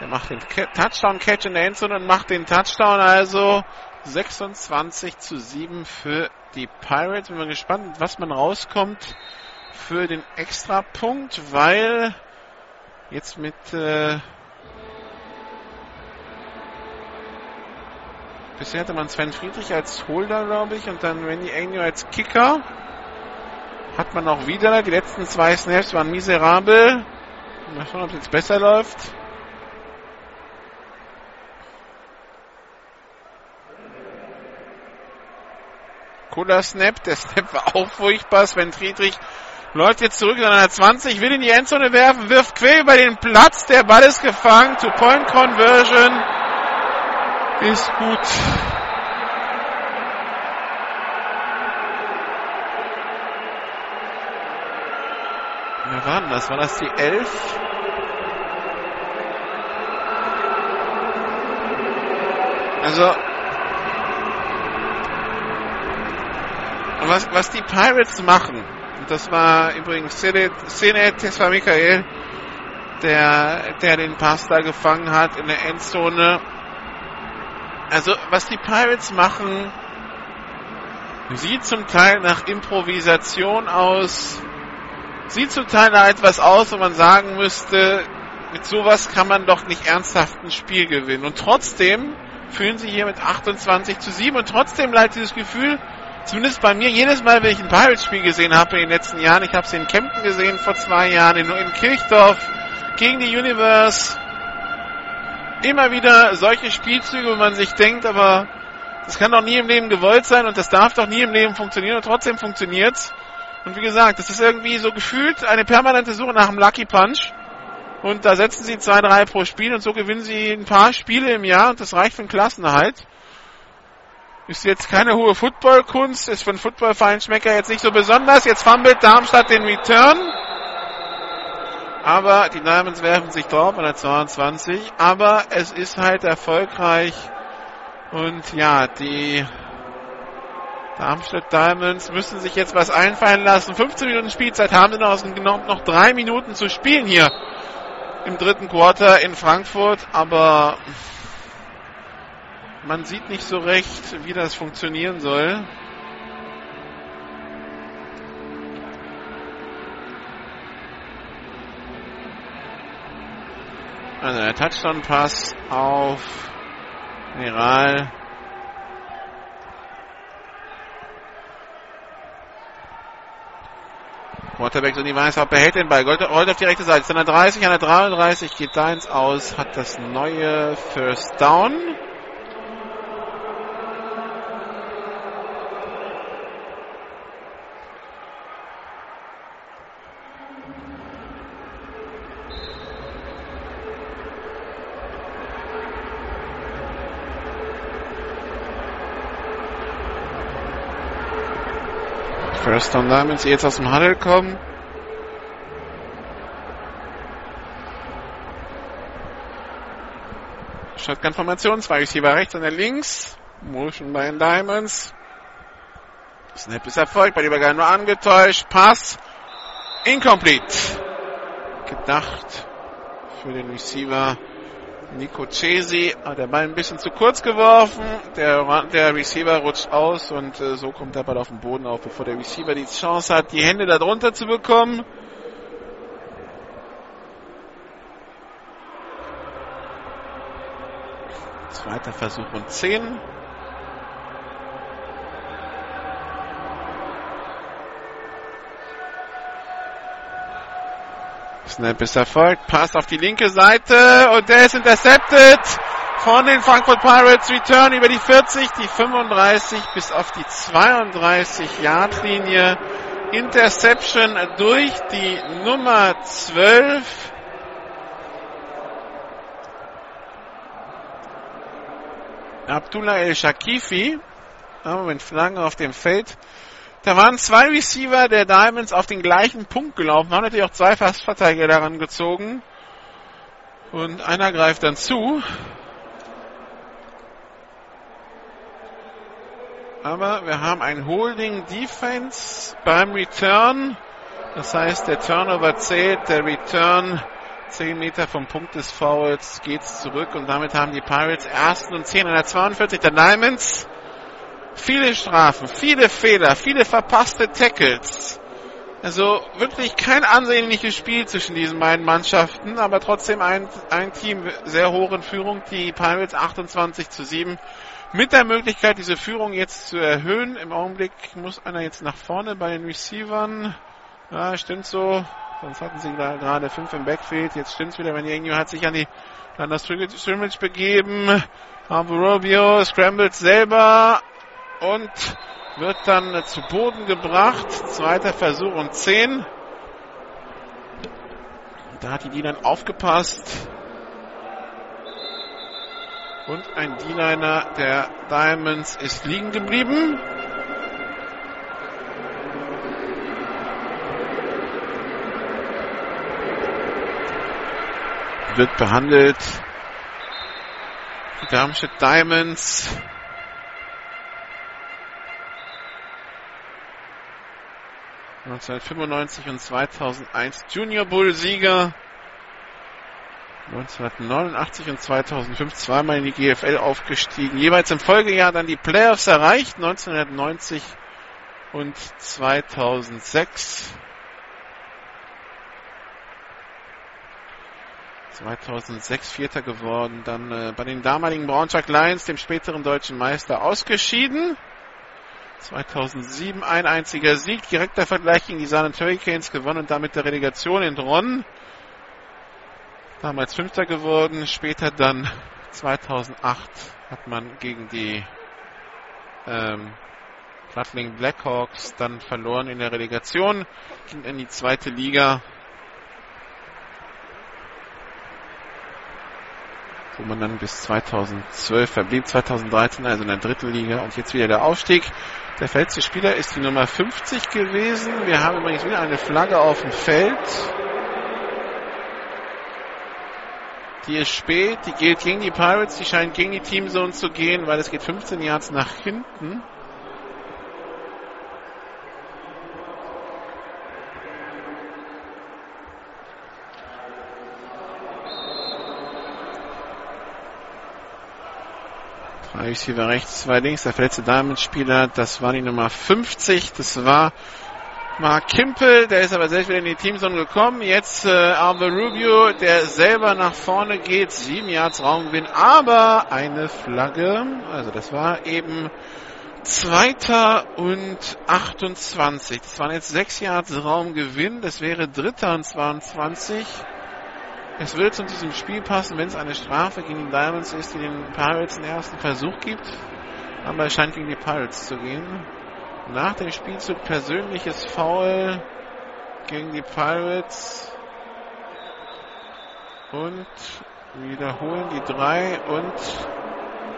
Der macht den Touchdown-Catch in der Endzone und macht den Touchdown. Also 26 zu 7 für die Pirates. Bin mal gespannt, was man rauskommt für den Extrapunkt, weil jetzt mit äh, bisher hatte man Sven Friedrich als Holder, glaube ich, und dann Randy Agnew als Kicker. Hat man auch wieder. Die letzten zwei Snaps waren miserabel. Mal schauen, ob es jetzt besser läuft. Cooler Snap. Der Snap war auch furchtbar. Sven Friedrich läuft jetzt zurück in einer 20, will in die Endzone werfen, wirft quer über den Platz. Der Ball ist gefangen. Two-Point-Conversion. Ist gut. Wer war denn das? War das die 11? Also, was, was die Pirates machen, das war übrigens Sene Tesfa Michael, der, der den Pass da gefangen hat in der Endzone. Also, was die Pirates machen, sieht zum Teil nach Improvisation aus, sieht zum Teil nach etwas aus, wo man sagen müsste, mit sowas kann man doch nicht ernsthaft ein Spiel gewinnen. Und trotzdem fühlen sie hier mit 28 zu 7 und trotzdem bleibt dieses Gefühl, zumindest bei mir, jedes Mal, wenn ich ein Pirates-Spiel gesehen habe in den letzten Jahren, ich habe es in Kempten gesehen vor zwei Jahren, in, in Kirchdorf gegen die Universe, immer wieder solche Spielzüge, wo man sich denkt, aber das kann doch nie im Leben gewollt sein und das darf doch nie im Leben funktionieren und trotzdem funktioniert's. Und wie gesagt, das ist irgendwie so gefühlt eine permanente Suche nach einem Lucky Punch. Und da setzen sie zwei, drei pro Spiel und so gewinnen sie ein paar Spiele im Jahr und das reicht für den Klassenerhalt. Ist jetzt keine hohe Footballkunst, ist für einen Footballfeinschmecker jetzt nicht so besonders. Jetzt fummelt Darmstadt den Return. Aber die Diamonds werfen sich drauf an der 22. Aber es ist halt erfolgreich. Und ja, die Darmstadt Diamonds müssen sich jetzt was einfallen lassen. 15 Minuten Spielzeit haben sie noch, noch, noch drei Minuten zu spielen hier im dritten Quarter in Frankfurt, aber man sieht nicht so recht, wie das funktionieren soll. Also der Touchdown-Pass auf Miral Quarterback und die Weißhaupt behält den Ball. Rollt auf die rechte Seite. Ist an der 30, an der 33 geht da ins Aus. Hat das neue First Down. Down Diamonds, jetzt aus dem Huddle kommen. Shotgun-Formation, zwei Receiver rechts und der links. Motion bei den Diamonds. Snap ist erfolgt, bei Übergang nur angetäuscht. Pass. Incomplete. Gedacht für den Receiver Nico Cesi hat der Ball ein bisschen zu kurz geworfen. Der, der Receiver rutscht aus und äh, so kommt der Ball auf den Boden auf, bevor der Receiver die Chance hat, die Hände da drunter zu bekommen. Zweiter Versuch und 10. Snap ist erfolgt. Pass auf die linke Seite und der ist intercepted von den Frankfurt Pirates. Return über die 40, die 35 bis auf die 32 Yard Linie. Interception durch die Nummer 12. Abdullah El Shakifi. Mit Flaggen auf dem Feld. Da waren zwei Receiver der Diamonds auf den gleichen Punkt gelaufen, haben natürlich auch zwei Fastverteidiger daran gezogen. Und einer greift dann zu. Aber wir haben ein Holding Defense beim Return. Das heißt, der Turnover zählt, der Return 10 Meter vom Punkt des Fouls geht's zurück und damit haben die Pirates ersten und 10 an der 42 der Diamonds. Viele Strafen, viele Fehler, viele verpasste Tackles. Also wirklich kein ansehnliches Spiel zwischen diesen beiden Mannschaften, aber trotzdem ein, ein Team sehr hoch in Führung, die Pirates 28 zu 7. Mit der Möglichkeit, diese Führung jetzt zu erhöhen. Im Augenblick muss einer jetzt nach vorne bei den Receivern. Ja, stimmt so. Sonst hatten sie gerade fünf im Backfield. Jetzt stimmt's wieder, wenn irgendjemand hat sich an die an das Scrimmage begeben. Rubio scrambled selber und wird dann zu Boden gebracht. Zweiter Versuch und 10. Da hat die D-Line aufgepasst. Und ein D-Liner der Diamonds ist liegen geblieben. wird behandelt. Die Darmstadt Diamonds. ...1995 und 2001 Junior Bull Sieger. 1989 und 2005 zweimal in die GFL aufgestiegen. Jeweils im Folgejahr dann die Playoffs erreicht. 1990 und 2006. 2006 Vierter geworden, dann äh, bei den damaligen Braunschweig Lions, dem späteren deutschen Meister, ausgeschieden. 2007 ein einziger Sieg, direkter Vergleich gegen die Saarland Hurricanes gewonnen und damit der Relegation entronnen. Damals Fünfter geworden, später dann 2008 hat man gegen die ähm, Plattling Blackhawks dann verloren in der Relegation, ging in die zweite Liga. wo man dann bis 2012 verblieb, 2013 also in der dritten Liga und jetzt wieder der Aufstieg. Der feldste Spieler ist die Nummer 50 gewesen. Wir haben übrigens wieder eine Flagge auf dem Feld. Die ist spät, die geht gegen die Pirates, die scheint gegen die Teamzone zu gehen, weil es geht 15 Yards nach hinten. Drei Receiver rechts, zwei links. Der verletzte Diamond-Spieler, das war die Nummer 50. Das war Mark Kimpel, der ist aber selbst wieder in die Teamzone gekommen. Jetzt äh, Alva Rubio, der selber nach vorne geht. Sieben Yards Raumgewinn, aber eine Flagge. Also das war eben Zweiter und 28. Das waren jetzt sechs Yards Raumgewinn. Das wäre Dritter und 22. Es würde zu diesem Spiel passen, wenn es eine Strafe gegen die Diamonds ist, die den Pirates den ersten Versuch gibt. Aber es scheint gegen die Pirates zu gehen. Nach dem Spielzug persönliches Foul gegen die Pirates. Und wiederholen die drei und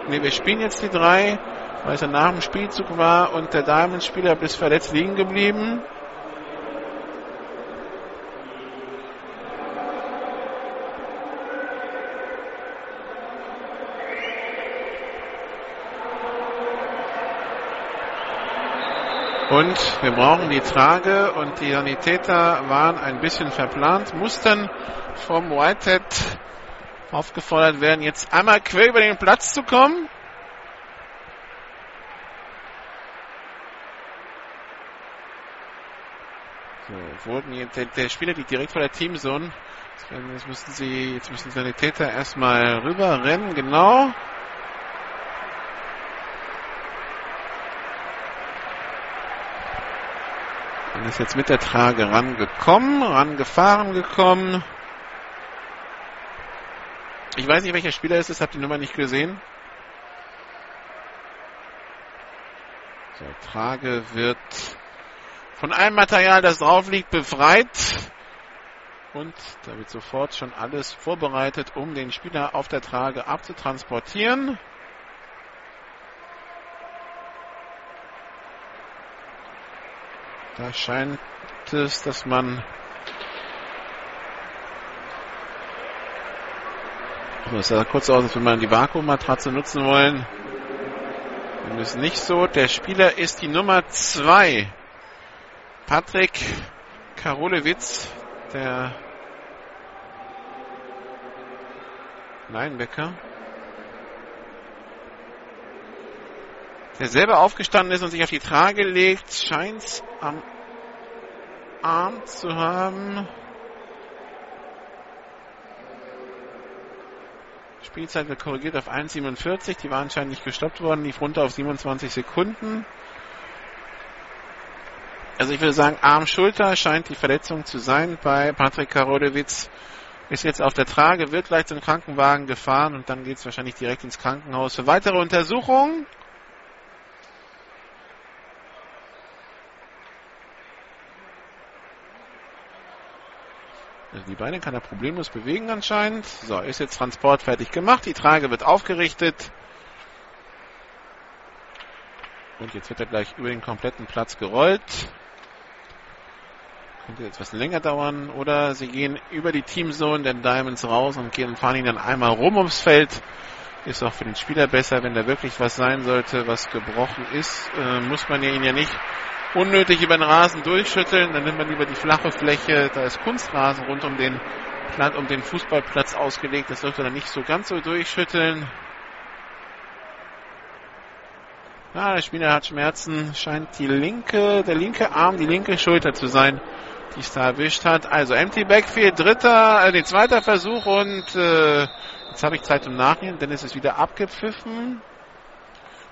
ne, wir spielen jetzt die drei, weil es ja nach dem Spielzug war und der Diamond-Spieler bis verletzt liegen geblieben. Und wir brauchen die Trage und die Sanitäter waren ein bisschen verplant, mussten vom Whitehead aufgefordert werden, jetzt einmal quer über den Platz zu kommen. So, wurden jetzt, der, der Spieler liegt direkt vor der Teamzone. Jetzt müssen sie, jetzt müssen die Sanitäter erstmal rüberrennen, genau. Und ist jetzt mit der Trage rangekommen, rangefahren gekommen. Ich weiß nicht, welcher Spieler es ist, habe die Nummer nicht gesehen. So, Trage wird von einem Material, das drauf liegt, befreit. Und da wird sofort schon alles vorbereitet, um den Spieler auf der Trage abzutransportieren. Da scheint es, dass man das sah kurz aus, als wenn man die Vakuummatratze nutzen wollen. Dem ist nicht so. Der Spieler ist die Nummer 2. Patrick Karolewitz, der Linebacker. Der selber aufgestanden ist und sich auf die Trage legt, scheint am Arm zu haben. Spielzeit wird korrigiert auf 1,47. Die war anscheinend nicht gestoppt worden, lief runter auf 27 Sekunden. Also ich würde sagen, Arm-Schulter scheint die Verletzung zu sein bei Patrick Karodewitz. Ist jetzt auf der Trage, wird gleich zum Krankenwagen gefahren und dann geht es wahrscheinlich direkt ins Krankenhaus für weitere Untersuchungen. Also die Beine kann er problemlos bewegen anscheinend. So, ist jetzt Transport fertig gemacht. Die Trage wird aufgerichtet. Und jetzt wird er gleich über den kompletten Platz gerollt. Könnte etwas länger dauern. Oder sie gehen über die Teamzone der Diamonds raus und gehen fahren ihn dann einmal rum ums Feld. Ist auch für den Spieler besser, wenn da wirklich was sein sollte, was gebrochen ist. Äh, muss man ihn ja nicht unnötig über den Rasen durchschütteln. Dann nimmt man lieber die flache Fläche. Da ist Kunstrasen rund um den, um den Fußballplatz ausgelegt. Das sollte dann nicht so ganz so durchschütteln. Ja, der Spieler hat Schmerzen. Scheint die linke, der linke Arm, die linke Schulter zu sein, die es da erwischt hat. Also empty Backfield, dritter, äh, den zweiter Versuch und äh, jetzt habe ich Zeit zum Nachhinein, denn es ist wieder abgepfiffen.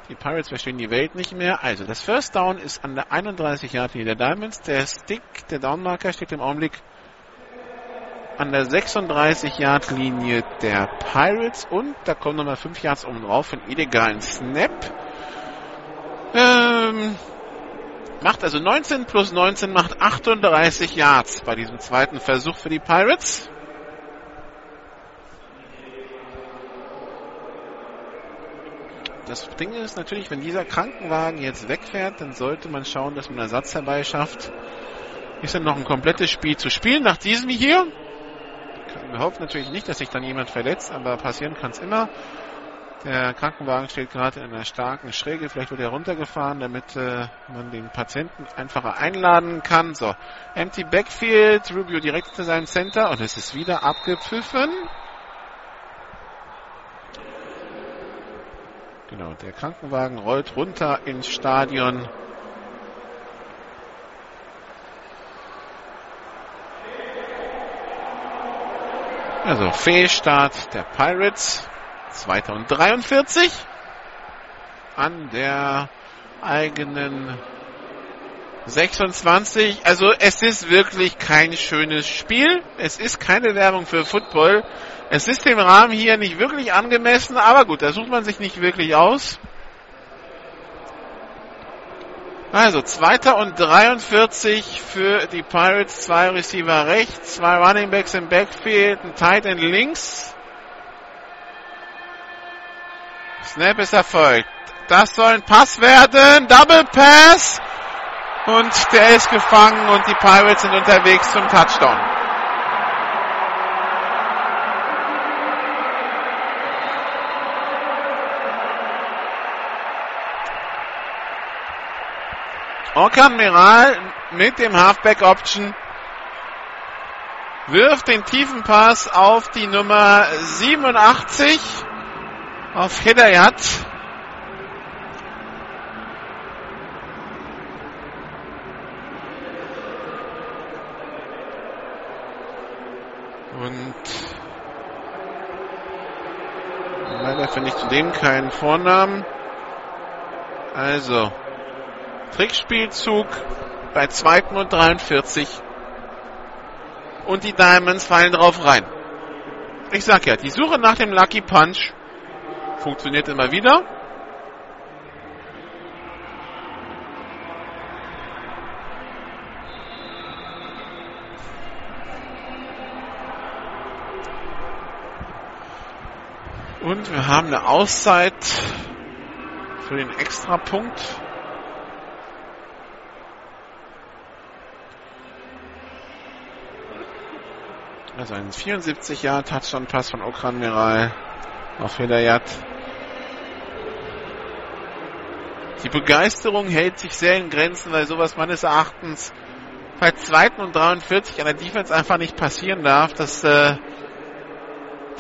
Die Pirates verstehen die Welt nicht mehr. Also das First Down ist an der 31 Yard Linie der Diamonds. Der Stick, der Downmarker steht im Augenblick an der 36 Yard Linie der Pirates und da kommen nochmal 5 Yards oben drauf für einen illegalen Snap. Ähm, macht also 19 plus 19 macht 38 Yards bei diesem zweiten Versuch für die Pirates. Das Ding ist natürlich, wenn dieser Krankenwagen jetzt wegfährt, dann sollte man schauen, dass man Ersatz herbeischafft. Ist dann noch ein komplettes Spiel zu spielen nach diesem hier. Wir hoffen natürlich nicht, dass sich dann jemand verletzt, aber passieren kann es immer. Der Krankenwagen steht gerade in einer starken Schräge. Vielleicht wird er runtergefahren, damit äh, man den Patienten einfacher einladen kann. So, empty Backfield, Rubio direkt zu seinem Center und es ist wieder abgepfiffen. Genau, der Krankenwagen rollt runter ins Stadion. Also Fehlstart der Pirates. 243 an der eigenen 26. Also es ist wirklich kein schönes Spiel. Es ist keine Werbung für Football. Es ist dem Rahmen hier nicht wirklich angemessen, aber gut, da sucht man sich nicht wirklich aus. Also, zweiter und 43 für die Pirates. Zwei Receiver rechts, zwei Running Backs im Backfield, ein Tight End links. Snap ist erfolgt. Das soll ein Pass werden. Double Pass. Und der ist gefangen und die Pirates sind unterwegs zum Touchdown. Orkan Miral mit dem Halfback Option wirft den tiefen Pass auf die Nummer 87 auf Hidayat. Und leider finde ich zudem keinen Vornamen. Also, Trickspielzug bei zweiten und 43. Und die Diamonds fallen drauf rein. Ich sag ja, die Suche nach dem Lucky Punch Funktioniert immer wieder. Und wir haben eine Auszeit für den Extrapunkt. Also ein 74 Jahre Touchdown-Pass von Okran Miral auf Hidayat. Die Begeisterung hält sich sehr in Grenzen, weil sowas meines Erachtens bei zweiten und 43 an der Defense einfach nicht passieren darf, dass äh,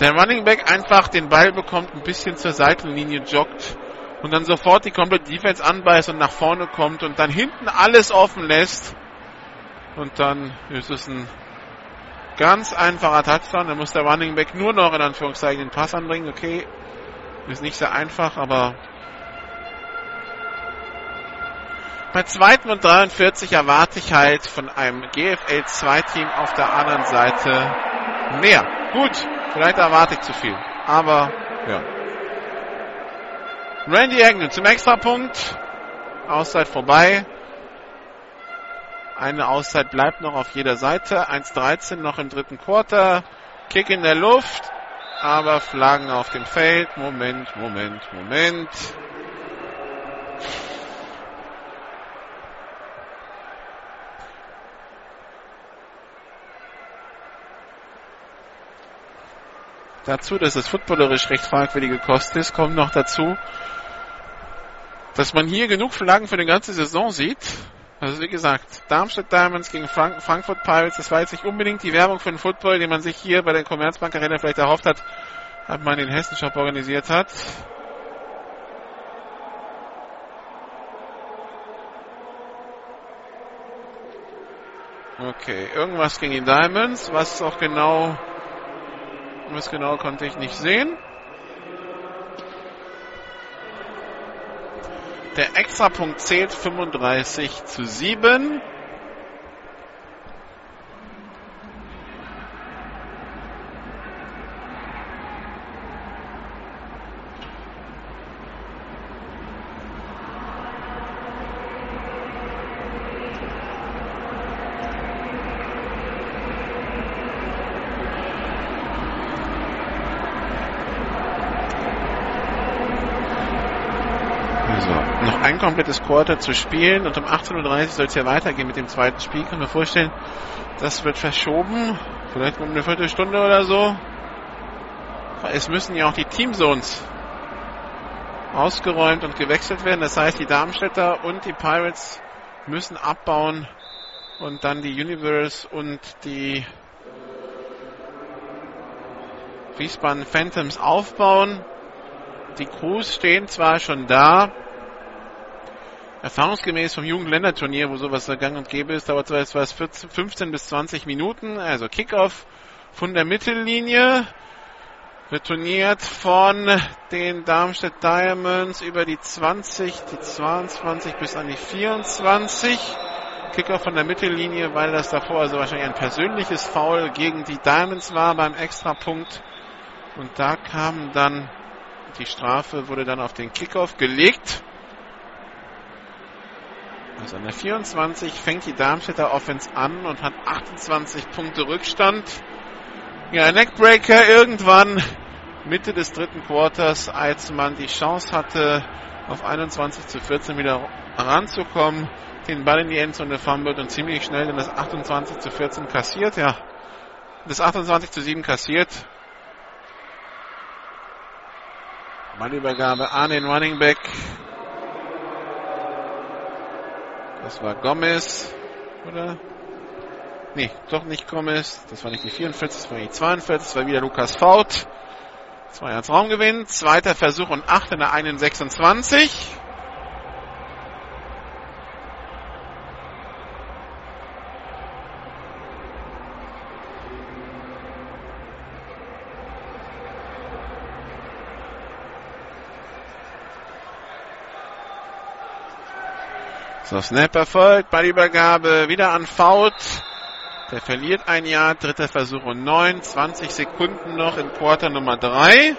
der Running Back einfach den Ball bekommt, ein bisschen zur Seitenlinie joggt und dann sofort die komplette Defense anbeißt und nach vorne kommt und dann hinten alles offen lässt. Und dann ist es ein Ganz einfacher Touchdown. Da muss der Running Back nur noch in Anführungszeichen den Pass anbringen. Okay, ist nicht sehr einfach, aber bei zweiten und 43 erwarte ich halt von einem GFL 2 Team auf der anderen Seite mehr. Gut, vielleicht erwarte ich zu viel, aber ja. Randy Agnew zum Extrapunkt. Auszeit vorbei. Eine Auszeit bleibt noch auf jeder Seite. 1.13 noch im dritten Quarter. Kick in der Luft. Aber Flaggen auf dem Feld. Moment, Moment, Moment. Dazu, dass es footballerisch recht fragwürdige Kost ist, kommt noch dazu, dass man hier genug Flaggen für die ganze Saison sieht. Also wie gesagt, Darmstadt Diamonds gegen Frank Frankfurt Pirates, das war jetzt nicht unbedingt die Werbung für den Football, den man sich hier bei der Commerzbank Arena vielleicht erhofft hat, hat man den Hessenshop organisiert hat. Okay, irgendwas gegen die Diamonds, was auch genau, was genau konnte ich nicht sehen. Der Extrapunkt zählt 35 zu 7. komplettes Quarter zu spielen und um 18.30 Uhr soll es ja weitergehen mit dem zweiten Spiel. Kann mir vorstellen, das wird verschoben. Vielleicht um eine Viertelstunde oder so. Es müssen ja auch die Teamzones ausgeräumt und gewechselt werden. Das heißt, die Darmstädter und die Pirates müssen abbauen und dann die Universe und die Wiesbaden Phantoms aufbauen. Die Crews stehen zwar schon da, Erfahrungsgemäß vom Jugendländerturnier, wo sowas gang und gäbe ist, dauert es 15 bis 20 Minuten. Also Kickoff von der Mittellinie. Wird turniert von den Darmstadt Diamonds über die 20, die 22 bis an die 24. Kickoff von der Mittellinie, weil das davor also wahrscheinlich ein persönliches Foul gegen die Diamonds war beim Extrapunkt. Und da kam dann die Strafe, wurde dann auf den Kickoff gelegt. Also an der 24 fängt die Darmstädter Offense an und hat 28 Punkte Rückstand. Ja, Neckbreaker irgendwann Mitte des dritten Quarters, als man die Chance hatte, auf 21 zu 14 wieder ranzukommen, den Ball in die Endzone fummelt und ziemlich schnell dann das 28 zu 14 kassiert, ja. Das 28 zu 7 kassiert. Ballübergabe an den Running Back Das war Gomez, oder? Nee, doch nicht Gomez. Das war nicht die 44, das war die 42. Das war wieder Lukas Faut. Zwei als Raumgewinn. Zweiter Versuch und 8 in der 1,26. So, Snap erfolgt, Ballübergabe wieder an Faut. Der verliert ein Jahr, dritter Versuch und neun, 20 Sekunden noch in Quarter Nummer drei.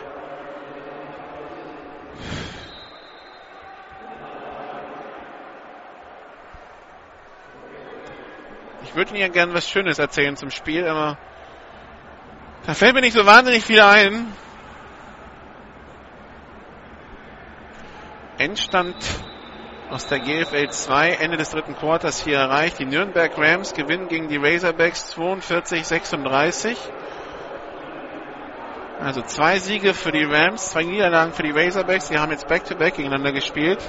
Ich würde Ihnen gerne was Schönes erzählen zum Spiel, aber da fällt mir nicht so wahnsinnig viel ein. Endstand aus der GFL 2 Ende des dritten Quarters hier erreicht. Die Nürnberg Rams gewinnen gegen die Razorbacks 42-36. Also zwei Siege für die Rams, zwei Niederlagen für die Razorbacks. Die haben jetzt Back-to-Back -back gegeneinander gespielt.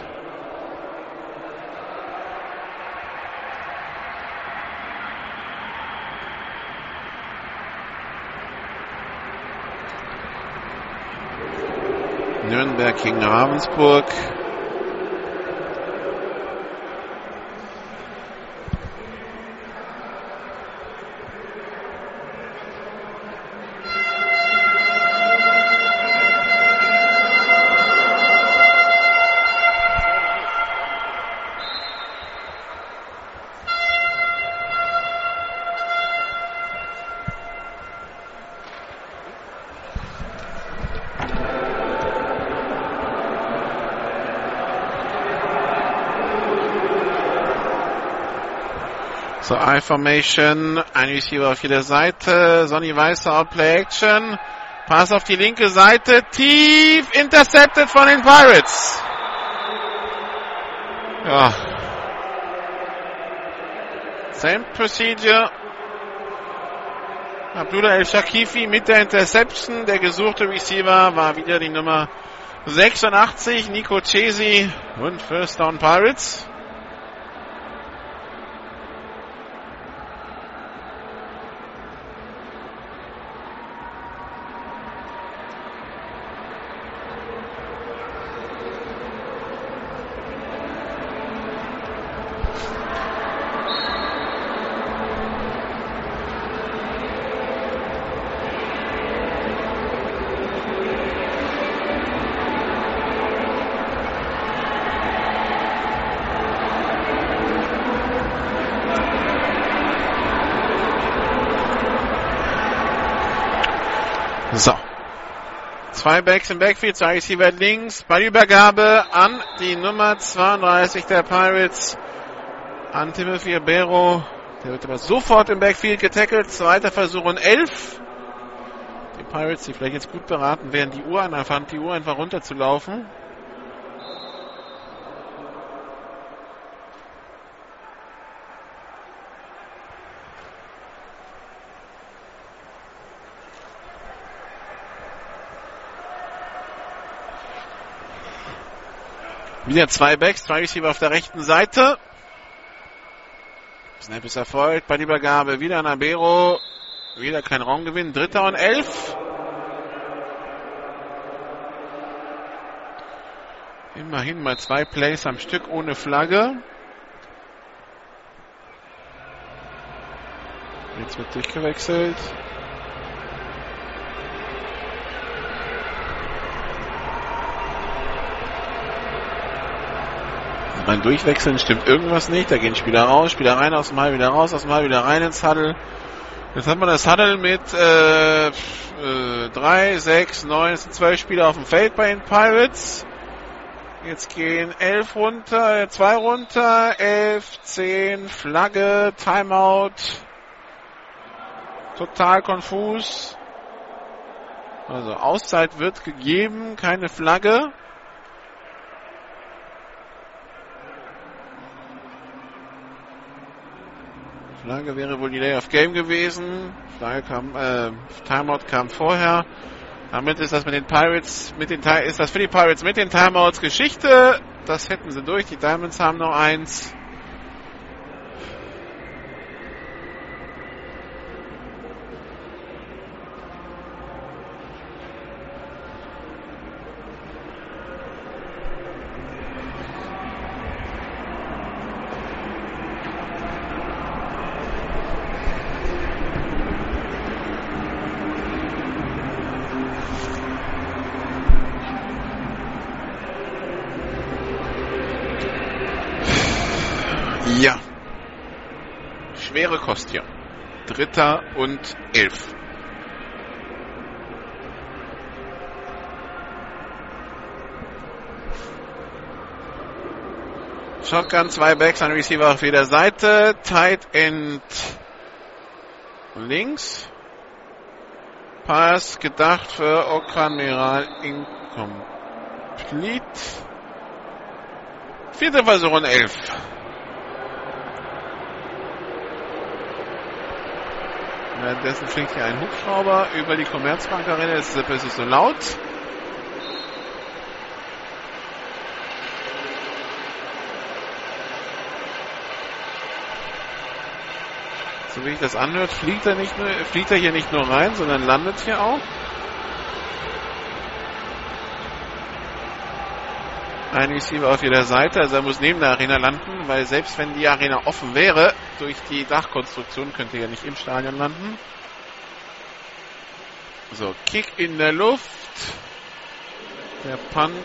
Nürnberg gegen Ravensburg. So, I-Formation, ein Receiver auf jeder Seite, Sonny Weißer, Play Action, Pass auf die linke Seite, tief intercepted von den Pirates. Ja. Same procedure. Abdullah El Shakifi mit der Interception. Der gesuchte Receiver war wieder die Nummer 86, Nico Chesi und First Down Pirates. Zwei Backs im Backfield, zwei Receiver links. Ballübergabe an die Nummer 32 der Pirates. An Timothy Abero. Der wird aber sofort im Backfield getackelt. Zweiter Versuch und elf. Die Pirates, die vielleicht jetzt gut beraten wären, die Uhr an der Hand, die Uhr einfach runterzulaufen. Wieder zwei Backs, zwei Receiver auf der rechten Seite. Snap ist erfolgt bei der Übergabe. Wieder an Abero. Wieder kein Raumgewinn. Dritter und elf. Immerhin mal zwei Plays am Stück ohne Flagge. Jetzt wird durchgewechselt. Beim Durchwechseln stimmt irgendwas nicht. Da gehen Spieler raus, Spieler rein, aus dem Hall wieder raus, aus dem Hall wieder rein ins Huddle. Jetzt hat man das Huddle mit äh, äh, 3, 6, 9, 12 Spieler auf dem Feld bei den Pirates. Jetzt gehen 11 runter, 2 runter, 11, 10, Flagge, Timeout. Total konfus. Also Auszeit wird gegeben, keine Flagge. Flagge wäre wohl Delay of Game gewesen. Flagge kam, äh, Timeout kam vorher. Damit ist das mit den Pirates, mit den ist das für die Pirates mit den Timeouts Geschichte. Das hätten sie durch. Die Diamonds haben noch eins. Ja. Schwere Kost hier. Dritter und elf. Shotgun, zwei Backs, ein Receiver auf jeder Seite. Tight End links. Pass gedacht für Okran Incomplete. Vierte Versuch und elf. Währenddessen fliegt hier ein Hubschrauber über die Commerzbank Arena. Deshalb ist es so laut. So wie ich das anhört, fliegt er, nicht nur, fliegt er hier nicht nur rein, sondern landet hier auch. Ein Receiver auf jeder Seite, also er muss neben der Arena landen, weil selbst wenn die Arena offen wäre, durch die Dachkonstruktion könnte ja nicht im Stadion landen. So, Kick in der Luft. Der Punt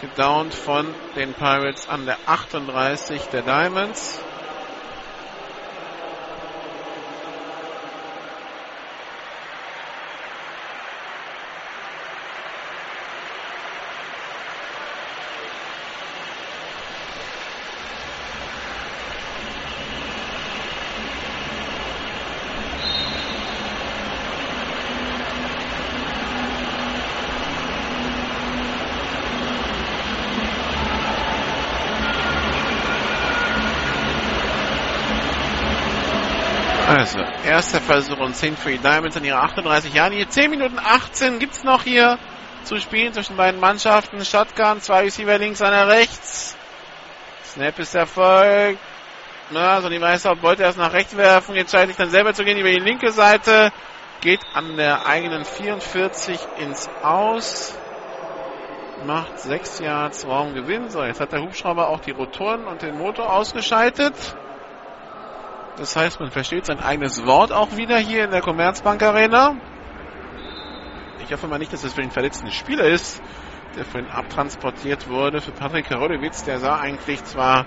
gedownt von den Pirates an der 38 der Diamonds. Erster Versuch und 10 für die Diamonds in ihrer 38 Jahren. Hier 10 Minuten 18 gibt's noch hier zu spielen zwischen beiden Mannschaften. Shotgun, zwei Receiver links, einer rechts. Snap ist erfolgt. Na, also die Meister wollte erst nach rechts werfen, entscheidet sich dann selber zu gehen über die linke Seite. Geht an der eigenen 44 ins Aus. Macht 6 Yards Raumgewinn. So, jetzt hat der Hubschrauber auch die Rotoren und den Motor ausgeschaltet. Das heißt, man versteht sein eigenes Wort auch wieder hier in der Commerzbank Arena. Ich hoffe mal nicht, dass es für den verletzten Spieler ist, der vorhin abtransportiert wurde. Für Patrick Karolewitz, der sah eigentlich zwar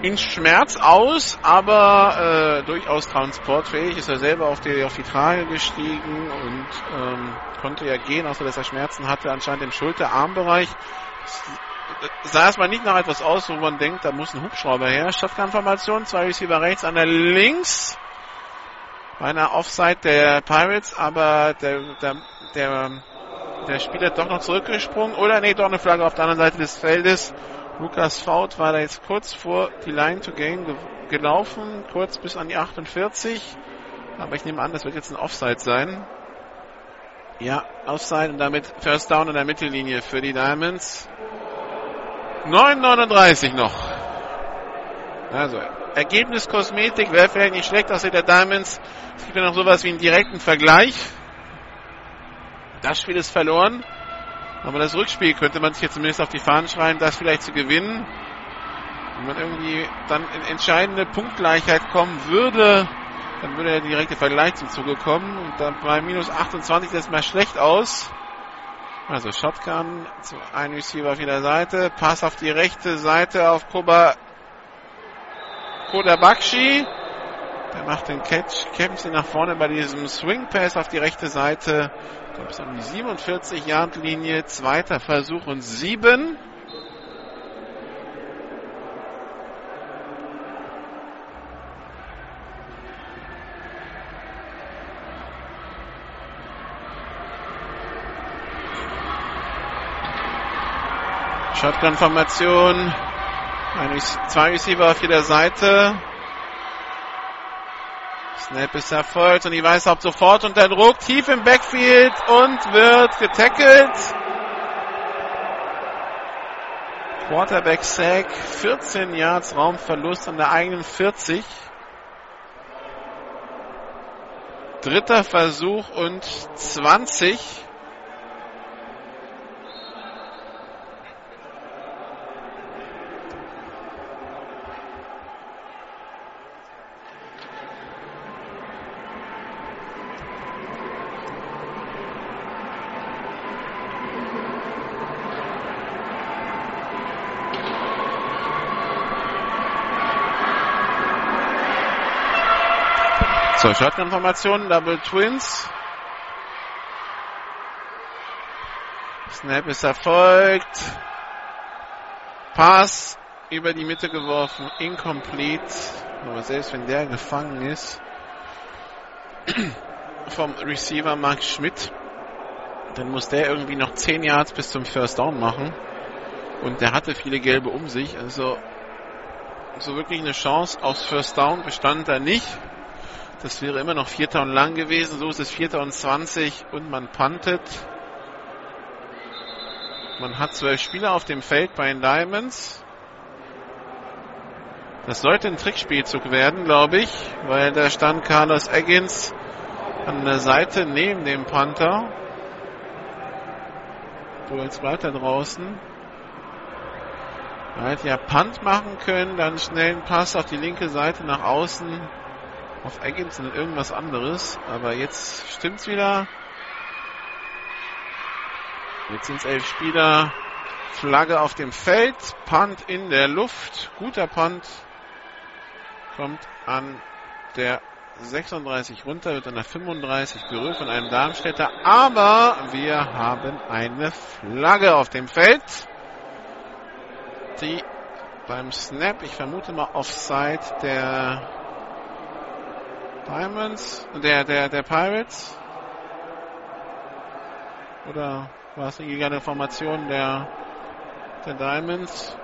in Schmerz aus, aber äh, durchaus transportfähig. Ist er selber auf die, auf die Trage gestiegen und ähm, konnte ja gehen, außer dass er Schmerzen hatte, anscheinend im Schulter-Armbereich sah erstmal nicht nach etwas aus, wo man denkt, da muss ein Hubschrauber her. Stadtkonformation, zwei Receiver rechts, einer links. Bei einer Offside der Pirates, aber der, der, der, der Spieler doch noch zurückgesprungen. Oder nee, doch eine Flagge auf der anderen Seite des Feldes. Lukas Faut war da jetzt kurz vor die Line to Gain ge gelaufen, kurz bis an die 48. Aber ich nehme an, das wird jetzt ein Offside sein. Ja, Offside und damit First Down in der Mittellinie für die Diamonds. 9,39 noch. Also, Ergebnis Kosmetik wäre vielleicht nicht schlecht aus der Diamonds. Es gibt ja noch sowas wie einen direkten Vergleich. Das Spiel ist verloren. Aber das Rückspiel könnte man sich jetzt zumindest auf die Fahnen schreiben, das vielleicht zu gewinnen. Wenn man irgendwie dann in entscheidende Punktgleichheit kommen würde, dann würde der direkte Vergleich zum Zuge kommen. Und dann bei minus 28 sieht das mal schlecht aus. Also Shotgun, ein Receiver auf jeder Seite, Pass auf die rechte Seite auf Koba Kodabakshi. Der macht den Catch, kämpft sie nach vorne bei diesem Swing Pass auf die rechte Seite. Kommt bis an die 47 Yard Linie, zweiter Versuch und sieben. Shotgun-Formation. Zwei Receiver auf jeder Seite. Snap ist erfolgt und die Weißhaupt sofort unter Druck, tief im Backfield und wird getackelt. Quarterback Sack, 14 Yards Raumverlust an der eigenen 40. Dritter Versuch und 20. So, Shotgun-Formation, Double Twins. Snap ist erfolgt. Pass über die Mitte geworfen, incomplete. Aber selbst wenn der gefangen ist vom Receiver Mark Schmidt, dann muss der irgendwie noch 10 Yards bis zum First Down machen. Und der hatte viele gelbe um sich. Also so wirklich eine Chance aufs First Down bestand da nicht. Das wäre immer noch Vierter und lang gewesen. So ist es Vierter und 20 und man puntet. Man hat zwölf Spieler auf dem Feld bei den Diamonds. Das sollte ein Trickspielzug werden, glaube ich, weil da stand Carlos Eggins an der Seite neben dem Panther. So, jetzt bleibt er draußen. Er hätte ja Punt machen können, dann schnell einen Pass auf die linke Seite nach außen auf Eggins und irgendwas anderes. Aber jetzt stimmt's wieder. Jetzt sind es elf Spieler. Flagge auf dem Feld. Punt in der Luft. Guter Punt. Kommt an der 36 runter, wird an der 35 berührt von einem Darmstädter. Aber wir haben eine Flagge auf dem Feld. Die beim Snap, ich vermute mal Offside der Diamonds, der, der, der Pirates. Oder war es eine illegale Formation der, der Diamonds?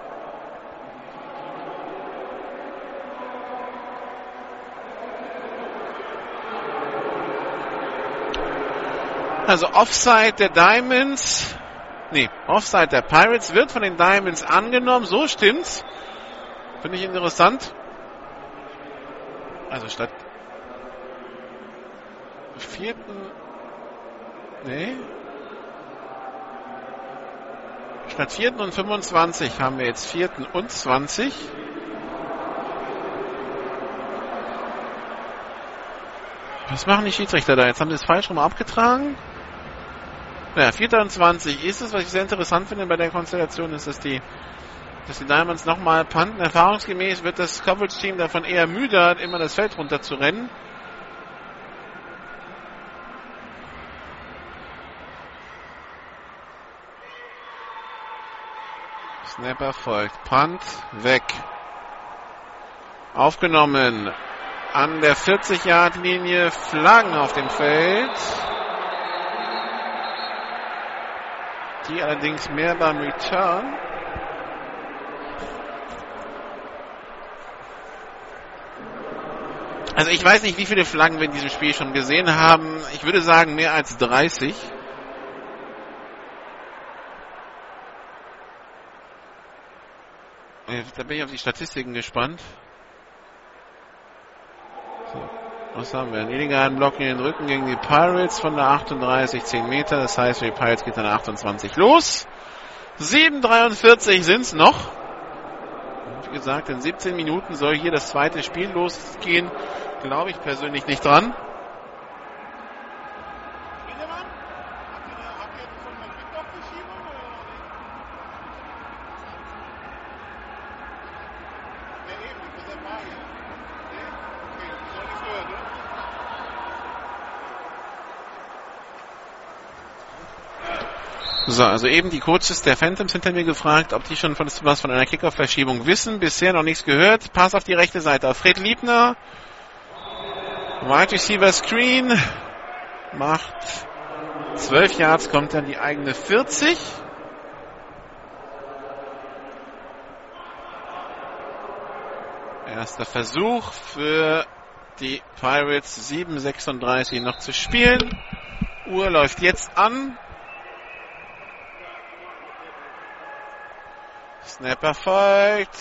Also Offside der Diamonds. Nee, Offside der Pirates wird von den Diamonds angenommen. So stimmt's. Finde ich interessant. Also statt vierten. Nee. Statt vierten und 25 haben wir jetzt vierten und 20. Was machen die Schiedsrichter da? Jetzt haben sie es falsch rum abgetragen. Ja, 24 ist es. Was ich sehr interessant finde bei der Konstellation ist, dass die, dass die Diamonds nochmal panten. Erfahrungsgemäß wird das Coverage-Team davon eher müde, immer das Feld runter zu rennen. Snapper folgt. Punt weg. Aufgenommen an der 40-Yard-Linie. Flaggen auf dem Feld. Die allerdings mehr beim Return. Also ich weiß nicht, wie viele Flaggen wir in diesem Spiel schon gesehen haben. Ich würde sagen mehr als 30. Da bin ich auf die Statistiken gespannt. So. Was haben wir? Ein illegalen Block in den Rücken gegen die Pirates von der 38, 10 Meter. Das heißt, für die Pirates geht dann 28 los. 7,43 sind es noch. Wie gesagt, in 17 Minuten soll hier das zweite Spiel losgehen. Glaube ich persönlich nicht dran. So, also eben die Coaches der Phantoms hinter mir gefragt, ob die schon von, was von einer Kickoff-Verschiebung wissen. Bisher noch nichts gehört. Pass auf die rechte Seite Fred Liebner. Wide Receiver Screen. Macht 12 Yards, kommt dann die eigene 40. Erster Versuch für die Pirates 7,36 noch zu spielen. Uhr läuft jetzt an. Snapper folgt.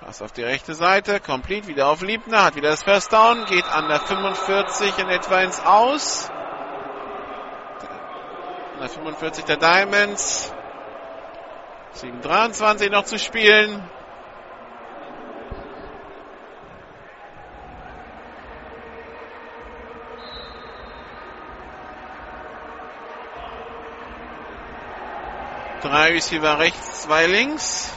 Pass auf die rechte Seite. Complete wieder auf Liebner. Hat wieder das First Down. Geht an der 45 in etwa ins Aus. An der 45 der Diamonds. 7,23 noch zu spielen. Drei Receiver rechts, zwei links.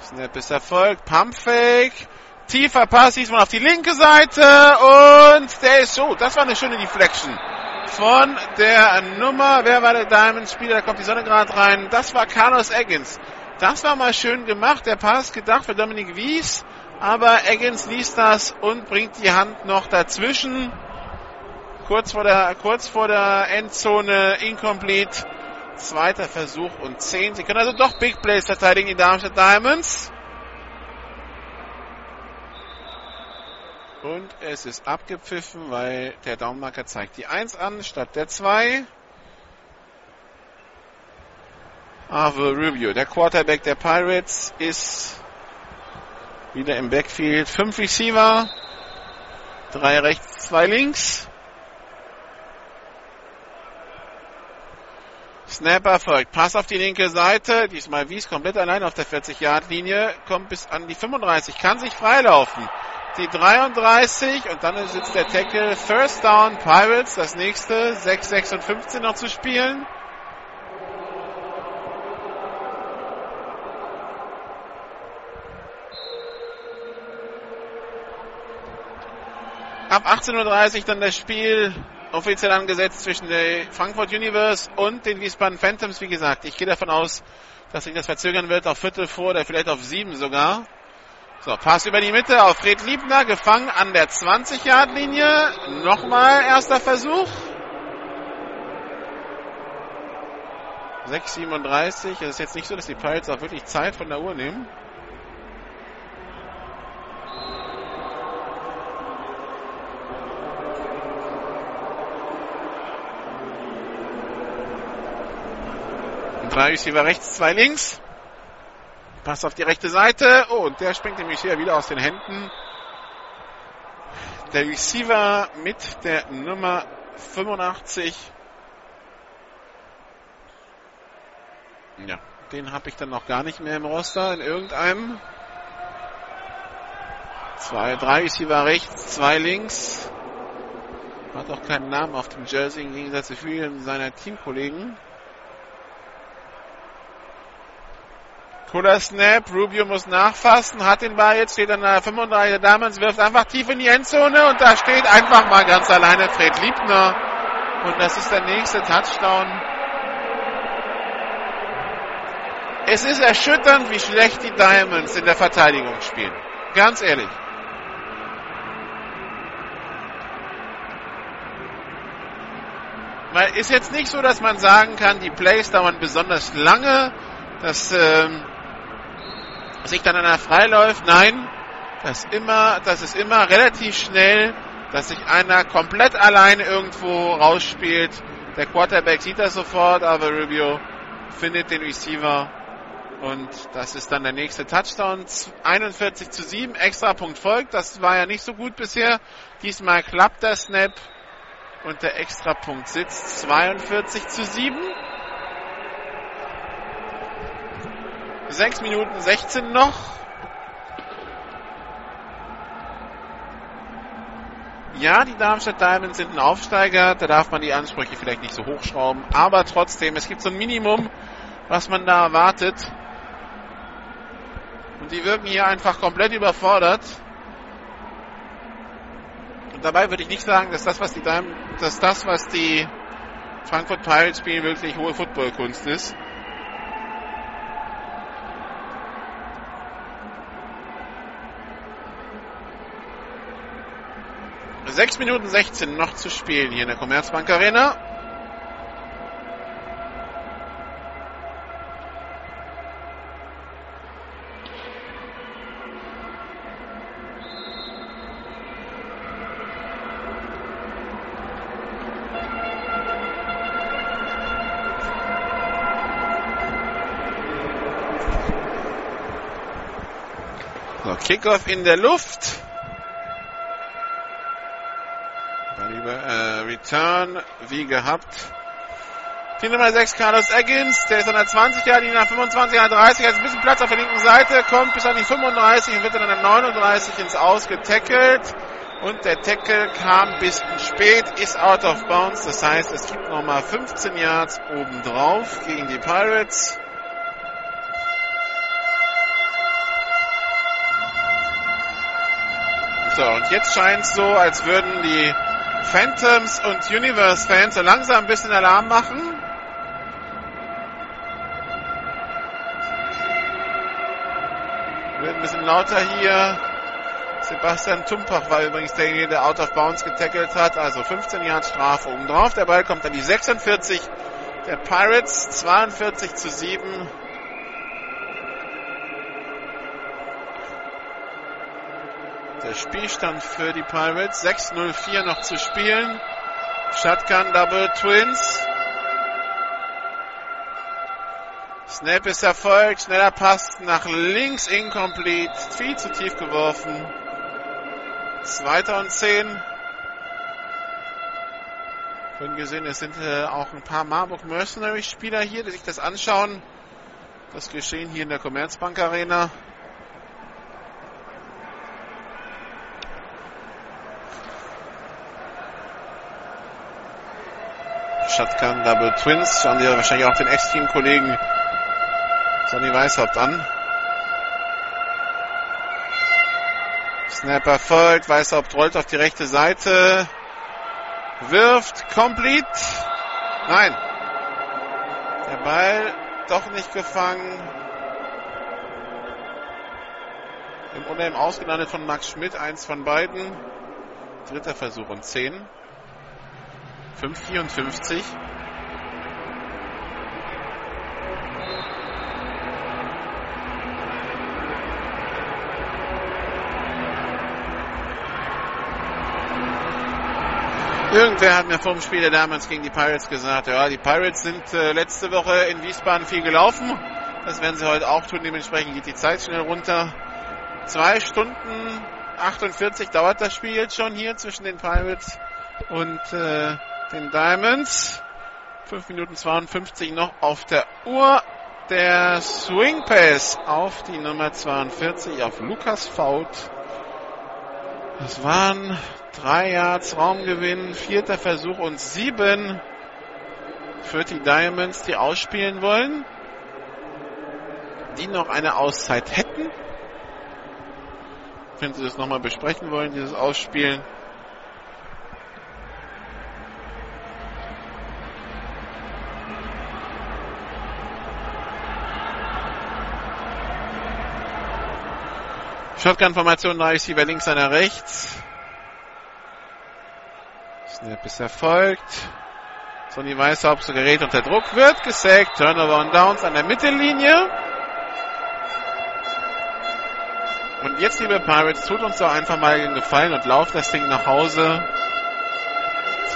Snap ist erfolgt. Pumpfake. Tiefer Pass, diesmal auf die linke Seite. Und der ist so. Das war eine schöne Deflection. Von der Nummer, wer war der Diamond-Spieler? Da kommt die Sonne gerade rein. Das war Carlos Eggins. Das war mal schön gemacht. Der Pass gedacht für Dominik Wies. Aber Eggins liest das und bringt die Hand noch dazwischen. Kurz vor der, kurz vor der Endzone, incomplete. Zweiter Versuch und 10. Sie können also doch Big Plays verteidigen, die Darmstadt Diamonds. Und es ist abgepfiffen, weil der Downmarker zeigt die 1 an statt der 2. Arvel Rubio, der Quarterback der Pirates, ist wieder im Backfield. Fünf Receiver, drei rechts, zwei links. Snapper folgt. Pass auf die linke Seite. Diesmal Wies komplett allein auf der 40-Yard-Linie. Kommt bis an die 35. Kann sich freilaufen. Die 33 und dann ist jetzt der Tackle. First Down Pirates. Das nächste. 6, 6 und 15 noch zu spielen. Ab 18.30 Uhr dann das Spiel offiziell angesetzt zwischen der Frankfurt Universe und den Wiesbaden Phantoms. Wie gesagt, ich gehe davon aus, dass sich das verzögern wird auf Viertel vor oder vielleicht auf sieben sogar. So, Pass über die Mitte auf Fred Liebner, gefangen an der 20-Yard-Linie. Nochmal erster Versuch. 6,37. Es ist jetzt nicht so, dass die Pirates auch wirklich Zeit von der Uhr nehmen. Drei Receiver rechts, zwei links. Pass auf die rechte Seite. Oh, und der springt nämlich hier wieder aus den Händen. Der Receiver mit der Nummer 85. Ja, den habe ich dann noch gar nicht mehr im Roster in irgendeinem. Zwei, drei Receiver rechts, zwei links. Hat auch keinen Namen auf dem Jersey im Gegensatz zu vielen seiner Teamkollegen. Cooler Snap, Rubio muss nachfassen, hat den Ball, jetzt steht an der 35 Damens, wirft einfach tief in die Endzone und da steht einfach mal ganz alleine Fred Liebner. Und das ist der nächste Touchdown. Es ist erschütternd, wie schlecht die Diamonds in der Verteidigung spielen. Ganz ehrlich. Weil ist jetzt nicht so, dass man sagen kann, die Plays dauern besonders lange, dass ähm, sich dann einer freiläuft. Nein, das, immer, das ist immer relativ schnell, dass sich einer komplett alleine irgendwo rausspielt. Der Quarterback sieht das sofort, aber Rubio findet den Receiver und das ist dann der nächste Touchdown. 41 zu 7, extra Punkt folgt. Das war ja nicht so gut bisher. Diesmal klappt der Snap und der Extrapunkt sitzt 42 zu 7. 6 Minuten 16 noch. Ja, die Darmstadt Diamonds sind ein Aufsteiger, da darf man die Ansprüche vielleicht nicht so hochschrauben, aber trotzdem, es gibt so ein Minimum, was man da erwartet. Und die wirken hier einfach komplett überfordert. Und dabei würde ich nicht sagen, dass das, was die, dass das, was die Frankfurt Pirates spielen, wirklich hohe Footballkunst ist. Sechs Minuten 16 noch zu spielen hier in der Commerzbank Arena. Kickoff in der Luft. Dann über äh, Return wie gehabt. Die Nummer 6 Carlos Eggins, der ist an der 20 Jahre, die nach 25 Jahre 30, hat ein bisschen Platz auf der linken Seite, kommt bis an die 35 und wird dann an der 39 ins Aus getackelt. Und der Tackle kam ein bisschen spät, ist out of bounds. Das heißt, es gibt nochmal 15 Yards obendrauf gegen die Pirates. So, und jetzt scheint es so, als würden die Phantoms und Universe-Fans so langsam ein bisschen Alarm machen. Wird ein bisschen lauter hier. Sebastian Tumpach war übrigens derjenige, der out of bounds getackelt hat. Also 15 Jahre Strafe obendrauf. Der Ball kommt an die 46 der Pirates. 42 zu 7. Der Spielstand für die Pirates. 6-0-4 noch zu spielen. Shotgun Double Twins. Snap ist erfolgt. Schneller Pass nach links. Incomplete. Viel zu tief geworfen. Zweiter und zehn. Vorhin gesehen, es sind äh, auch ein paar Marburg Mercenary Spieler hier, die sich das anschauen. Das Geschehen hier in der Commerzbank Arena. Shotgun Double Twins. Schauen dir wahrscheinlich auch den Ex-Team-Kollegen Sonny Weishaupt an. Snapper folgt, Weishaupt rollt auf die rechte Seite. Wirft, complete. Nein. Der Ball doch nicht gefangen. Im Unheim ausgelandet von Max Schmidt, eins von beiden. Dritter Versuch und 10. 5,54. Irgendwer hat mir vor dem Spiel der damals gegen die Pirates gesagt, ja, die Pirates sind äh, letzte Woche in Wiesbaden viel gelaufen. Das werden sie heute auch tun. Dementsprechend geht die Zeit schnell runter. Zwei Stunden 48 dauert das Spiel jetzt schon hier zwischen den Pirates und äh, den Diamonds. 5 Minuten 52 noch auf der Uhr. Der Swing Pass auf die Nummer 42 auf Lukas Faut. Das waren drei Yards Raumgewinn, vierter Versuch und sieben für die Diamonds, die ausspielen wollen. Die noch eine Auszeit hätten. Wenn sie das nochmal besprechen wollen, dieses Ausspielen. Shotgun-Formation, drei Receiver links, einer rechts. Snap ist erfolgt. Sonny Weißhaupt gerät unter Druck, wird gesackt. Turnover und Downs an der Mittellinie. Und jetzt, liebe Pirates, tut uns doch einfach mal den Gefallen und lauft das Ding nach Hause.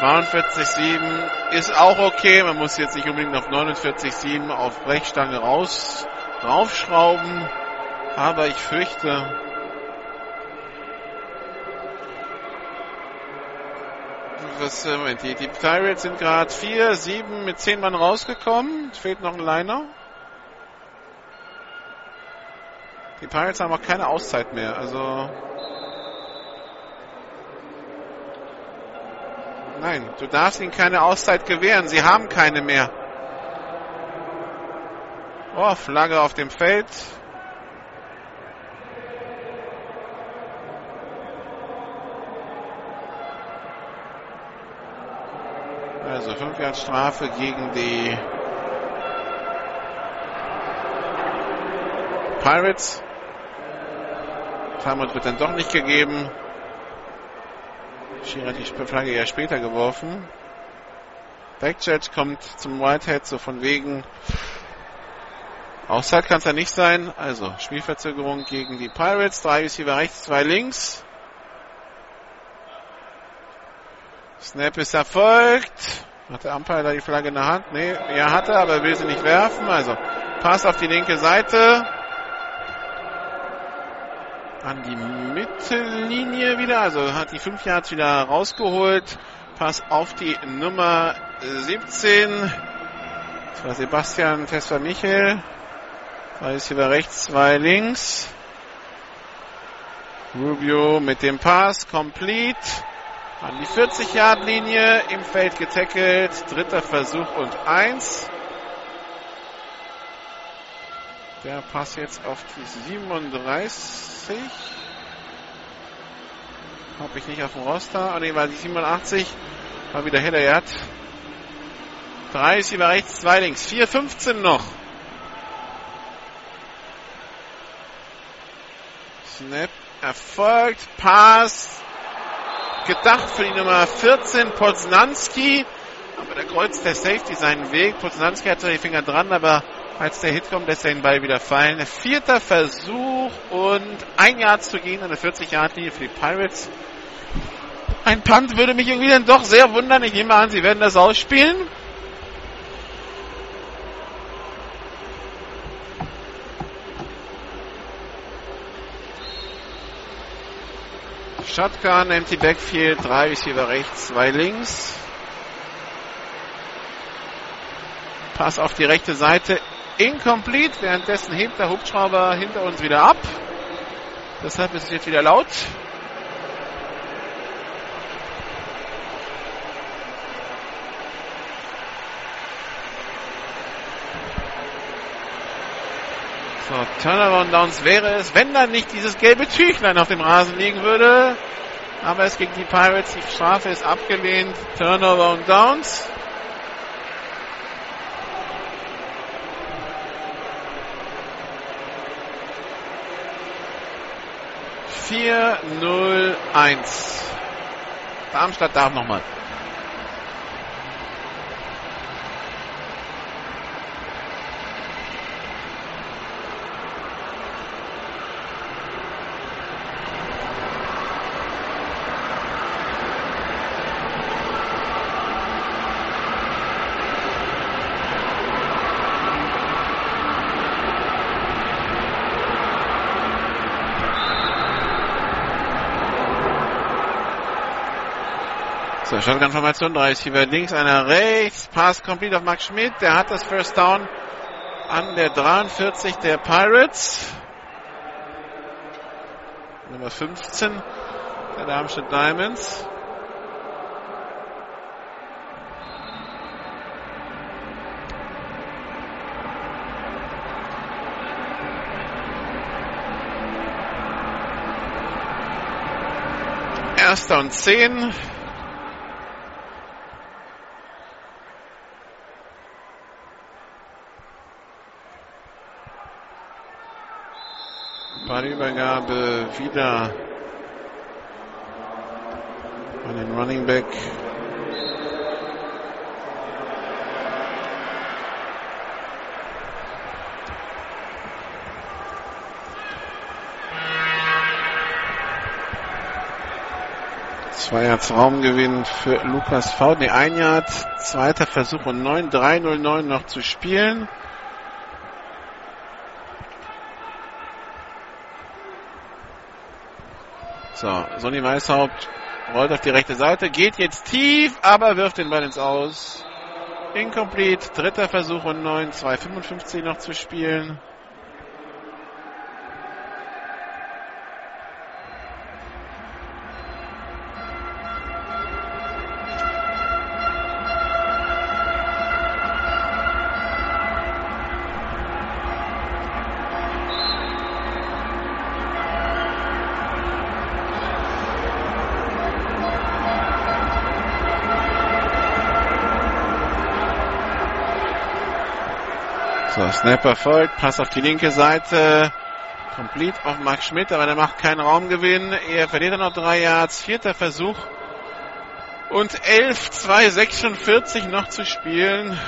42,7 ist auch okay. Man muss jetzt nicht unbedingt auf 49,7 auf Brechstange raus, raufschrauben. Aber ich fürchte, was, äh, Moment, die, die Pirates sind gerade 4, 7 mit 10 Mann rausgekommen. Es fehlt noch ein Liner. Die Pirates haben auch keine Auszeit mehr, also. Nein, du darfst ihnen keine Auszeit gewähren. Sie haben keine mehr. Oh, Flagge auf dem Feld. Also 5 Yard Strafe gegen die Pirates. Timeout wird dann doch nicht gegeben. Schiri hat die Flagge ja später geworfen. Backjudge kommt zum Whitehead, so von wegen. Auszeit kann es ja nicht sein. Also Spielverzögerung gegen die Pirates. Drei Receiver rechts, zwei links. Snap ist erfolgt. Hat der Umpire da die Flagge in der Hand? Nee, er hatte, aber will sie nicht werfen. Also Pass auf die linke Seite. An die Mittellinie wieder. Also hat die 5 Yards wieder rausgeholt. Pass auf die Nummer 17. Das war Sebastian Tesla Michel. Zwei ist hier rechts, zwei links. Rubio mit dem Pass, complete. An die 40-Yard-Linie im Feld getackelt. Dritter Versuch und eins. Der Pass jetzt auf die 37. Habe ich nicht auf dem Roster. Ah, ne, war die 87. War wieder Hedayat. 30 über rechts, 2 links. 4, 15 noch. Snap erfolgt. Pass gedacht für die Nummer 14 Poznanski. Aber da kreuzt der Safety seinen Weg. Poznanski hat die Finger dran, aber als der Hit kommt, lässt er den Ball wieder fallen. Vierter Versuch und ein Jahr zu gehen an der 40-Yard-Linie für die Pirates. Ein Punt würde mich irgendwie dann doch sehr wundern. Ich nehme an, sie werden das ausspielen. Shotgun, empty backfield, drei Receiver rechts, zwei links. Pass auf die rechte Seite, incomplete. Währenddessen hebt der Hubschrauber hinter uns wieder ab. Deshalb ist es jetzt wieder laut. So, Turnaround Downs wäre es, wenn dann nicht dieses gelbe Tüchlein auf dem Rasen liegen würde. Aber es gegen die Pirates, die Strafe ist abgelehnt. Turnover und Downs. Vier, null, eins. Darmstadt darf nochmal. Zur Shotgun-Formation, 30 über links, einer rechts. Pass komplett auf Max Schmidt. Der hat das First Down an der 43 der Pirates. Nummer 15 der Darmstadt Diamonds. Erster und 10 Übergabe wieder an den Running Back. Zwei Yards Raumgewinn für Lukas V. Ne, ein Yard, zweiter Versuch und 9, 3.09 noch zu spielen. So, Sonny Weishaupt rollt auf die rechte Seite, geht jetzt tief, aber wirft den Ball ins Aus. Incomplete, dritter Versuch und 9, 2,55 noch zu spielen. Snapper folgt, Pass auf die linke Seite. Complete auf Max Schmidt, aber der macht keinen Raumgewinn. Er verliert noch drei Yards. Vierter Versuch. Und 11, 2, 46 noch zu spielen.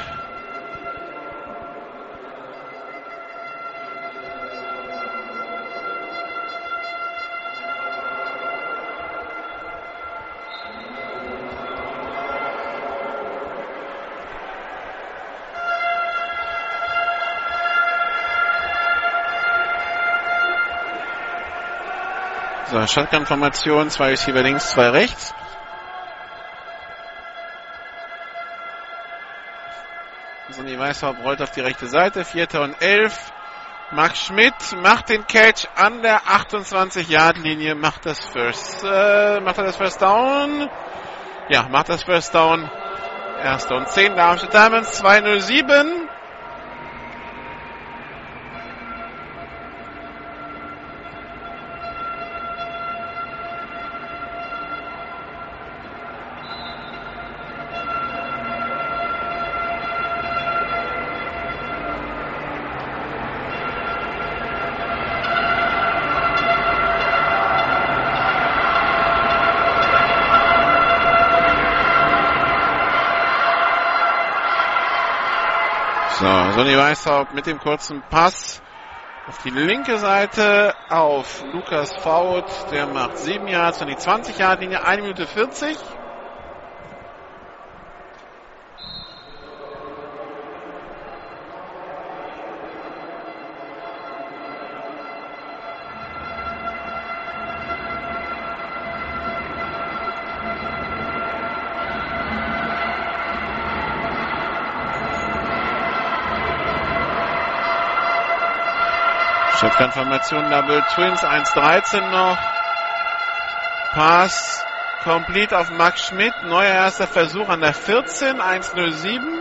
So, Shotgun-Formation, zwei Receiver links, zwei rechts. Sonny Weishaupt rollt auf die rechte Seite, vierter und elf. Max Schmidt macht den Catch an der 28-Yard-Linie, macht das First, äh, macht er das First Down? Ja, macht das First Down. Erster und zehn, Darmstadt Diamonds, 207. So, Sonny Weishaupt mit dem kurzen Pass auf die linke Seite auf Lukas Faut. Der macht 7 Yards an die 20 Yard Linie, 1 Minute 40. Shotgun-Formation Double Twins, 1-13 noch. Pass complete auf Max Schmidt. Neuer erster Versuch an der 14, 1-0-7.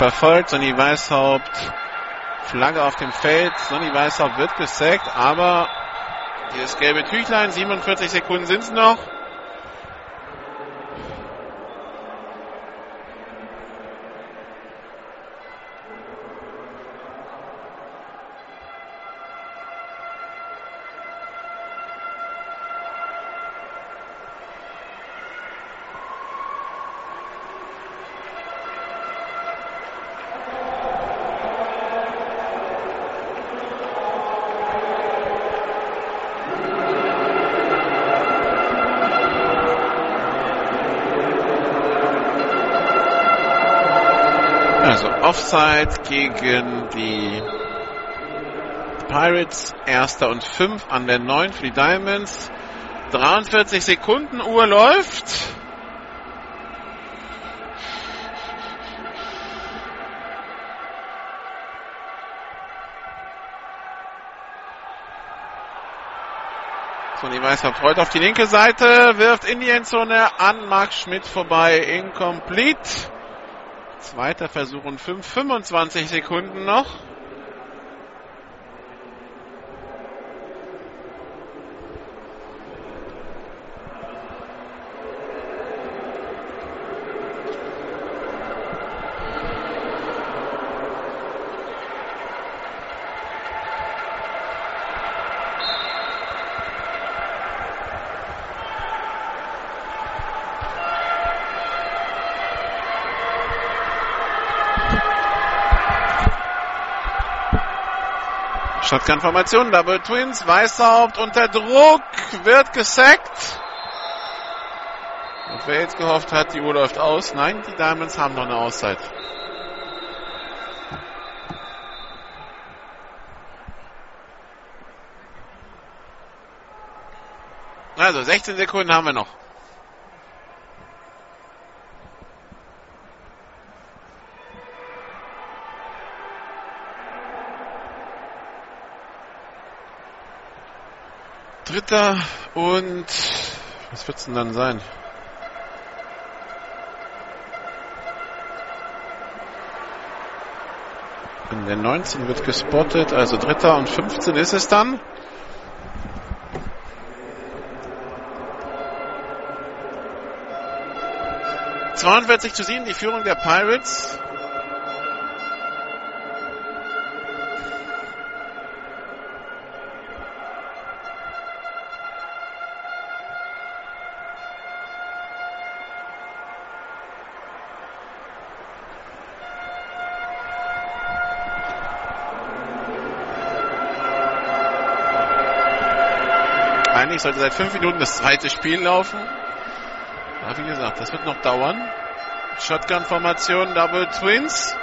Snapper folgt, Sonny Weishaupt, Flagge auf dem Feld, Sonny Weishaupt wird gesackt, aber dieses gelbe Tüchlein, 47 Sekunden sind es noch. Offside gegen die Pirates. Erster und fünf an der neun für die Diamonds. 43 Sekunden Uhr läuft. Sonny Weiß verfreut auf die linke Seite, wirft in die Endzone an Marc Schmidt vorbei, incomplete. Zweiter Versuch und 5, 25 Sekunden noch. Shotgun-Formation, Double Twins, Weißhaupt unter Druck, wird gesackt. Und wer jetzt gehofft hat, die Uhr läuft aus, nein, die Diamonds haben noch eine Auszeit. Also 16 Sekunden haben wir noch. Dritter und was wird's denn dann sein? In der 19 wird gespottet, also Dritter und 15 ist es dann. ...42 zu 7, die Führung der Pirates. Eigentlich sollte seit fünf Minuten das zweite Spiel laufen. Aber wie gesagt, das wird noch dauern. Shotgun-Formation, Double Twins.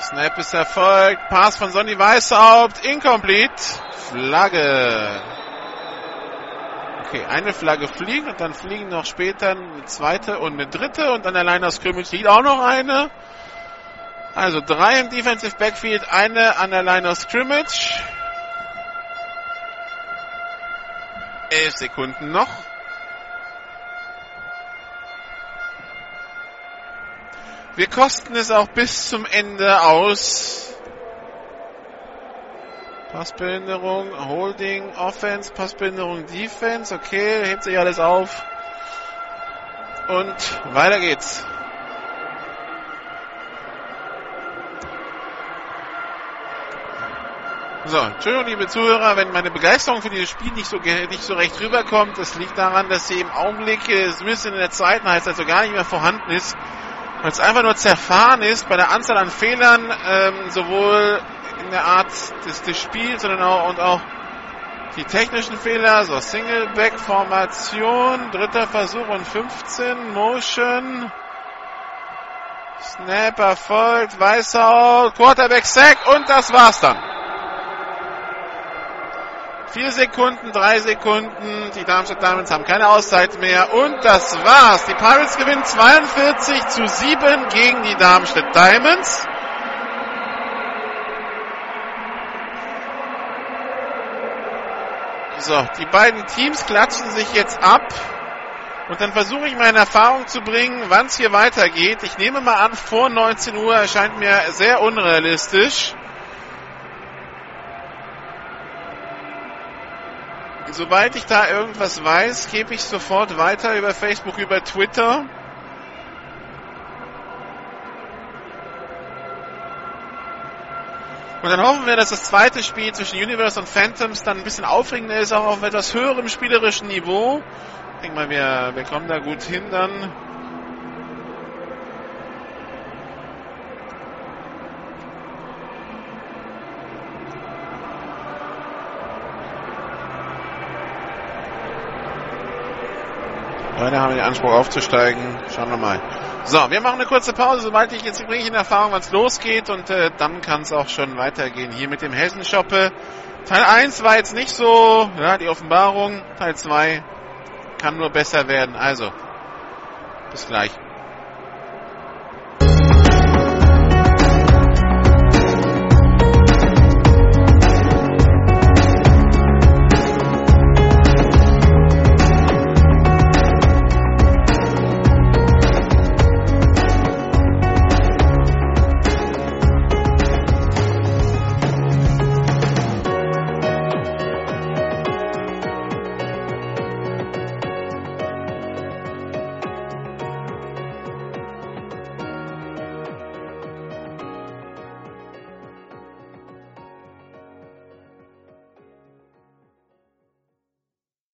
Snap ist erfolgt. Pass von Sonny Weißhaupt. Incomplete. Flagge. Okay, eine Flagge fliegt und dann fliegen noch später eine zweite und eine dritte und an der Line of Scrimmage liegt auch noch eine. Also drei im Defensive Backfield, eine an der Line of Scrimmage. Elf Sekunden noch. Wir kosten es auch bis zum Ende aus. Passbehinderung, Holding, Offense, Passbehinderung, Defense. Okay, hebt sich alles auf. Und weiter geht's. So, Entschuldigung, liebe Zuhörer, wenn meine Begeisterung für dieses Spiel nicht so, nicht so recht rüberkommt. Das liegt daran, dass sie im Augenblick, äh, zumindest in der zweiten Halbzeit, also gar nicht mehr vorhanden ist. Weil es einfach nur zerfahren ist bei der Anzahl an Fehlern, ähm, sowohl in der Art des, des Spiels, sondern auch, und auch die technischen Fehler. So, Single-Back-Formation, dritter Versuch und 15, Motion. Snap erfolgt, Weißau, Quarterback Sack und das war's dann. Vier Sekunden, drei Sekunden. Die Darmstadt Diamonds haben keine Auszeit mehr. Und das war's. Die Pirates gewinnen 42 zu 7 gegen die Darmstadt Diamonds. So, die beiden Teams klatschen sich jetzt ab. Und dann versuche ich meine Erfahrung zu bringen, wann es hier weitergeht. Ich nehme mal an, vor 19 Uhr erscheint mir sehr unrealistisch. Sobald ich da irgendwas weiß, gebe ich sofort weiter über Facebook, über Twitter. Und dann hoffen wir, dass das zweite Spiel zwischen Universe und Phantoms dann ein bisschen aufregender ist, auch auf etwas höherem spielerischen Niveau. Ich denke mal, wir, wir kommen da gut hin dann. Beide haben den Anspruch aufzusteigen. Schauen wir mal. So, wir machen eine kurze Pause, sobald ich jetzt bringe ich in Erfahrung, wann losgeht und äh, dann kann es auch schon weitergehen hier mit dem Hessenschoppe. Teil 1 war jetzt nicht so, ja, die Offenbarung. Teil 2 kann nur besser werden. Also, bis gleich.